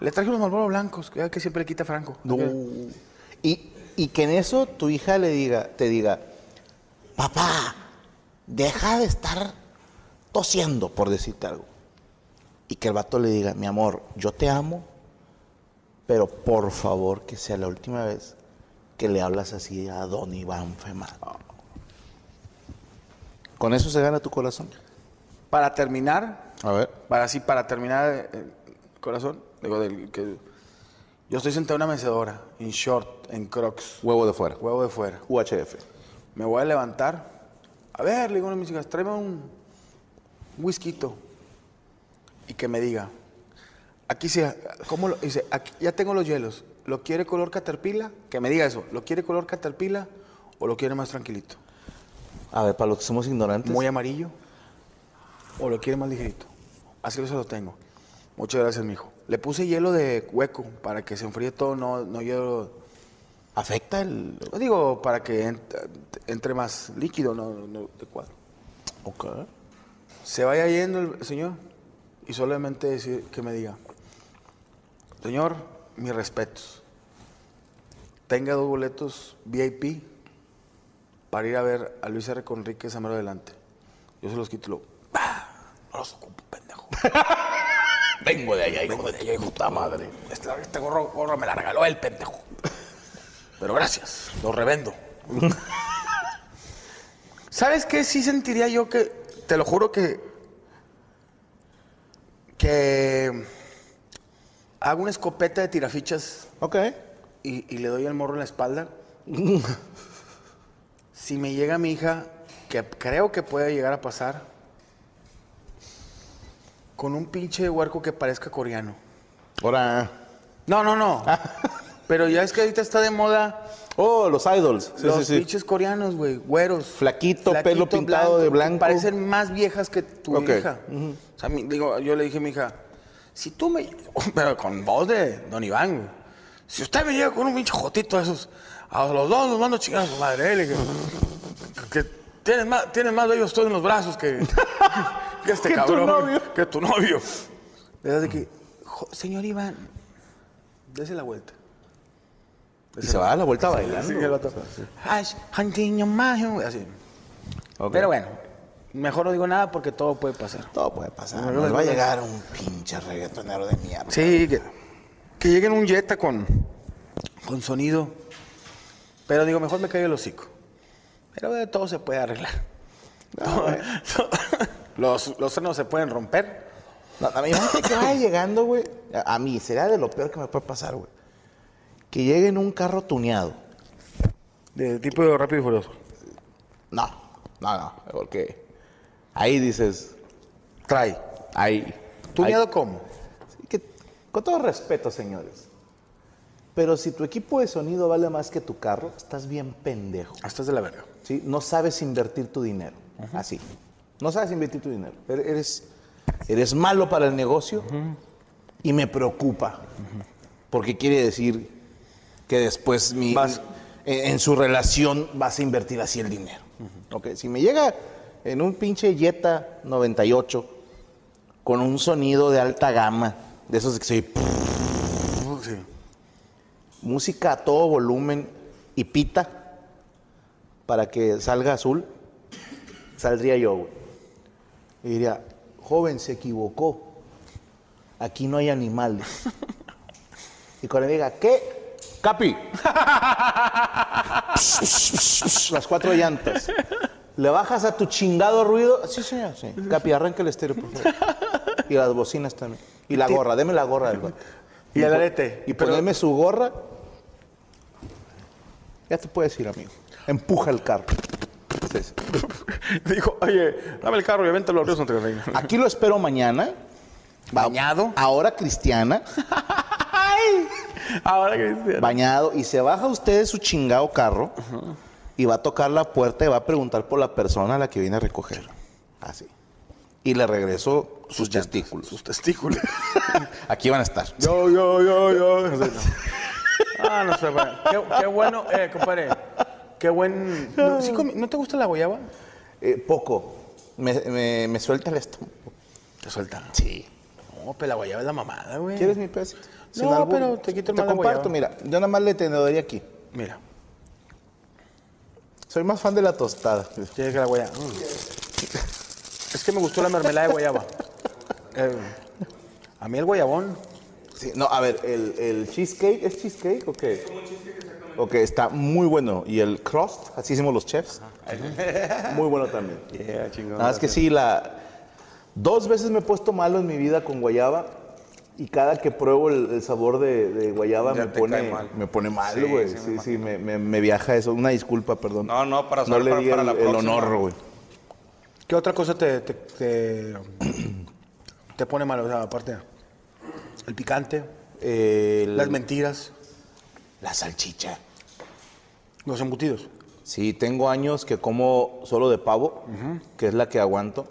Le traje unos malboros blancos, que siempre le quita Franco. No. Y, y que en eso tu hija le diga, te diga, papá, deja de estar tosiendo, por decirte algo. Y que el vato le diga, mi amor, yo te amo, pero por favor que sea la última vez que le hablas así a don Iván Femat. Con eso se gana tu corazón. Para terminar, A ver. para así, para terminar, eh, corazón, digo, del, que yo estoy sentado en una mecedora, en short, en crocs, Huevo de fuera. huevo de fuera. UHF. Me voy a levantar. A ver, le digo a una de mis hijas, tráeme un, whisky. Y que me diga, aquí sí, ¿cómo lo? Dice, aquí, ya tengo los hielos. ¿Lo quiere color caterpillar? Que me diga eso. ¿Lo quiere color caterpillar o lo quiere más tranquilito? A ver, para los que somos ignorantes. ¿Muy amarillo o lo quiere más ligerito? Así se lo tengo. Muchas gracias, mijo. Le puse hielo de hueco para que se enfríe todo, no, no hielo ¿Afecta el...? Digo para que ent- entre más líquido, no, no de cuadro. Ok. Se vaya yendo el señor y solamente decir que me diga, señor, mis respetos. Tenga dos boletos VIP para ir a ver a Luis R. Conríquez a mero adelante. Yo se los quito y lo, ¡pah! No los ocupo, pendejo. <laughs> Vengo de allá, hijo Vengo de allá, hijo puta madre. Este, este gorro, gorro me la regaló el pendejo. Pero gracias, lo revendo. <laughs> ¿Sabes qué? Sí sentiría yo que, te lo juro que, que hago una escopeta de tirafichas Ok. y, y le doy el morro en la espalda. <laughs> si me llega mi hija, que creo que puede llegar a pasar, con un pinche huerco que parezca coreano. Ahora... No, no, no. <laughs> Pero ya es que ahorita está de moda Oh, los idols. Sí, los sí, sí. pinches coreanos, güey, güeros. Flaquito, pelo pintado de que blanco. Parecen más viejas que tu hija. O sea, mi- digo, yo le dije a mi hija, si tú me... <laughs> Pero con voz de Don Iván, güey. Si usted me llega con un pinche jotito de esos, a los dos nos mando a chingar a su madre. ¿eh? Le dije, <laughs> que tienes más, tienes más bellos todos en los brazos que, que este Que tu cabrón. novio. Que tu novio. De verdad de que, "Jo- señor Iván, dese la vuelta. Y se va a dar la vuelta bailando. Sí, el vato. Así. Ok. Pero bueno, mejor no digo nada porque todo puede pasar. Todo puede pasar. No, Nos no, va a no. llegar un pinche reggaetonero de mierda. Sí, que, que llegue en un Jetta con, con sonido. Pero digo, mejor me callo el hocico. Pero de todo se puede arreglar. Todo- todo- los, los frenos se pueden romper. No, a mí, imagínate que vaya llegando, güey. A, a mí sería de lo peor que me puede pasar, güey. Que llegue en un carro tuneado. De tipo de rápido y furioso. No, no, no. Porque ahí dices, Trae. ahí. ¿Tuneado ahí- cómo? Sí, que- con todo respeto, señores. Pero si tu equipo de sonido vale más que tu carro, estás bien pendejo. Hasta es de la verga. ¿sí? No sabes invertir tu dinero. Así. No sabes invertir tu dinero. Er- Eres, eres malo para el negocio y me preocupa. Porque quiere decir que después mi, Vas- en, en su relación vas a invertir así el dinero. Ok, Si me llega en un pinche Jetta 98 con un sonido de alta gama, de esos que se oye, Sí. música a todo volumen y pita para que salga azul, saldría yo, güey. Y diría, joven, se equivocó. Aquí no hay animales. y cuando me diga, ¿qué? Capi. <laughs> Las cuatro llantas. ¿Le bajas a tu chingado ruido? Sí, señor. Sí. Capi, arranca el estéreo, por favor. Y las bocinas también. Y la gorra, deme la gorra del güey. Y el arete. Y Pero- ponerme su gorra. Ya te puedes ir, amigo. Empuja el carro. <laughs> Dijo, oye, dame el carro y vente a los ríos Santa Catarina. <laughs> Aquí lo espero mañana. ¿Bañado? Ahora cristiana. Ahora que bañado. Y se baja usted de su chingado carro. Y va a tocar la puerta y va a preguntar por la persona a la que viene a recoger. Así. Y le regreso sus testículos. sus testículos. <laughs> Aquí van a estar. Yo, yo, yo, yo. Ah, no sé, bueno. Qué, qué bueno, eh, compadre. Qué buen. No, ¿sí comi- ¿no te gusta la guayaba? Eh, poco. Me, me- me suelta el estómago. Te suelta. Sí. No, pero la guayaba es la mamada, güey. ¿Quieres mi pedacito? No, pero te quito el Te mal de comparto, guayaba. mira. Yo nada más le tendería aquí. Mira, Soy más fan de la tostada. tienes que la guayaba. Mm. Es que me gustó la mermelada de guayaba. <laughs> Eh, a mí el guayabón. Sí, no, a ver, el, el cheesecake, ¿es cheesecake o qué? Ok, está muy bueno. Y el crust, así hicimos los chefs. Muy bueno también. Yeah, chingón. Nada más que sí, la... Dos veces me he puesto malo en mi vida con guayaba y cada que pruebo el, el sabor de, de guayaba Ya me pone, mal. me pone mal, Sí, güey. sí, Sí, me sí, me, me- me viaja eso. Una disculpa, perdón. No, no, para No saber le para- di para el, la el próxima. honor, güey. ¿Qué otra cosa te, te, te, te pone mal? O sea, aparte, el picante, las mentiras, la salchicha. los embutidos. Sí, tengo años que como solo de pavo, que es la que aguanto.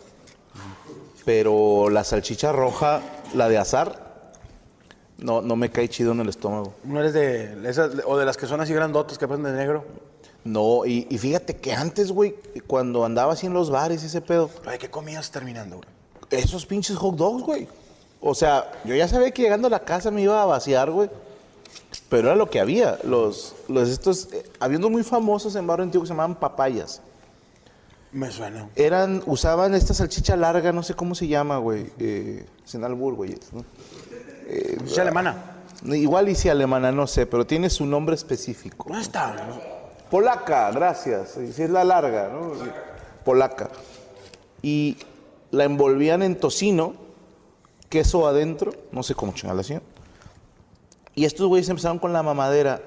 Pero la salchicha roja, la de azar, no, no me cae chido en el estómago. ¿No eres de esas, o de las que son así grandotas que pasan de negro? No, y, y fíjate que antes, güey, cuando andaba así en los bares ese pedo, Ay, ¿qué comías terminando, güey? esos pinches hot dogs, güey. O sea, yo ya sabía que llegando a la casa me iba a vaciar, güey. Pero era lo que había. Los, los estos, eh, unos muy famosos en Barrio Antiguo que se llamaban papayas. Me suena. Eran, usaban esta salchicha larga, no sé cómo se llama, güey. Eh, sin albur, güey. ¿no? ¿Es alemana? Igual y si alemana, no sé, pero tiene su nombre específico. ¿Dónde está? Polaca, gracias. Si es la larga, ¿no? Polaca. Y la envolvían en tocino, queso adentro, no sé cómo chingar la hacían. Y estos güeyes empezaron con la mamadera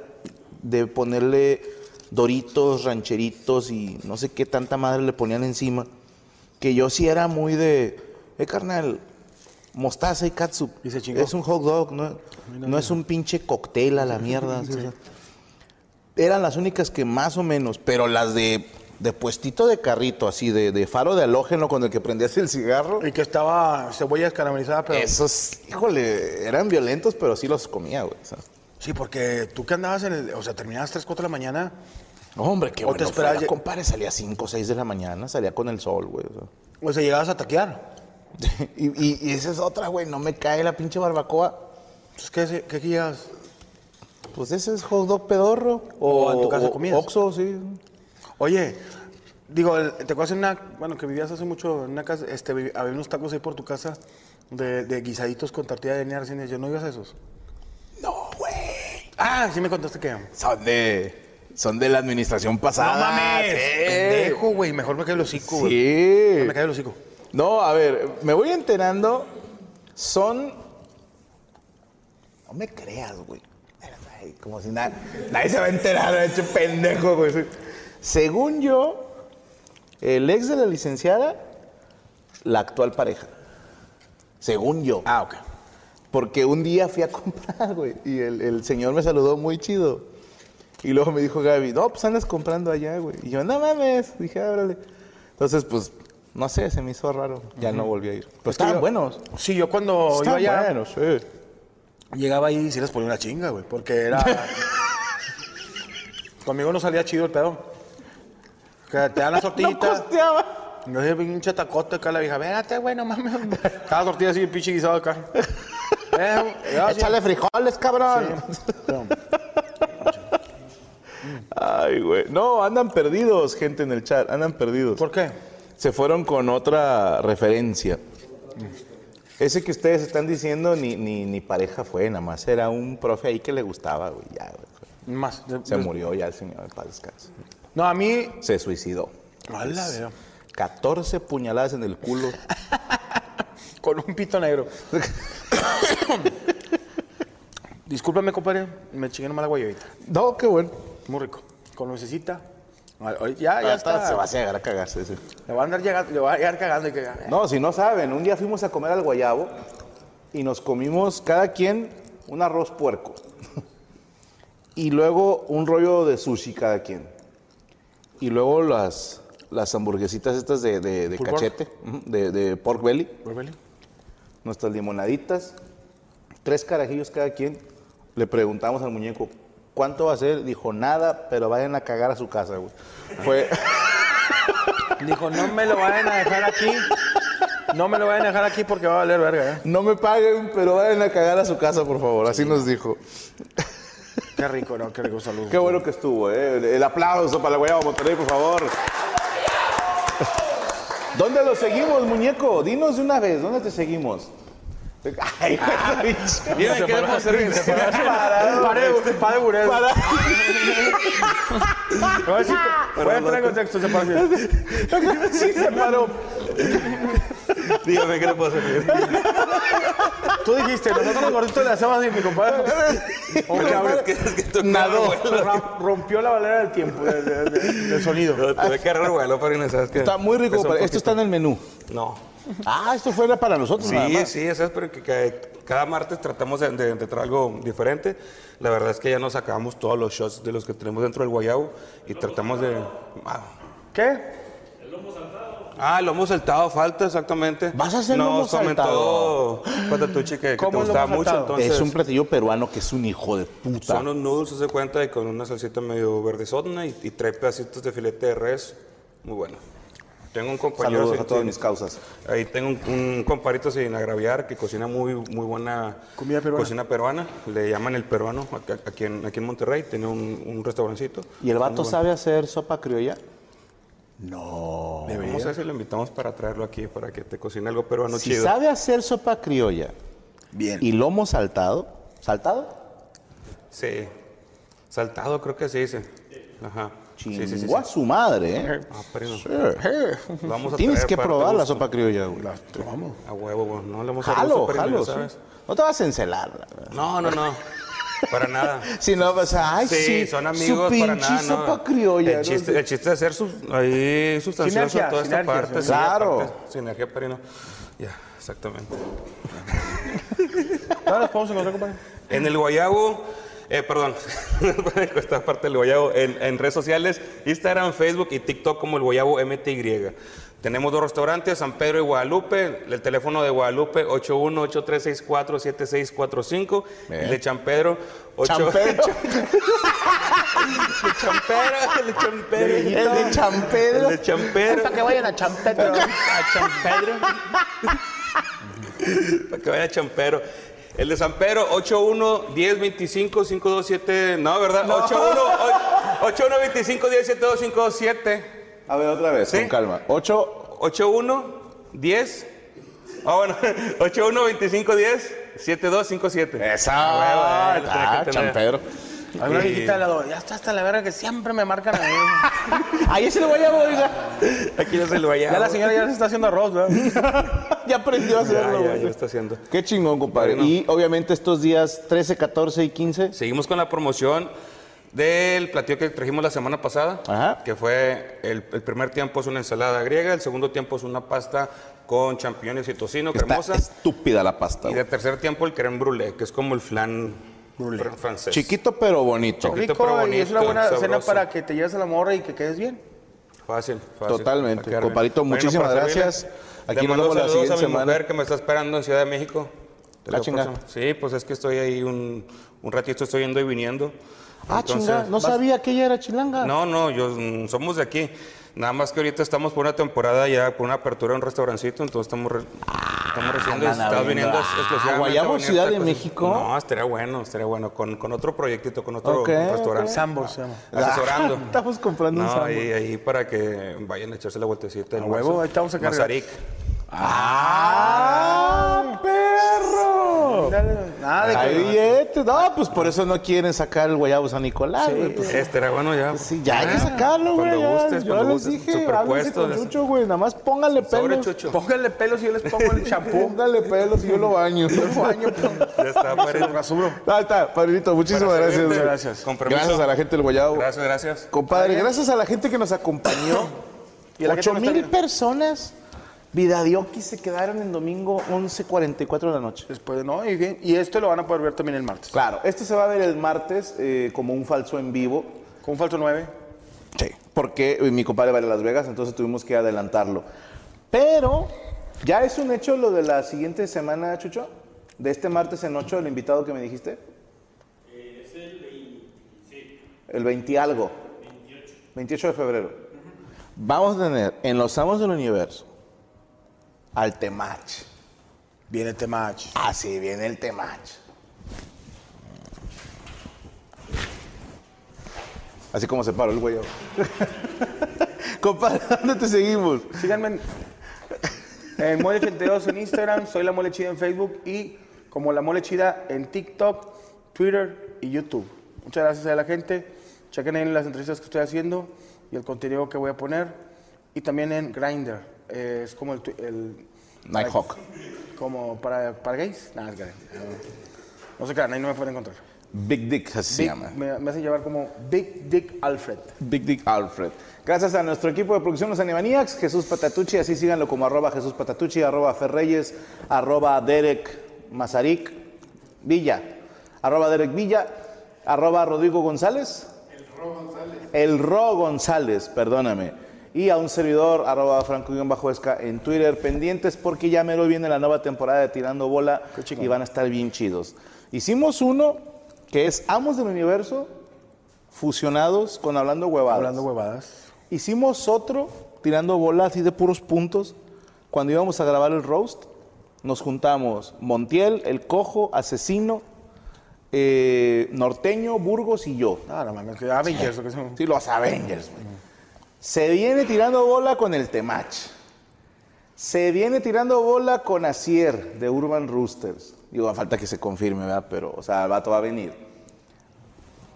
de ponerle doritos, rancheritos y no sé qué tanta madre le ponían encima. Que yo sí era muy de, eh, carnal, mostaza y catsup. Y se chingó. Es un hot dog, no, no es un pinche cóctel a la mierda. así, o sea. Eran las únicas que más o menos, pero las de, de puestito de carrito, así, de, de faro de halógeno con el que prendías el cigarro. Y que estaba cebolla caramelizada, pero... Esos, híjole, eran violentos, pero sí los comía, güey. o. Sí, porque tú que andabas en el... O sea, terminabas 3, 4 de la mañana. Hombre, qué O te bueno. esperabas fuera, lle- compadre, salía 5 o 6 de la mañana, salía con el sol, güey. o sea. O sea, llegabas a taquear. <laughs> y, y- y esa es otra, güey, no me cae la pinche barbacoa. Entonces, ¿qué, se- qué, qué llegas? Pues ese es hot dog pedorro. O en tu casa comías. Oxxo, sí. Oye, digo, te acuerdas en una... Bueno, que vivías hace mucho en una casa... Este, había unos tacos ahí por tu casa de, de guisaditos con tortilla de recién hecha. ¿No ibas a esos? No, güey. Ah, sí me contaste que... Son de, son de la administración pasada. ¡No mames! sí. Pendejo, güey. Mejor me cae el hocico, güey. Sí. Me cae el hocico. No, a ver, me voy enterando. Son. No me creas, güey. Como si nada. Nadie se va a enterar, he hecho pendejo, güey. Según yo, el ex de la licenciada, la actual pareja. Según yo. Ah, ok. Porque un día fui a <laughs> comprar, güey, y el, el señor me saludó muy chido. Y luego me dijo Gaby, no, pues andas comprando allá, güey. Y yo, no mames. Dije, ábrale. Entonces, pues, no sé, se me hizo raro. Ya no volví a ir. Pero Es estaban yo- buenos. Sí, yo cuando iba allá... buenos, sí. Llegaba ahí y sí les ponía una chinga, güey, porque era... <laughs> Conmigo no salía chido el pedo. Que te dan la <laughs> No tortillita, costeaba. Yo dije, pinche tacote acá la vieja. Vérate, güey, no mames. <laughs> Cada tortilla así, pinche guisado acá. Eh, sí. Échale frijoles, cabrón. Ay, güey. No, andan perdidos, gente en el chat. Andan perdidos. ¿Por qué? Se fueron con otra referencia. Ese que ustedes están diciendo ni, ni, ni pareja fue, nada más era un profe ahí que le gustaba, güey. Ya, güey. Más. Se murió ya el señor de paz descanse. No, a mí. Se suicidó. A la verga. 14 puñaladas en el culo. <laughs> Con un pito negro. <coughs> Discúlpame, compadre. Me chingué nomás la guayabita. No, qué bueno. Muy rico. Con lucecita. Ya, ya está. Se va a llegar a cagarse ese. Le va a andar llegando, le va a llegar cagando y que. No, si no saben, un día fuimos a comer al guayabo y nos comimos cada quien un arroz puerco. <laughs> y luego un rollo de sushi cada quien. Y luego las, las hamburguesitas estas de, de- cachete, de, de pork belly, nuestras limonaditas, tres carajillos cada quien. Le preguntamos al muñeco, ¿cuánto va a ser? Dijo, nada, pero vayan a cagar a su casa, güey. Fue... <laughs> Dijo, no me lo vayan a dejar aquí. No me lo vayan a dejar aquí porque va a valer verga, ¿eh? No me paguen, pero vayan a cagar a su casa, por favor. Así nos dijo. Qué rico, ¿no? Qué rico salud. Qué bueno que estuvo, ¿eh? El aplauso para la Guayaba Monterrey, por favor. ¿Dónde lo seguimos, muñeco? Dinos de una vez, ¿dónde te seguimos? Ay. Dime, ¿qué le puedo servir? Burel. Para- Voy a decir, voy a entrar en contexto, se parece. Sí, se paró. Dígame, ¿qué le puedo servir? Tú dijiste, nosotros los gorditos le hacemos así, mi compadre. <laughs> O Pero cabrón, es que, es que tocaba Nadó. rompió la barrera del tiempo, del, del- del- del sonido. No, Tuve que agarrar vuelo, Farina, ¿sabes qué? Está muy rico. Pero Esto está en el menú. No. Ah, esto fue para nosotros nada Sí, más. sí, eso es porque que- cada martes tratamos de, de- de traer algo diferente. La verdad es que ya nos sacamos todos los shots de los que tenemos dentro del guayabo y tratamos de... Ah, ¿Qué? Ah, lomo saltado falta, exactamente. ¿Vas a hacer Nos lomo comentó Patatucci que, que te ¿Cómo es gustaba mucho, saltado? entonces... Es un platillo peruano que es un hijo de puta. Son unos noodles, se cuenta, y con una salsita medio verdezona y, y trae pedacitos de filete de res. Muy bueno. Tengo un compañero... Saludos a todas sin- mis causas. Ahí tengo un, un comparito sin agraviar que cocina muy, muy buena Comida peruana. cocina peruana. Le llaman el peruano aquí en, aquí en Monterrey. Tiene un, un restaurancito. ¿Y el vato sabe hacer sopa criolla? No. Vamos a ver si lo invitamos para traerlo aquí, para que te cocine algo peruano Si chido. sabe hacer sopa criolla Bien. y lomo saltado, ¿saltado? Sí. Saltado creo que se dice. Ajá. Sí, sí, sí, sí. Chingó a su madre, ¿eh? Ah, pero Sí. <laughs> Vamos a Tienes que probar la sopa criolla, güey. Vamos. A huevo, güey. No le vamos a dar Jalo, jalo, sabes. No te vas a encelar. la verdad. No, no, no. Para nada. <laughs> Si no, vas a, ay, Sí, sí, son su amigos para pinche nada, ¿no? sopa criolla. El ¿no? chiste, el chiste es hacer sus, ahí sustancioso Sinergia, toda esta sinergia, parte. sí, claro. aparte, sinergia perino. Ya, exactamente. <laughs> ¿Dónde los podemos encontrar, compadre? En el Guayabo, eh, perdón, <laughs> esta parte del Guayabo, en, en redes sociales, Instagram, Facebook y TikTok como el Guayabo MTY. Tenemos dos restaurantes, San Pedro y Guadalupe. El teléfono de Guadalupe, 81-8364-7645. <laughs> El de San Pedro, 8... Champero. Champero, el de Champero. El de Champedro. El de Champero. Para que vayan a Champetro. <laughs> A Champedro. Para que vaya a Champero. El de San Pedro, 81 10 25 527. No, ¿verdad? 81 81 25 10 72 527. A ver, otra vez, ¿Sí? con calma. Ocho, 81 10. Ah, bueno. 81 25 10 7257. Esa. Ah, bueno, Ah, bueno, Champedro. Hay una viejita al lado. Ya está hasta la verga que siempre me marcan ahí. <laughs> Ahí es el guayabo, oiga. Aquí no se lo vaya. Ya la señora ya se está haciendo arroz, ¿verdad? <laughs> Ya aprendió a hacerlo, ya, güey. ya lo está haciendo. Qué chingón, compadre. Bueno. Y obviamente estos días 13, 14 y 15. Seguimos con la promoción del platillo que trajimos la semana pasada, Ajá. que fue el, el primer tiempo es una ensalada griega, el segundo tiempo es una pasta con champiñones y tocino Está cremosa, estúpida la pasta. y de tercer tiempo el creme brûlée, que es como el flan fr- francés. Chiquito pero bonito. Chiquito. Rico pero y es una bonito, buena cena sabroso. para que te lleves a la morra y que quedes bien. Fácil, fácil. Totalmente. Compadrito, Bueno, muchísimas gracias. Aquí le nos mando vemos la siguiente a mi semana. mujer que me está esperando en Ciudad de México. La La chinga. próxima. Sí, pues es que estoy ahí un, un ratito, estoy yendo y viniendo. Ah, Entonces, chinga. No vas- sabía que ella era chilanga. No, no, yo, mm, somos de aquí. Nada más que ahorita estamos por una temporada ya, por una apertura de un restaurancito, entonces estamos, re- estamos recibiendo, andan estás viniendo. Ah. Guayabo, Ciudad de. México. No, estaría bueno, estaría bueno, con, con otro proyectito, con otro Ok, restaurante. se llama. Asesorando. <laughs> Estamos comprando un No, Sambor. ahí, ahí para que vayan a echarse la vueltecita. A huevo, ahí estamos a cargar. Mazarik. ¡Ah, perro! Nada de Hay billetes. No, pues por eso no quieren sacar el guayabo San Nicolás, güey. pues, Este era bueno ya. sí, ya hay que sacarlo, güey. Cuando ya. gustes, Yo cuando les gustes. dije, háblense con les- Chucho, güey. Nada más póngale Sobre pelos. Chucho. Pónganle pelos y yo les pongo el champú. Póngale pelos y yo lo baño. <laughs> Yo lo baño, Ya está, <laughs> padre. lo rasuro. Ahí está, padrito. Muchísimas Para gracias. servirte. güey. Gracias. Con permiso. Gracias a la gente del guayabo. Gracias, gracias. Compadre, gracias a la gente que nos acompañó. <coughs> Y a la gente 8 que no está mil viendo. personas. Vidadioki se quedaron en domingo 11.44 de la noche. Después, no, y bien. Y esto lo van a poder ver también el martes. Claro, esto se va a ver el martes eh, como un falso en vivo. Con un falso 9. Sí. Porque eh, mi compadre va a ir a Las Vegas, entonces tuvimos que adelantarlo. Pero, ¿ya es un hecho lo de la siguiente semana, Chucho? De este martes en 8, el invitado que me dijiste. es el 20, El 20 algo. 28. de febrero. Vamos a tener en Los Amos del Universo al Temach. Viene este match. Así viene el Temach. Así como se paró el güey. <laughs> Compadre, ¿dónde te seguimos? Síganme en, en Mole 82 en Instagram, soy La Mole Chida en Facebook y como La Mole Chida en TikTok, Twitter y YouTube. Muchas gracias a la gente. Chequen ahí las entrevistas que estoy haciendo y el contenido que voy a poner. Y también en Grindr. Eh, es como el... el Nighthawk. Como para, para gays. Nada, es gay. No, no se crean, ahí no me pueden encontrar. Big Dick, así se Big- llama. me, me hacen llevar como Big Dick Alfred. Big Dick Alfred. Gracias a nuestro equipo de producción Los Animaniacs, Jesús Patatucci, así síganlo como arroba Jesús Patatucci, arroba Ferreyes, arroba Derek Mazarik Villa, arroba Derek Villa, arroba Rodrigo González. El Ro González. El Ro González, perdóname. Y a un servidor, arroba Franco-Esca en Twitter, pendientes porque ya mero viene la nueva temporada de Tirando Bola y van a estar bien chidos. Hicimos uno que es Amos del Universo fusionados con Hablando Huevadas. Hablando huevadas. Hicimos otro tirando bolas así de puros puntos. Cuando íbamos a grabar el roast, nos juntamos Montiel, El Cojo, Asesino, eh, Norteño, Burgos y yo. Ah, no mames, Avengers. Sí, los Avengers. güey. Se viene tirando bola con el Temach. Se viene tirando bola con Asier de Urban Roosters. Digo, a falta que se confirme, ¿verdad? Pero, o sea, el vato va a venir.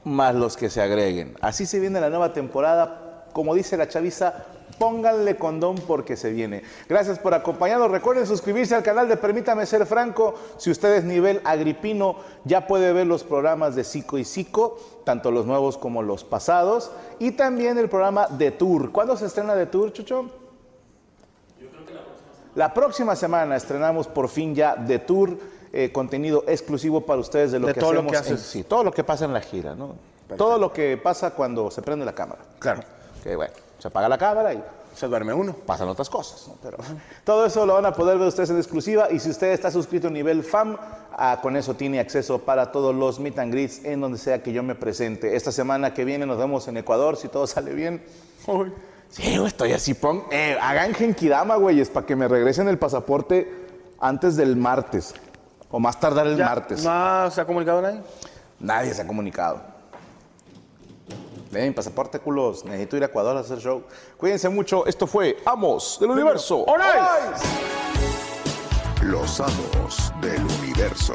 Más los que se agreguen. Así se viene la nueva temporada. Como dice la chaviza, pónganle condón porque se viene. Gracias por acompañarnos. Recuerden suscribirse al canal de Permítame Ser Franco. Si usted es nivel agripino, ya puede ver los programas de Psico y Psico, tanto los nuevos como los pasados. Y también el programa de Tour. ¿Cuándo se estrena de Tour, Chucho? La próxima semana estrenamos por fin ya The Tour, eh, contenido exclusivo para ustedes de lo De que todo lo que en- sí, todo lo que pasa en la gira, ¿no? Todo lo que pasa cuando se prende la cámara. Claro. Que bueno, se apaga la cámara y Se duerme uno. pasan otras cosas, ¿no? Pero todo eso lo van a poder ver ustedes en exclusiva y si usted está suscrito a nivel FAM, ah, con eso tiene acceso para todos los meet and greets en donde sea que yo me presente. Esta semana que viene nos vemos en Ecuador, si todo sale bien. Sí, güey, estoy así, pon, eh, hagan genkidama, güeyes, para que me regresen el pasaporte antes del martes o más tardar el Ya, martes. ¿No se ha comunicado nadie? Nadie se ha comunicado. Ven, pasaporte, culos. Necesito ir a Ecuador a hacer show. Cuídense mucho. Esto fue Amos del Universo. ¡All right! Los amos del universo.